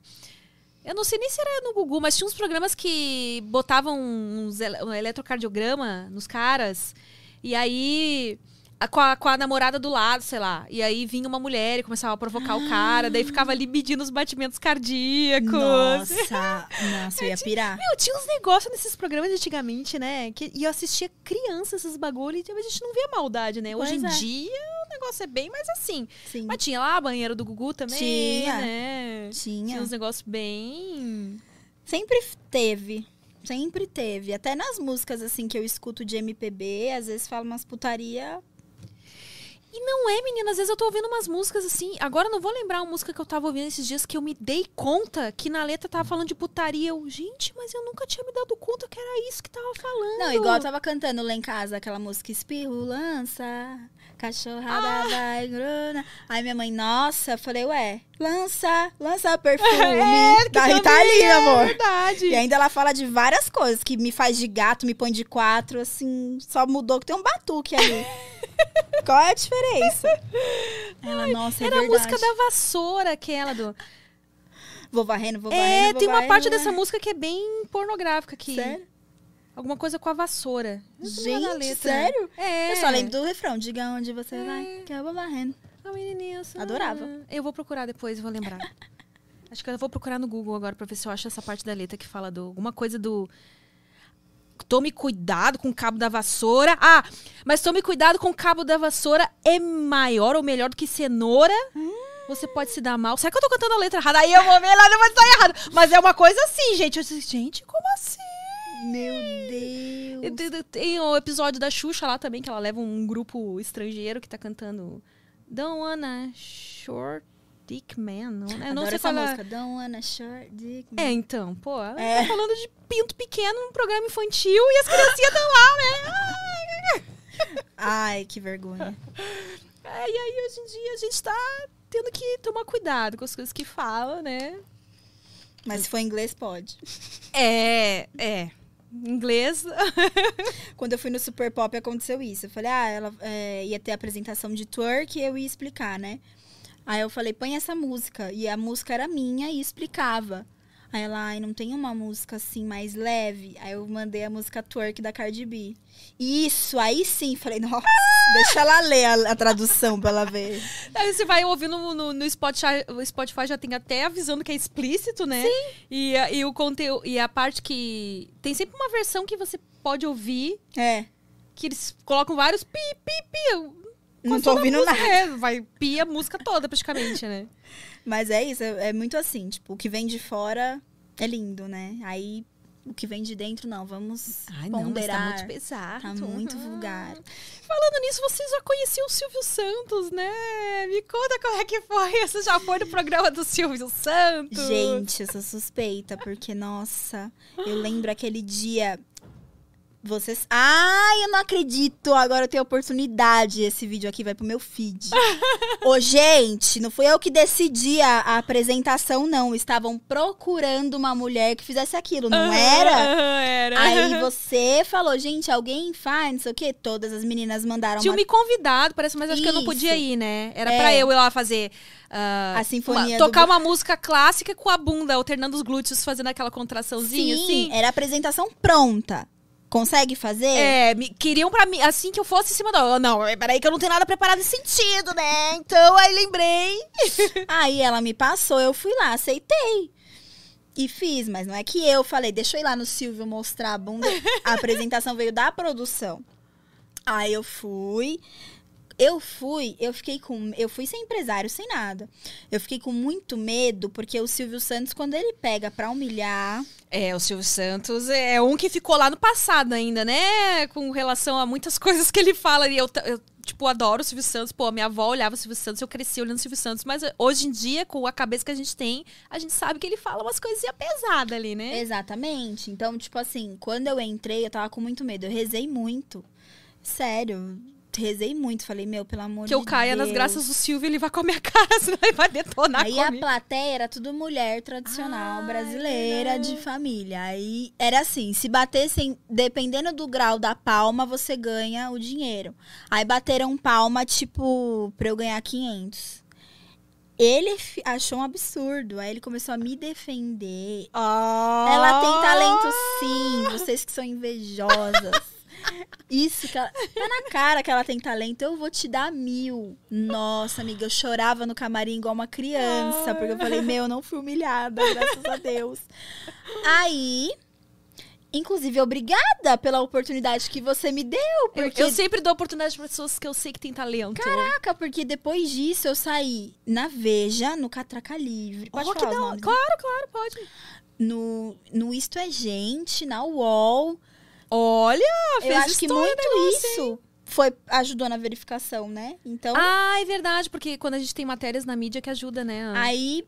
Eu não sei nem se era no Gugu, mas tinha uns programas que botavam uns um eletrocardiograma nos caras. E aí. Com, a, com a namorada do lado, sei lá. E aí vinha uma mulher e começava a provocar o cara. Daí ficava ali medindo os batimentos cardíacos. nossa, nossa, eu ia pirar. Meu, tinha uns negócios nesses programas antigamente, né? Que, e eu assistia criança esses bagulho e a gente não via maldade, né? Hoje Pois em é. dia o negócio é bem mais assim. Sim. Mas tinha lá a banheira do Gugu também, Tinha. né? Tinha. Tinha uns negócios bem... Sempre teve. Sempre teve. Até nas músicas, assim, que eu escuto de MPB, às vezes fala umas putaria. E não é, menina, às vezes eu tô ouvindo umas músicas assim. Agora eu não vou lembrar uma música que eu tava ouvindo esses dias que eu me dei conta que na letra tava falando de putaria. Eu, gente, mas eu nunca tinha me dado conta que era isso que tava falando. Não, igual eu tava cantando lá em casa, aquela música Espirro, lança, cachorrada Ah! vai grana. Aí minha mãe, nossa, eu falei, ué, lança, lança perfume É, da também Rita Lee, é amor. verdade. E ainda ela fala de várias coisas, que me faz de gato, me põe de quatro, assim, só mudou que tem um batuque ali. Qual é a diferença? Ela, nossa, é Era a verdade. música da vassoura, aquela do. Vou varrendo, vou varrendo, É, vou tem uma varrendo, parte né? dessa música que é bem pornográfica aqui. Sério? Alguma coisa com a vassoura. Gente, sério? É. Eu só lembro do refrão, diga onde você É. vai, que eu vou varrendo. A menininha Adorava. Eu vou procurar depois, vou lembrar. Acho que eu vou procurar no Google agora pra ver se eu acho essa parte da letra que fala do alguma coisa do Tome cuidado com o cabo da vassoura. Ah, mas tome cuidado com o cabo da vassoura é maior ou melhor do que cenoura. você pode se dar mal. Será que eu tô cantando a letra errada? Aí eu vou ver lá, não vai estar errado. Mas é uma coisa assim, gente. Eu disse, gente, como assim? Meu Deus. te- te- Tem o episódio da Xuxa lá também, que ela leva um grupo estrangeiro que tá cantando Don't wanna short dick man. Não, eu não Adoro sei é. música. Don't wanna short dick. É, então, pô, ela É. tá falando de pinto pequeno num programa infantil e as criancinhas estão lá, né? Ai, que vergonha. É, e aí, hoje em dia, a gente tá tendo que tomar cuidado com as coisas que fala, né? Mas se for inglês, pode. É, é. Inglês. Quando eu fui no Super Pop, aconteceu isso. Eu falei, ah, ela é, ia ter apresentação de twerk e eu ia explicar, né? Aí eu falei, põe essa música. E a música era minha e explicava. Aí ela, ai, não tem uma música assim mais leve? Aí eu mandei a música twerk da Cardi B. Isso, aí sim, falei, nossa, deixa ela ler a, a tradução pra ela ver. Aí você vai ouvindo no, no, no Spotify, o Spotify já tem até avisando que é explícito, né? Sim. E, a- e o conteúdo. E a parte que. Tem sempre uma versão que você pode ouvir, É, que eles colocam vários pi, pi, pi. não tô ouvindo música, nada. É, vai pi a música toda, praticamente, né? Mas é isso, é, é muito assim, tipo, o que vem de fora é lindo, né? Aí o que vem de dentro, não, vamos ponderar. tá muito pesado. Tá muito Uhum. vulgar. Falando nisso, você já conhecia o Silvio Santos, né? Me conta como é que foi. Você já foi no programa do Silvio Santos? Gente, eu sou suspeita, porque, nossa, eu lembro aquele dia. Vocês. Ai, eu não acredito! Agora eu tenho oportunidade. Esse vídeo aqui vai pro meu feed. Ô, gente, não fui eu que decidi a, a apresentação, não. Estavam procurando uma mulher que fizesse aquilo, não Aham, era? era. Aí você falou, gente, alguém faz, não sei o quê. Todas as meninas mandaram Tinha uma me convidado, parece, mas acho que eu não podia Isso. ir, né? Era É. pra eu ir lá fazer. ah, A sinfonia uma- tocar do- uma música clássica com a bunda, alternando os glúteos, fazendo aquela contraçãozinha, Sim, assim. era a apresentação pronta. Consegue fazer? É, me- queriam pra mim, assim que eu fosse em cima da. Oh, não, peraí, que eu não tenho nada preparado nesse sentido, né? Então, aí lembrei. Aí ela me passou, eu fui lá, aceitei. E fiz, mas não é que eu falei, deixa eu ir lá no Silvio mostrar a bunda. A apresentação veio da produção. Aí eu fui. Eu fui, eu fiquei com. Eu fui sem empresário, sem nada. Eu fiquei com muito medo, porque o Silvio Santos, quando ele pega pra humilhar. É, o Silvio Santos é um que ficou lá no passado ainda, né? Com relação a muitas coisas que ele fala. E eu, eu, tipo, adoro o Silvio Santos. Pô, minha avó olhava o Silvio Santos, eu cresci olhando o Silvio Santos. Mas eh, hoje em dia, com a cabeça que a gente tem, a gente sabe que ele fala umas coisinhas pesadas ali, né? Exatamente. Então, tipo assim, quando eu entrei, eu tava com muito medo. Eu rezei muito. Sério, rezei muito. Falei, meu, pelo amor Que de eu caia nas Deus. graças do Silvio, ele vai com a minha cara, senão ele vai detonar Aí a comigo. plateia era tudo mulher tradicional, Ah, brasileira, de família. Aí era assim, se batessem, dependendo do grau da palma, você ganha o dinheiro. Aí bateram palma, tipo, pra eu ganhar 500. Ele achou um absurdo. Aí ele começou a me defender. Ela tem talento sim, vocês que são invejosas. Isso, que ela, tá na cara que ela tem talento, eu vou te dar mil. Nossa, amiga, eu chorava no camarim igual uma criança, porque eu falei, meu, eu não fui humilhada, graças a Deus. Aí, inclusive, obrigada pela oportunidade que você me deu, Eu, porque eu sempre dou oportunidade pra pessoas que eu sei que tem talento. Caraca, porque depois disso eu saí na Veja, no Catraca Livre. Pode Oh, que falar né? Claro, claro, pode. no, no Isto é Gente, na UOL. Olha, fez eu acho que muito negócio, isso foi ajudou na verificação, né? Então, Ah, é verdade, porque quando a gente tem matérias na mídia que ajuda, né? aí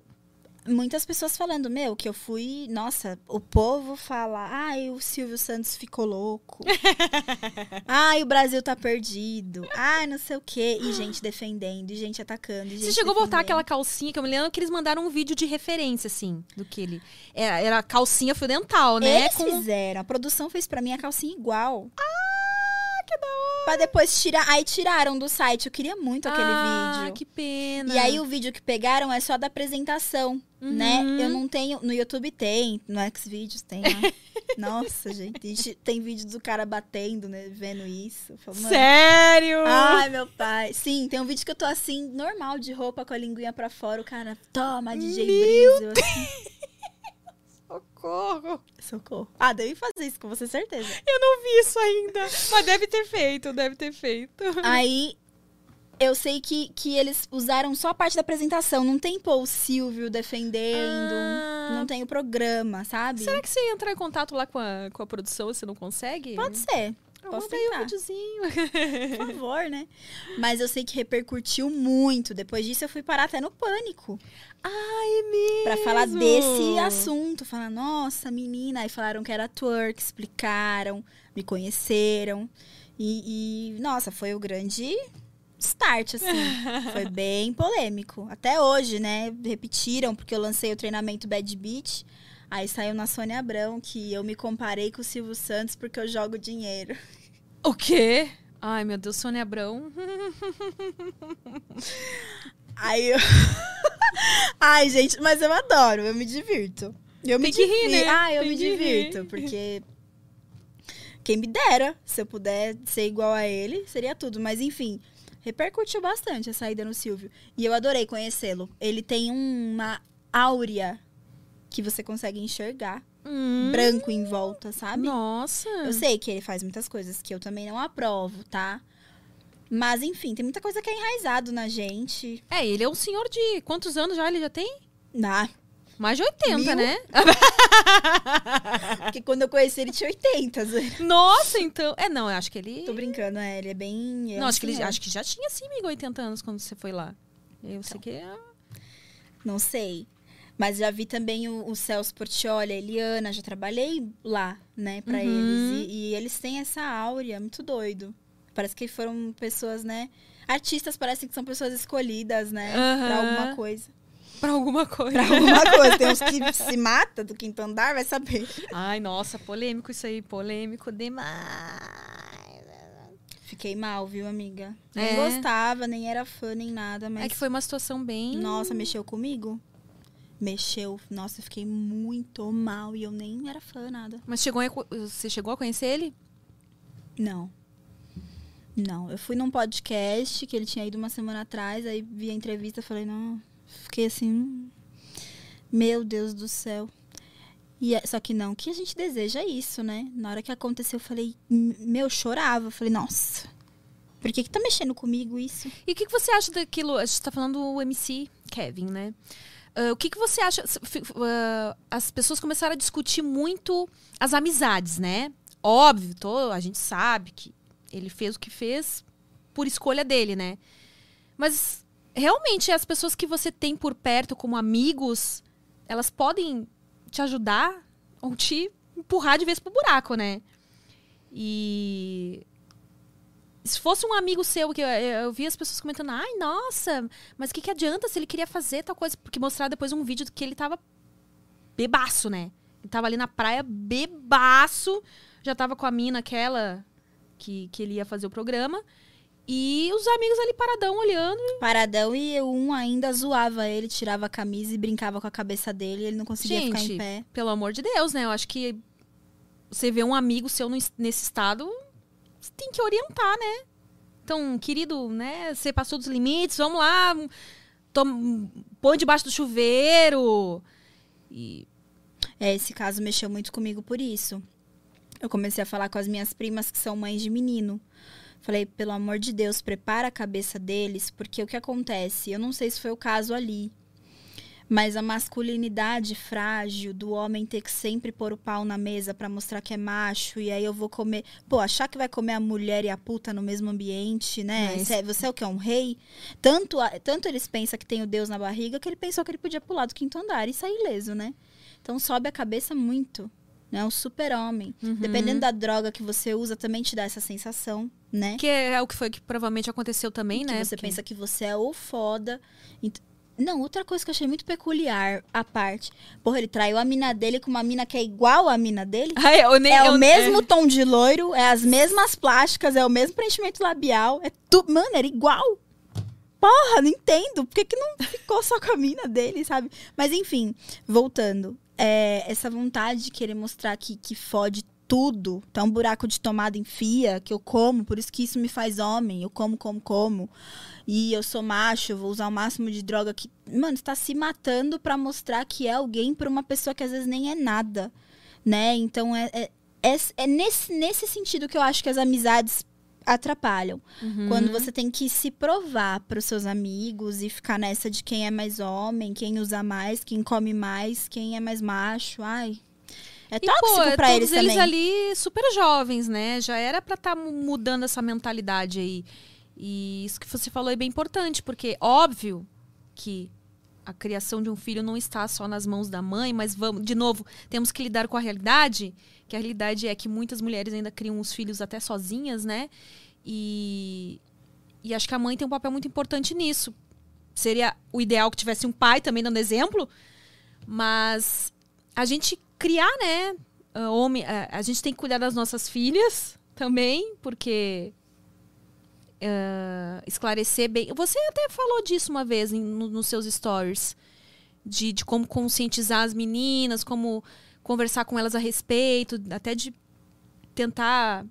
muitas pessoas falando, meu, que eu fui, nossa, o povo fala, ai, o Silvio Santos ficou louco. ai, o Brasil tá perdido. Ai, não sei o quê. E gente defendendo, e gente atacando. E Você gente chegou a botar aquela calcinha, que eu me lembro que eles mandaram um vídeo de referência, assim, do que ele. Era, era calcinha fio dental, né? Eles Com- fizeram. A produção fez pra mim a calcinha igual. Ah, que da hora. Pra depois tirar. Aí tiraram do site. Eu queria muito aquele ah, vídeo. que pena. E aí o vídeo que pegaram é só da apresentação, né? Uhum. Eu não tenho. No YouTube tem, no Xvideos tem lá. Nossa, gente. gente Tem vídeo do cara batendo, né? Vendo isso. Falo, Sério? Ai, meu pai. Sim, tem um vídeo que eu tô assim, normal, de roupa, com a linguinha pra fora. O cara, toma, DJ Brisa. Eu assim, Socorro. socorro. Ah, deve fazer isso com você, certeza. Eu não vi isso ainda. Mas deve ter feito, deve ter feito. Aí Eu sei que, que eles usaram só a parte da apresentação. Não tem o Silvio defendendo. Ah. Não tem o programa, sabe? Será que você ia entrar em contato lá com a, com a produção, você não consegue? Pode ser. Ah, Posso o tentar. videozinho. Por favor, né? Mas eu sei que repercutiu muito. Depois disso, eu fui parar até no pânico. Ai, mesmo. Pra falar desse assunto. Falar, nossa, menina. Aí falaram que era twerk, explicaram, me conheceram. E, e, nossa, foi o grande start, assim. foi bem polêmico. Até hoje, né? Repetiram, porque eu lancei o treinamento Bad Beat. Aí saiu na Sônia Abrão que eu me comparei com o Silvio Santos porque eu jogo dinheiro. O quê? Ai, meu Deus, Sônia Abrão. Aí eu. Ai, gente, mas eu adoro, eu me divirto. Eu me Tem que rir, né? Ah, eu Tem me divirto, rir. porque. Quem me dera, se eu puder ser igual a ele, seria tudo. Mas enfim, repercutiu bastante a saída no Silvio. E eu adorei conhecê-lo. Ele tem uma áurea que você consegue enxergar. Hum, Branco em volta, sabe? Nossa. Eu sei que ele faz muitas coisas que eu também não aprovo, tá? Mas enfim, tem muita coisa que é enraizado na gente. É, ele é um senhor de quantos anos já ele já tem? Ah, Mais de 80, Mil? né? Porque quando eu conheci ele tinha 80. Zé. Nossa, então. É, não, eu acho que ele. Tô brincando, é, ele é bem. é Não, um acho que, ele, senhor. acho que já tinha sim, amigo, 80 anos quando você foi lá. Eu sei que é. Não sei. Mas já vi também o, o Celso Portioli, a Eliana, já trabalhei lá, né, pra Uhum. eles. E, e eles têm essa áurea, muito doido. Parece que foram pessoas, né? Artistas parecem que são pessoas escolhidas, né? Pra Aham. alguma coisa. Pra alguma coisa. Pra alguma coisa. Tem uns que se mata do quinto andar, vai saber. Ai, nossa, polêmico isso aí, polêmico demais. Fiquei mal, viu, amiga? É? Nem gostava, nem era fã, nem nada, mas. É que foi uma situação bem. Nossa, mexeu comigo? Mexeu. Nossa, eu fiquei muito mal e eu nem era fã, nada. Mas chegou a... você chegou a conhecer ele? Não. Não. Eu fui num podcast que ele tinha ido uma semana atrás, aí vi a entrevista falei, não. Fiquei assim. hum, Meu Deus do céu. E é- só que não, que a gente deseja isso, né? Na hora que aconteceu, eu falei, "M- meu, eu chorava. Eu falei, nossa, por que que tá mexendo comigo isso? E o que, que você acha daquilo? A gente tá falando do MC Kevin, né? Ah, o que, que você acha? ah, as pessoas começaram a discutir muito as amizades, né? Óbvio, tô- a gente sabe que ele fez o que fez por escolha dele, né? Mas realmente as pessoas que você tem por perto como amigos, elas podem te ajudar ou te empurrar de vez pro buraco, né? E se fosse um amigo seu, que eu, eu, vi as pessoas comentando, ai, nossa, mas o que, que adianta se ele queria fazer tal coisa? Porque mostraram depois um vídeo que ele tava bebaço, né? Ele tava ali na praia, bebaço, já tava com a mina aquela que, que ele ia fazer o programa. E os amigos ali paradão olhando. Paradão e um ainda zoava ele, tirava a camisa e brincava com a cabeça dele, ele não conseguia ficar Gente, em pé. pelo amor de Deus, né? Eu acho que você vê um amigo seu nesse estado, você tem que orientar, né? Então, querido, né? Você passou dos limites, vamos lá. Tom, põe debaixo do chuveiro. E. É, esse caso mexeu muito comigo por isso. Eu comecei a falar com as minhas primas que são mães de menino. Falei, pelo amor de Deus, prepara a cabeça deles, porque o que acontece? Eu não sei se foi o caso ali. Mas a masculinidade frágil do homem ter que sempre pôr o pau na mesa pra mostrar que é macho, e aí eu vou comer. Pô, achar que vai comer a mulher e a puta no mesmo ambiente, né? É, Você é- Você é o que? É um rei? Tanto, a- tanto eles pensam que tem o Deus na barriga que ele pensou que ele podia pular do quinto andar e sair ileso, né? Então sobe a cabeça muito. Né? Um super-homem. Dependendo da droga que você usa, também te dá essa sensação, né? Que é o que foi que provavelmente aconteceu também, que né? você Porque- pensa que você é o foda. Não, outra coisa que eu achei muito peculiar, a parte. Porra, ele traiu a mina dele com uma mina que é igual à mina dele. Ai, nem- É eu- o mesmo tom de loiro, é as mesmas plásticas, é o mesmo preenchimento labial. É tu... Mano, era igual. Porra, não entendo. Por que, que não ficou só com a mina dele, sabe? Mas enfim, voltando. É, essa vontade de querer mostrar que, que fode tudo. Tá um buraco de tomada enfia, que eu como, por isso que isso me faz homem. Eu como, como, como. E eu sou macho, vou usar o máximo de droga que. Mano, você tá se matando pra mostrar que é alguém pra uma pessoa que às vezes nem é nada. Né? Então é, é, é, é nesse, nesse sentido que eu acho que as amizades atrapalham. Quando você tem que se provar para os seus amigos e ficar nessa de quem é mais homem, quem usa mais, quem come mais, quem é mais macho. Ai. É E, tóxico pô, pra todos eles também. ali super jovens, né? Já era pra estar mudando essa mentalidade aí. E isso que você falou é bem importante, porque óbvio que a criação de um filho não está só nas mãos da mãe, mas vamos, de novo, temos que lidar com a realidade, que a realidade é que muitas mulheres ainda criam os filhos até sozinhas, né? E, e acho que a mãe tem um papel muito importante nisso. Seria o ideal que tivesse um pai também dando exemplo, mas a gente criar, né? Homem, a gente tem que cuidar das nossas filhas também, porque ah, esclarecer bem. Você até falou disso uma vez em- no- nos seus stories. De, de como conscientizar as meninas, como conversar com elas a respeito, até de tentar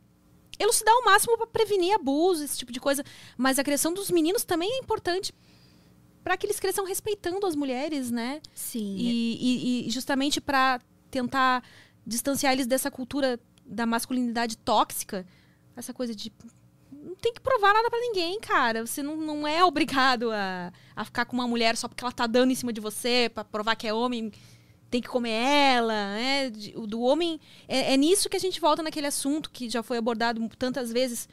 elucidar o máximo para prevenir abuso, esse tipo de coisa. Mas a criação dos meninos também é importante para que eles cresçam respeitando as mulheres, né? Sim. E, e- e justamente para tentar distanciar eles dessa cultura da masculinidade tóxica, essa coisa de não tem que provar nada pra ninguém, cara. Você não, não é obrigado a, a ficar com uma mulher só porque ela tá dando em cima de você, pra provar que é homem, tem que comer ela, né? O do homem. É, é nisso que a gente volta naquele assunto que já foi abordado tantas vezes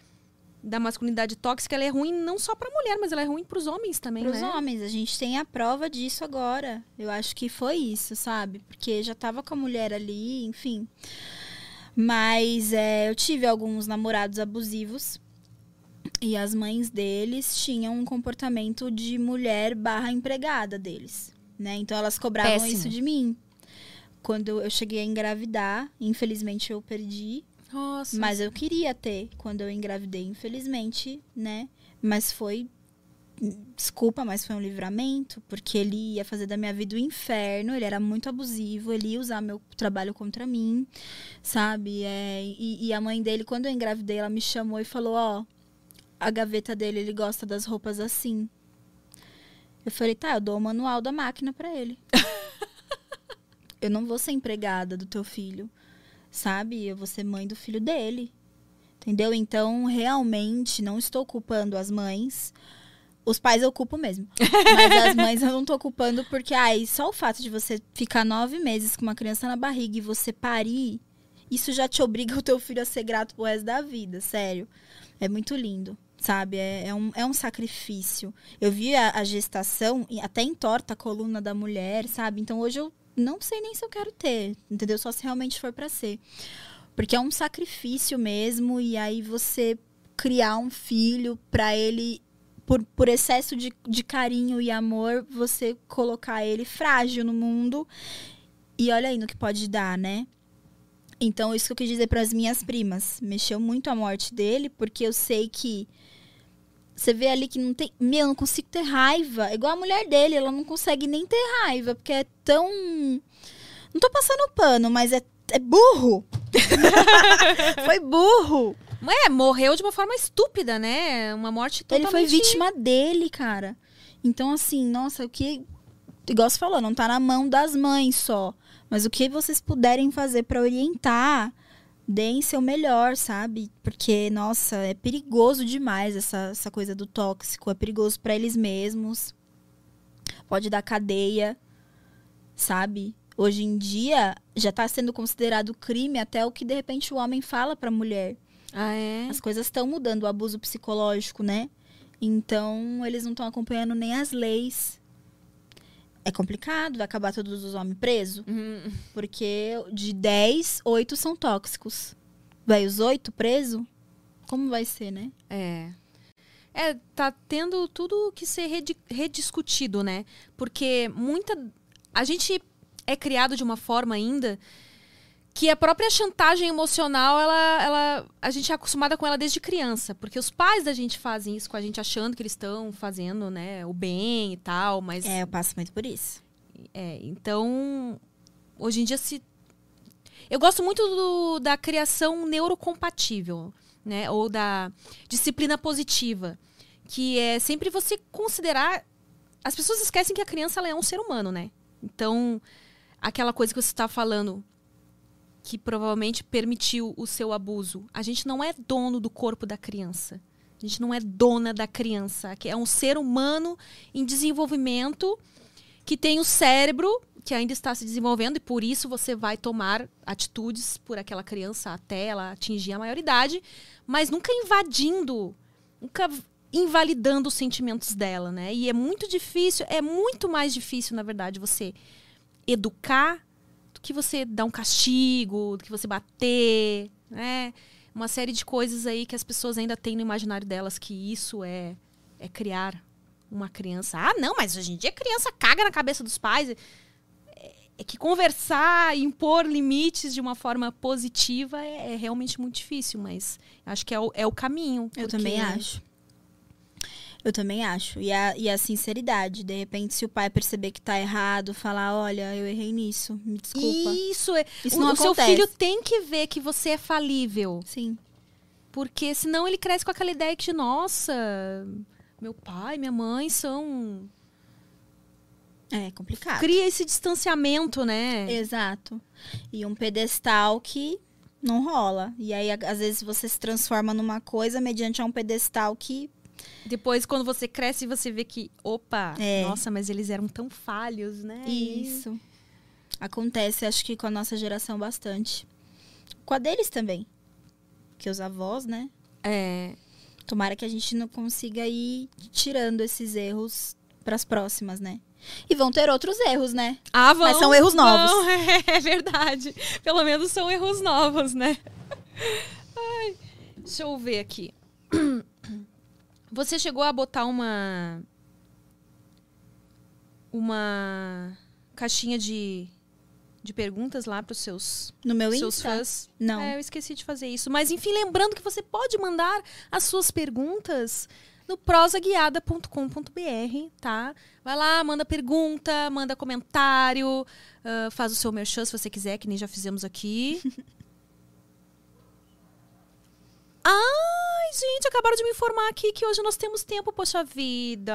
da masculinidade tóxica. Ela é ruim não só pra mulher, mas ela é ruim pros homens também, Para os né? homens, a gente tem a prova disso agora. Eu acho que foi isso, sabe? Porque já tava com a mulher ali, enfim. Mas é, eu tive alguns namorados abusivos. E as mães deles tinham um comportamento de mulher barra empregada deles. Né? Então elas cobravam Péssimo. isso de mim. Quando eu cheguei a engravidar, infelizmente eu perdi. Nossa. Mas eu queria ter quando eu engravidei, infelizmente, né? Mas foi. Desculpa, mas foi um livramento, porque ele ia fazer da minha vida o inferno, ele era muito abusivo, ele ia usar meu trabalho contra mim, sabe? É, e, e a mãe dele, quando eu engravidei, ela me chamou e falou: Ó, a gaveta dele, ele gosta das roupas assim. Eu falei: Tá, eu dou o manual da máquina pra ele. eu não vou ser empregada do teu filho sabe? Eu vou ser mãe do filho dele. Entendeu? Então, realmente, não estou culpando as mães. Os pais eu culpo mesmo. Mas as mães eu não tô culpando porque, ai, só o fato de você ficar nove meses com uma criança na barriga e você parir, isso já te obriga o teu filho a ser grato pro resto da vida, sério. É muito lindo, sabe? É, é um, é um sacrifício. Eu vi a, a gestação, até entorta a coluna da mulher, sabe? Então hoje eu não sei nem se eu quero ter, entendeu? Só se realmente for pra ser. Porque é um sacrifício mesmo, e aí você criar um filho pra ele, por, por excesso de, de carinho e amor, você colocar ele frágil no mundo. E olha aí no que pode dar, né? Então, isso que eu quis dizer para as minhas primas. Mexeu muito a morte dele, porque eu sei que. Você vê ali que não tem. Meu, eu não consigo ter raiva. Igual a mulher dele, ela não consegue nem ter raiva, porque é tão. Não tô passando pano, mas é, é burro. Foi burro. É, morreu de uma forma estúpida, né? Uma morte Ele totalmente... foi vítima dele, cara. Então, assim, nossa, o que. Igual você falou, não tá na mão das mães só. Mas o que vocês puderem fazer pra orientar, deem seu melhor, sabe? Porque, nossa, é perigoso demais essa, essa coisa do tóxico. É perigoso pra eles mesmos. Pode dar cadeia, sabe? Hoje em dia já tá sendo considerado crime até o que de repente o homem fala pra mulher. Ah, é? As coisas estão mudando, o abuso psicológico, né? Então, eles não estão acompanhando nem as leis. É complicado, vai acabar todos os homens presos. Hum, Porque de 10, 8 são tóxicos. Vai os 8 presos? Como vai ser, né? É. É, tá tendo tudo que ser redi- rediscutido, né? Porque muita. A gente é criado de uma forma ainda que a própria chantagem emocional, ela, ela, a gente é acostumada com ela desde criança. Porque os pais da gente fazem isso com a gente achando que eles estão fazendo, né, o bem e tal, mas. É, eu passo muito por isso. É, então, hoje em dia se. Eu gosto muito do- da criação neurocompatível, né? Ou da disciplina positiva. Que é sempre você considerar. As pessoas esquecem que a criança ela é um ser humano, né? Então, aquela coisa que você está falando. Que provavelmente permitiu o seu abuso. A gente não é dono do corpo da criança. A gente não é dona da criança. É um ser humano em desenvolvimento que tem o cérebro que ainda está se desenvolvendo e por isso você vai tomar atitudes por aquela criança até ela atingir a maioridade, mas nunca invadindo, nunca invalidando os sentimentos dela, né? E é muito difícil, é muito mais difícil, na verdade, você educar que você dar um castigo, do que você bater, né? Uma série de coisas aí que as pessoas ainda têm no imaginário delas que isso é é criar uma criança. Ah, não, mas hoje em dia a criança caga na cabeça dos pais é que conversar, impor limites de uma forma positiva é, é realmente muito difícil, mas acho que é o, é o caminho. Eu também acho. Eu também acho. E a, e a sinceridade. De repente, se o pai perceber que tá errado, falar, olha, eu errei nisso, me desculpa. Isso, é. Isso o, não o seu filho tem que ver que você é falível. Sim. Porque senão ele cresce com aquela ideia de, nossa, meu pai, minha mãe são. É complicado. Cria esse distanciamento, né? Exato. E um pedestal que não rola. E aí, às vezes, você se transforma numa coisa mediante a um pedestal que. Depois, quando você cresce, você vê que, opa, É. nossa, mas eles eram tão falhos, né? Isso. Acontece, acho que com a nossa geração bastante. Com a deles também. Que os avós, né? É. Tomara que a gente não consiga ir tirando esses erros para as próximas, né? E vão ter outros erros, né? Ah, vão, Mas são erros novos. vão, é verdade. Pelo menos são erros novos, né? Ai, deixa eu ver aqui. Você chegou a botar uma. Uma caixinha de, de perguntas lá para os seus, No meu seus Insta. fãs? Não. É, eu esqueci de fazer isso. Mas, enfim, lembrando que você pode mandar as suas perguntas no prosaguiada.com.br, tá? Vai lá, manda pergunta, manda comentário, ah, faz o seu merchan se você quiser, que nem já fizemos aqui. Ai, gente, acabaram de me informar aqui que hoje nós temos tempo, poxa vida.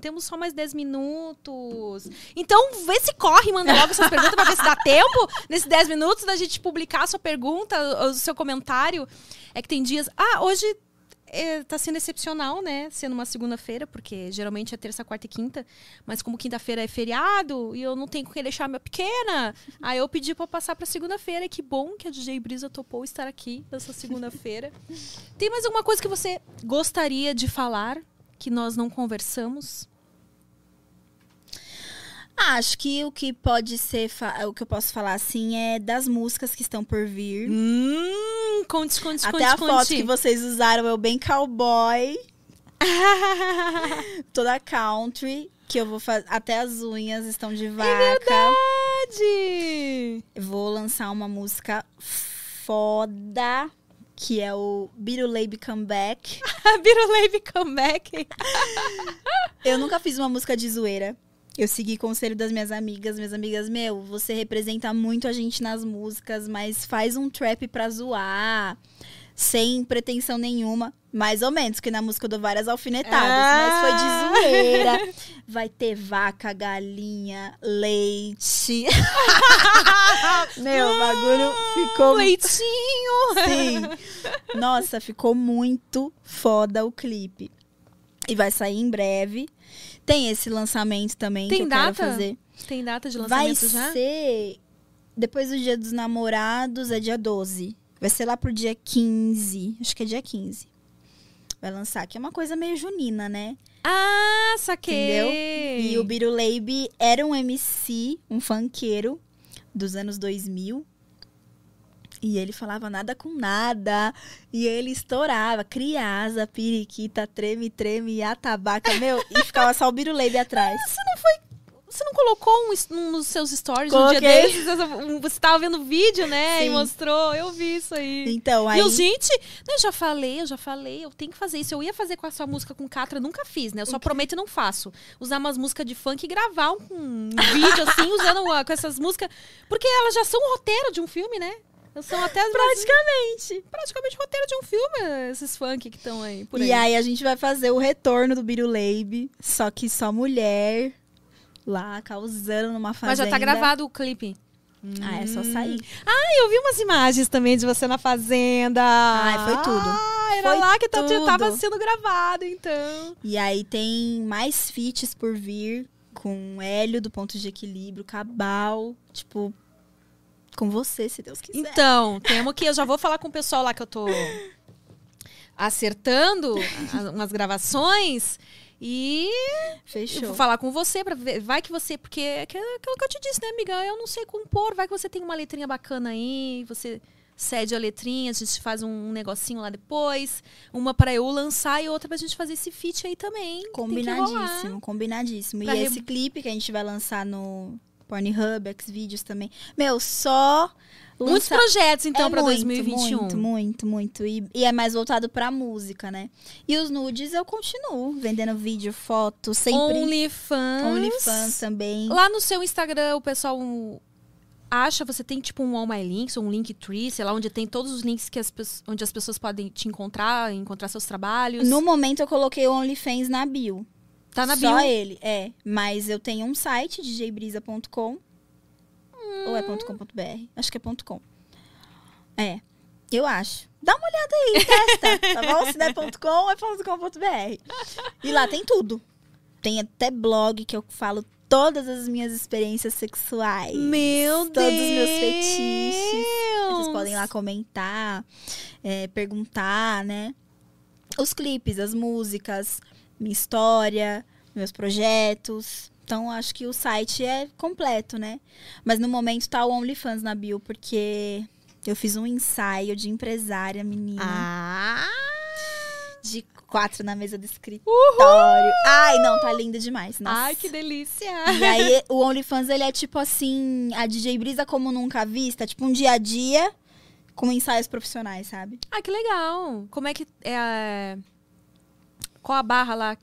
Temos só mais 10 minutos. Então, vê se corre, manda logo essas perguntas pra ver se dá tempo, nesses 10 minutos, da gente publicar a sua pergunta, o seu comentário. É que tem dias. Ah, hoje é, tá sendo excepcional, né? Sendo uma segunda-feira, porque geralmente é terça, quarta e quinta. Mas como quinta-feira é feriado e eu não tenho com quem deixar a minha pequena, aí eu pedi pra passar pra segunda-feira. Que bom que a DJ Brisa topou estar aqui nessa segunda-feira. Tem mais alguma coisa que você gostaria de falar que nós não conversamos? Ah, acho que o que pode ser, o que eu posso falar assim é das músicas que estão por vir. Hum, conte, conte, Até conte, a conte. foto que vocês usaram eu bem cowboy, toda country, que eu vou fazer. Até as unhas estão de vaca. É Verdade! Eu vou lançar uma música foda, que é o Birulebe Comeback. Birulebe Comeback. Eu nunca fiz uma música de zoeira. Eu segui conselho das minhas amigas. Minhas amigas, meu, você representa muito a gente nas músicas, mas faz um trap pra zoar. Sem pretensão nenhuma. Mais ou menos, porque na música eu dou várias alfinetadas. Mas foi de zoeira. Vai ter vaca, galinha, leite. meu, o bagulho ficou Leitinho! Sim. Nossa, ficou muito foda o clipe. E vai sair em breve. Tem esse lançamento também Tem que eu data? quero fazer. Tem data de Vai lançamento já? ser depois do Dia dos Namorados, é dia 12. Vai ser lá pro dia 15. Acho que é dia 15. Vai lançar, que é uma coisa meio junina, né? Ah, saquei. Entendeu? E o Biruleibe era um MC, um funkeiro dos anos 2000. E ele falava nada com nada. E ele estourava. Criasa, periquita, treme, treme, atabaca, meu. E ficava só o Biruleibe atrás. Você não colocou um, um nos seus stories Coloquei. um dia desses? Você tava vendo o vídeo, né? E Sim. mostrou. Eu vi isso aí. Então, aí. E eu, gente, eu já falei, eu já falei, eu tenho que fazer isso. Eu ia fazer com a sua música com Catra, nunca fiz, né? Eu só prometo e não faço. Usar umas músicas de funk e gravar um, um vídeo assim, usando ah, com essas músicas. Porque elas já são o roteiro de um filme, né? São até Praticamente. praticamente roteiro de um filme, esses funk que estão aí por aí. E aí a gente vai fazer o retorno do Biruleibe. Só que só mulher. Lá, causando numa fazenda. Mas já tá gravado o clipe. Ah, é só sair. Ah, eu vi umas imagens também de você na fazenda. Ai, foi tudo. Ah, era Foi lá que tá- tudo. tava sendo gravado, então. E aí tem mais feats por vir com Hélio do ponto de equilíbrio, Cabal, tipo, com você, se Deus quiser. Então, temos que. Eu já vou falar com o pessoal lá que eu tô acertando umas gravações. E Fechou. vou falar com você para ver. Vai que você. Porque é aquilo que eu te disse, né, amiga? Eu não sei compor. Vai que você tem uma letrinha bacana aí. Você cede a letrinha, a gente faz um negocinho lá depois. Uma para eu lançar e outra pra gente fazer esse feat aí também. Combinadíssimo, combinadíssimo. Pra e re- esse clipe que a gente vai lançar no Pornhub, Xvideos também. Meu, só. Muitos lança- projetos, então, é pra muito, 2021. Muito, muito, muito. E, e é mais voltado pra música, né? E os nudes eu continuo vendendo vídeo, foto, sempre. OnlyFans. OnlyFans também. Lá no seu Instagram, o pessoal acha, você tem tipo um All My Links, um Linktree, sei lá, onde tem todos os links que as, onde as pessoas podem te encontrar, encontrar seus trabalhos. No momento eu coloquei o OnlyFans na bio. Tá na Só bio. ele, é. Mas eu tenho um site, djbrisa.com. Ou é .com.br? Acho que é .com. É, eu acho. Dá uma olhada aí, testa, tá bom? Se não é .com, é .com.br. E lá tem tudo. Tem até blog que eu falo todas as minhas experiências sexuais. Meu Todos os meus Deus! fetiches. Vocês podem lá comentar, é, perguntar, né? Os clipes, as músicas, minha história, meus projetos. Então, acho que o site é completo, né? Mas no momento tá o OnlyFans na bio, porque eu fiz um ensaio de empresária, menina. Ah! De quatro na mesa do escritório. Ai, não, tá linda demais. Nossa. Ai, que delícia! E aí, o OnlyFans, ele é tipo assim, a DJ Brisa como nunca vista, tipo um dia a dia com ensaios profissionais, sabe? Ah, que legal! Como é que é a... Qual a barra lá?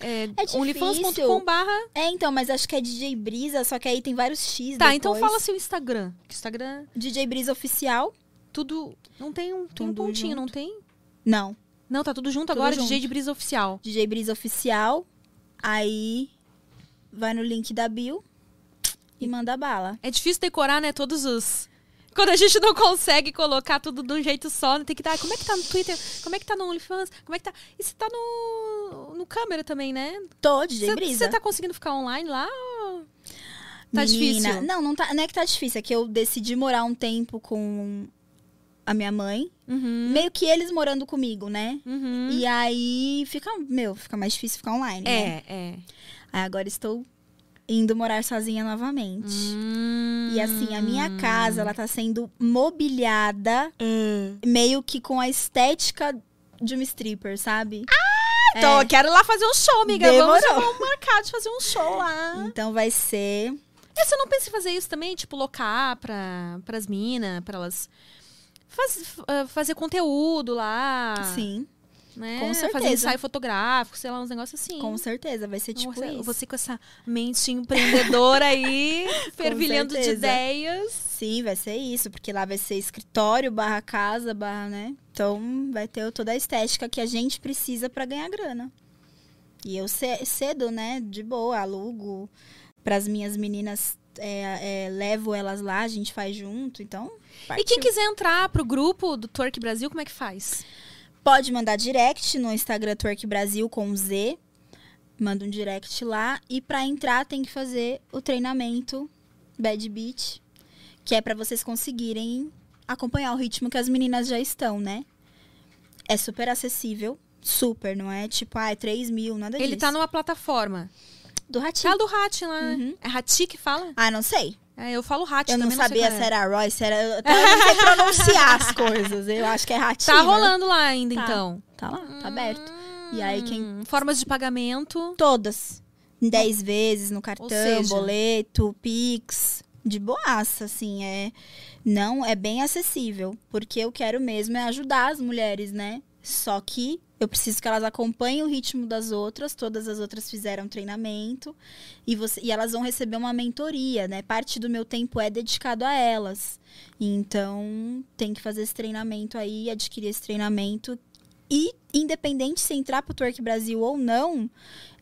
É, É. OnlyFans.com barra... É, então, mas acho que é DJ Brisa, só que aí tem vários X Tá, depois. então fala seu Instagram. Instagram, DJ Brisa Oficial? tudo... Não tem um, tem um pontinho, junto. não tem? Não. Não, tá tudo junto Tudo agora, junto. DJ de Brisa Oficial. DJ Brisa Oficial. Aí vai no link da bio e manda bala. É difícil decorar, né, todos os... Quando a gente não consegue colocar tudo de um jeito só, né, tem que dar... Como é que tá no Twitter? Como é que tá no OnlyFans? Como é que tá... E você tá no, no câmera também, né? Tô, DJ Você tá conseguindo ficar online lá? ou Tá Menina, difícil? Não, não, tá, não é que tá difícil, é que eu decidi morar um tempo com a minha mãe. Uhum. Meio que eles morando comigo, né? Uhum. E aí fica, meu, fica mais difícil ficar online, né? É, é. Aí agora estou indo morar sozinha novamente. Hum. E assim, a minha casa, ela tá sendo mobiliada meio que com a estética de uma stripper, sabe? Então, eu quero lá fazer um show, amiga. Vamos, Demorou. vamos marcar de fazer um show lá. Então vai ser. E você não pensa em fazer isso também? Tipo, locar pra, pras minas, pra elas faz, ah, fazer conteúdo lá. Sim, Né? com Fazer um certeza. ensaio fotográfico, sei lá, uns negócios assim. com certeza. Vai ser tipo você, isso. você com essa mente empreendedora aí, fervilhando de ideias. Sim, vai ser isso, porque lá vai ser escritório, barra casa, barra, né? Então vai ter toda a estética que a gente precisa pra ganhar grana. E eu ce- cedo, né? De boa, alugo pras minhas meninas, é, é, levo elas lá, a gente faz junto, então. E partiu. quem quiser entrar pro grupo do Twerk Brasil, como é que faz? Pode mandar direct no Instagram Twerk Brasil com Z. Manda um direct lá. E pra entrar tem que fazer o treinamento Bad Beat, que é pra vocês conseguirem acompanhar o ritmo que as meninas já estão, né? É super acessível. Super, não é tipo, ah, é 3 mil, nada Ele disso. tá numa plataforma. Do Ratinho. Tá do Hat lá. Uhum. É Hati que fala? Ah, não sei. É, eu falo Hat Eu não sabia qual é. se era Roy, se era... Eu não sei pronunciar as coisas. Eu acho que é Ratinho. Tá mas- rolando lá ainda, Tá. então. Tá lá, tá aberto. E aí quem Hum, Formas de pagamento. Todas. 10 vezes no cartão, seja- boleto, Pix. De boaça, assim. É, não, é bem acessível. Porque eu quero mesmo é ajudar as mulheres, né? Só que eu preciso que elas acompanhem o ritmo das outras. Todas as outras fizeram treinamento. E, você, e elas vão receber uma mentoria, né? Parte do meu tempo é dedicado a elas. Então, tem que fazer esse treinamento aí, adquirir esse treinamento. E, independente se entrar pro Twerk Brasil ou não,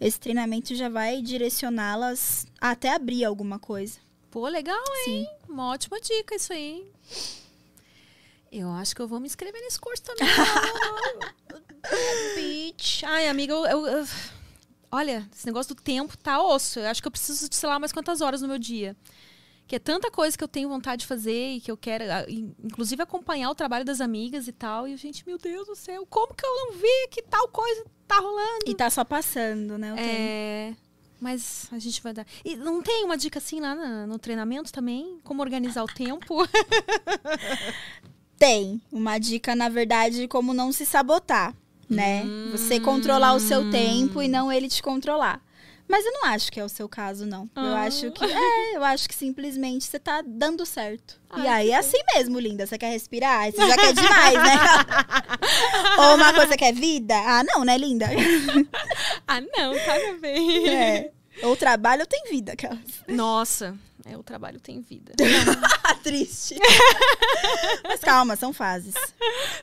esse treinamento já vai direcioná-las até abrir alguma coisa. Pô, legal, hein? Uma ótima dica isso aí. Eu acho que eu vou me inscrever nesse curso também. Bitch. Ai, amiga, eu, eu- eu- Olha, esse negócio do tempo tá osso. Eu acho que eu preciso de, sei lá, mais quantas horas no meu dia. Que é tanta coisa que eu tenho vontade de fazer e que eu quero, ah, in- inclusive, acompanhar o trabalho das amigas e tal. E, gente, meu Deus do céu, como que eu não vi que tal coisa tá rolando? E tá só passando, né? É. Mas a gente vai dar. E não tem uma dica assim lá na- no treinamento também? Como organizar o tempo? Tem uma dica, na verdade, como não se sabotar, né? Você controlar o seu tempo e não ele te controlar. Mas eu não acho que é o seu caso, não. Eu Ah. acho que é, eu acho que simplesmente você tá dando certo. e Ai, aí é assim mesmo, linda. Você quer respirar? Você já quer demais, né? Ou uma coisa que é vida? Ah, não, né, linda? ah, não, caga bem. É. Ou trabalho ou tem vida, aquelas. Nossa, é, o trabalho tem vida. Triste. Mas calma, são fases.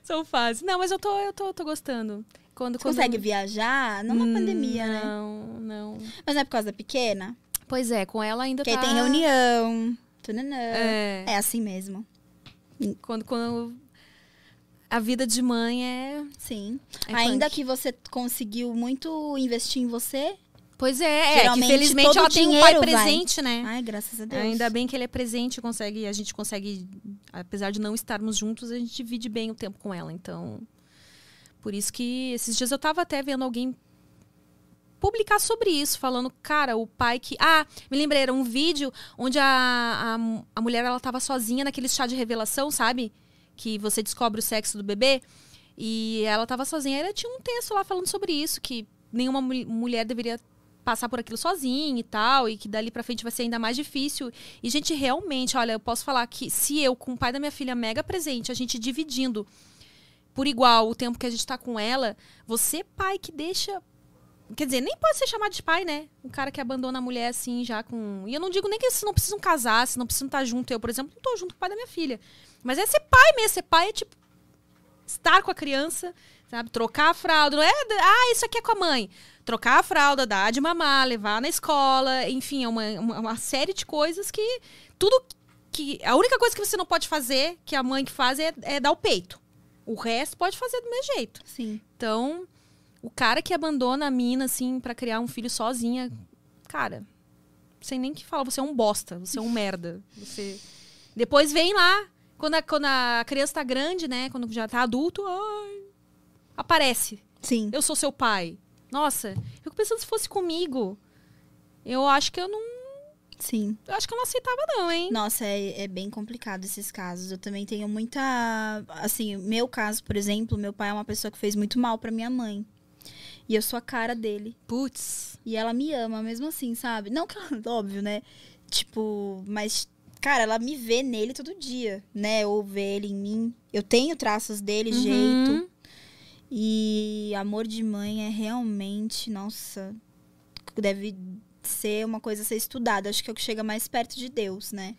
São fases. Não, mas eu tô, eu tô, tô gostando. Quando, Você quando... consegue viajar? Não na pandemia, né? Não, não. Mas não é por causa da pequena? Pois é, com ela ainda Que aí tá... tem reunião. Tunanã. É, É assim mesmo. quando, quando a vida de mãe é... Sim. é Ainda punk. que você conseguiu muito investir em você. Pois é, é que felizmente ela tem um pai dinheiro vai. presente, né? Ai, graças a Deus. Ainda bem que ele é presente, consegue, a gente consegue, apesar de não estarmos juntos, a gente divide bem o tempo com ela. Então, por isso que esses dias eu tava até vendo alguém publicar sobre isso, falando, cara, o pai que. Ah, me lembrei, era um vídeo onde a, a, a mulher ela tava sozinha naquele chá de revelação, sabe? Que você descobre o sexo do bebê. E ela tava sozinha. Ela tinha um texto lá falando sobre isso, que nenhuma mu- mulher deveria passar por aquilo sozinha e tal, e que dali pra frente vai ser ainda mais difícil. E, gente, realmente, olha, eu posso falar que se eu, com o pai da minha filha mega presente, a gente dividindo por igual o tempo que a gente tá com ela, você, pai, que deixa. Quer dizer, nem pode ser chamado de pai, né? Um cara que abandona a mulher assim, já com. E eu não digo nem que eles não precisam casar, se não precisam estar junto. Eu, por exemplo, não tô junto com o pai da minha filha. Mas é ser pai mesmo. Ser pai é tipo. Estar com a criança, sabe? Trocar a fralda. Não é. Ah, isso aqui é com a mãe. Trocar a fralda, dar de mamar, levar na escola. Enfim, é uma, uma, uma série de coisas que. Tudo que. A única coisa que você não pode fazer, que a mãe que faz, é, é dar o peito. O resto pode fazer do mesmo jeito. Sim. Então, o cara que abandona a mina, assim, pra criar um filho sozinha, cara, sem nem que falar, você é um bosta, você é um merda. Você. Depois vem lá, quando a, quando a criança tá grande, né? Quando já tá adulto, ai, aparece. Sim. Eu sou seu pai. Nossa, eu fico pensando se fosse comigo. Eu acho que eu não. Sim. Eu acho que eu não aceitava, não, hein? Nossa, é, é bem complicado esses casos. Eu também tenho muita. Assim, meu caso, por exemplo, meu pai é uma pessoa que fez muito mal pra minha mãe. E eu sou a cara dele. Putz. E ela me ama mesmo assim, sabe? Não que ela, óbvio, né? Tipo, mas, cara, ela me vê nele todo dia, né? Ou vê ele em mim. Eu tenho traços dele, Uhum. jeito. E amor de mãe é realmente, nossa, deve ser uma coisa a ser estudada. Acho que é o que chega mais perto de Deus, né?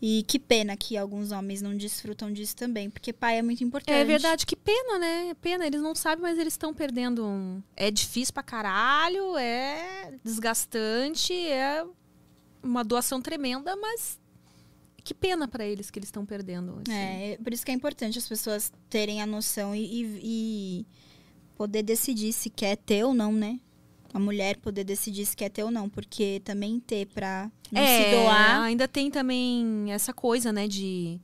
E que pena que alguns homens não desfrutam disso também, porque pai é muito importante. É verdade, que pena, né? Pena, eles não sabem, mas eles estão perdendo. um- É difícil pra caralho, é desgastante, é uma doação tremenda, mas que pena pra eles que eles estão perdendo. assim. É, por isso que é importante as pessoas terem a noção e, e- e poder decidir se quer ter ou não, né? A mulher poder decidir se quer ter ou não, porque também ter pra não é, se doar. ainda tem também essa coisa, né, de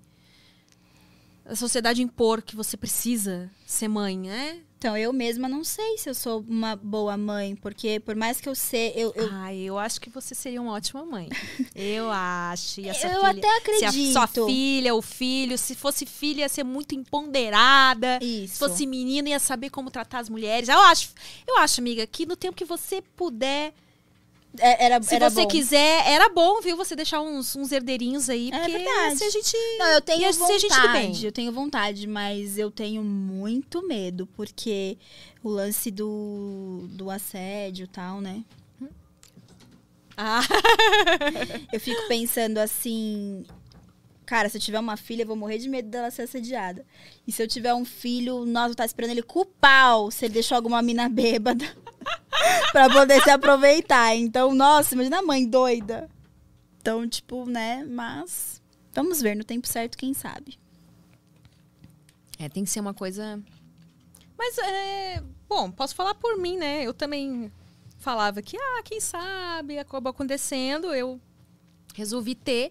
a sociedade impor que você precisa ser mãe, né? Então, eu mesma não sei se eu sou uma boa mãe, porque por mais que eu sei, eu, eu, Ai, eu acho que você seria uma ótima mãe. Eu acho. Eu filha, até acredito. Se a sua filha, o filho, se fosse filha, ia ser muito empoderada. Isso. Se fosse menina, ia saber como tratar as mulheres. Eu acho, eu acho, amiga, que no tempo que você puder, era, se era você bom. quiser, era bom, viu? Você deixar uns, uns herdeirinhos aí. É porque verdade. se a gente. Não, eu tenho vontade, eu tenho vontade, mas eu tenho muito medo, porque o lance do, do assédio e tal, né? Ah, Eu fico pensando assim, cara, se eu tiver uma filha, eu vou morrer de medo dela ser assediada. E se eu tiver um filho, nós vou estar esperando ele com o pau, se ele deixou alguma mina bêbada, pra poder se aproveitar. Então, nossa, imagina a mãe doida. Então, tipo, né? Mas vamos ver no tempo certo, quem sabe. É, tem que ser uma coisa. Mas é. Bom, posso falar por mim, né? Eu também falava que, ah, quem sabe, acabou acontecendo, eu resolvi ter.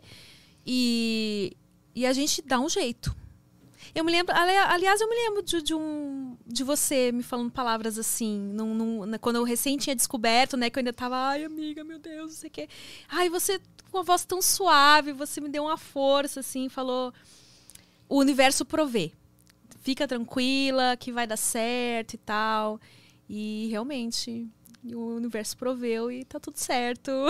E, e a gente dá um jeito. Eu me lembro, ali- aliás, eu me lembro de, de um de você me falando palavras assim, num- num- quando eu recém tinha descoberto, né, que eu ainda tava, ai, amiga, meu Deus, não sei o quê. Ai, você com uma voz tão suave, você me deu uma força assim, falou o universo provê. Fica tranquila, que vai dar certo e tal. E realmente, o universo proveu e tá tudo certo.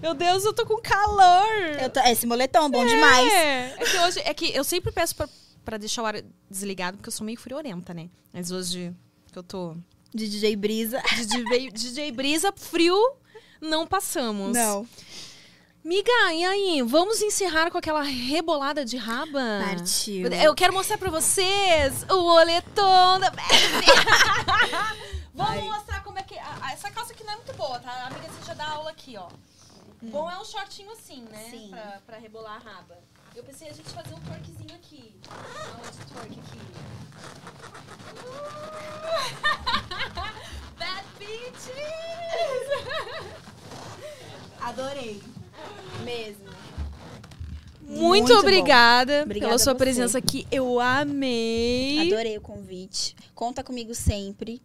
Meu Deus, eu tô com calor. Tô- esse moletom é bom demais. É, é que hoje é que eu sempre peço pra, pra deixar o ar desligado, porque eu sou meio friorenta, né? Mas hoje que eu tô De DJ Brisa. de DJ, DJ Brisa, frio, não passamos. Não. Miga, e aí? Vamos encerrar com aquela rebolada de raba? Partiu. Eu quero mostrar pra vocês o moletom da. Vamos mostrar como é que... essa calça aqui não é muito boa, tá? A amiga, você já dá aula aqui, ó. Bom é um shortinho assim, né? Sim. Pra, pra rebolar a raba. Eu pensei a gente fazer um twerkzinho aqui. Aonde twerk aqui? Bad bitches! Adorei. Mesmo. Muito, Muito obrigada, Obrigada pela sua presença aqui. Eu amei. Adorei o convite. Conta comigo sempre.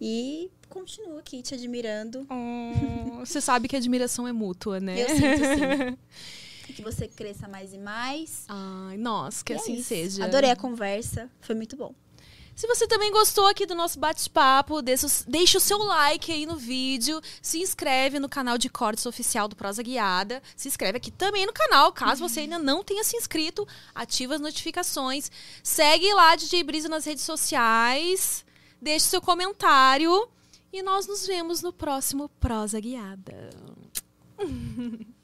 E continuo aqui te admirando. Oh, você sabe que a admiração é mútua, né? Eu sinto sim. que você cresça mais e mais. Ai, nossa, que E é assim isso. seja. Adorei a conversa. Foi muito bom. Se você também gostou aqui do nosso bate-papo, deixa, o- seu like aí no vídeo, se inscreve no canal de cortes oficial do Prosa Guiada, se inscreve aqui também no canal, caso você ainda não tenha se inscrito, ativa as notificações, segue lá DJ Brisa nas redes sociais, deixe seu comentário e nós nos vemos no próximo Prosa Guiada.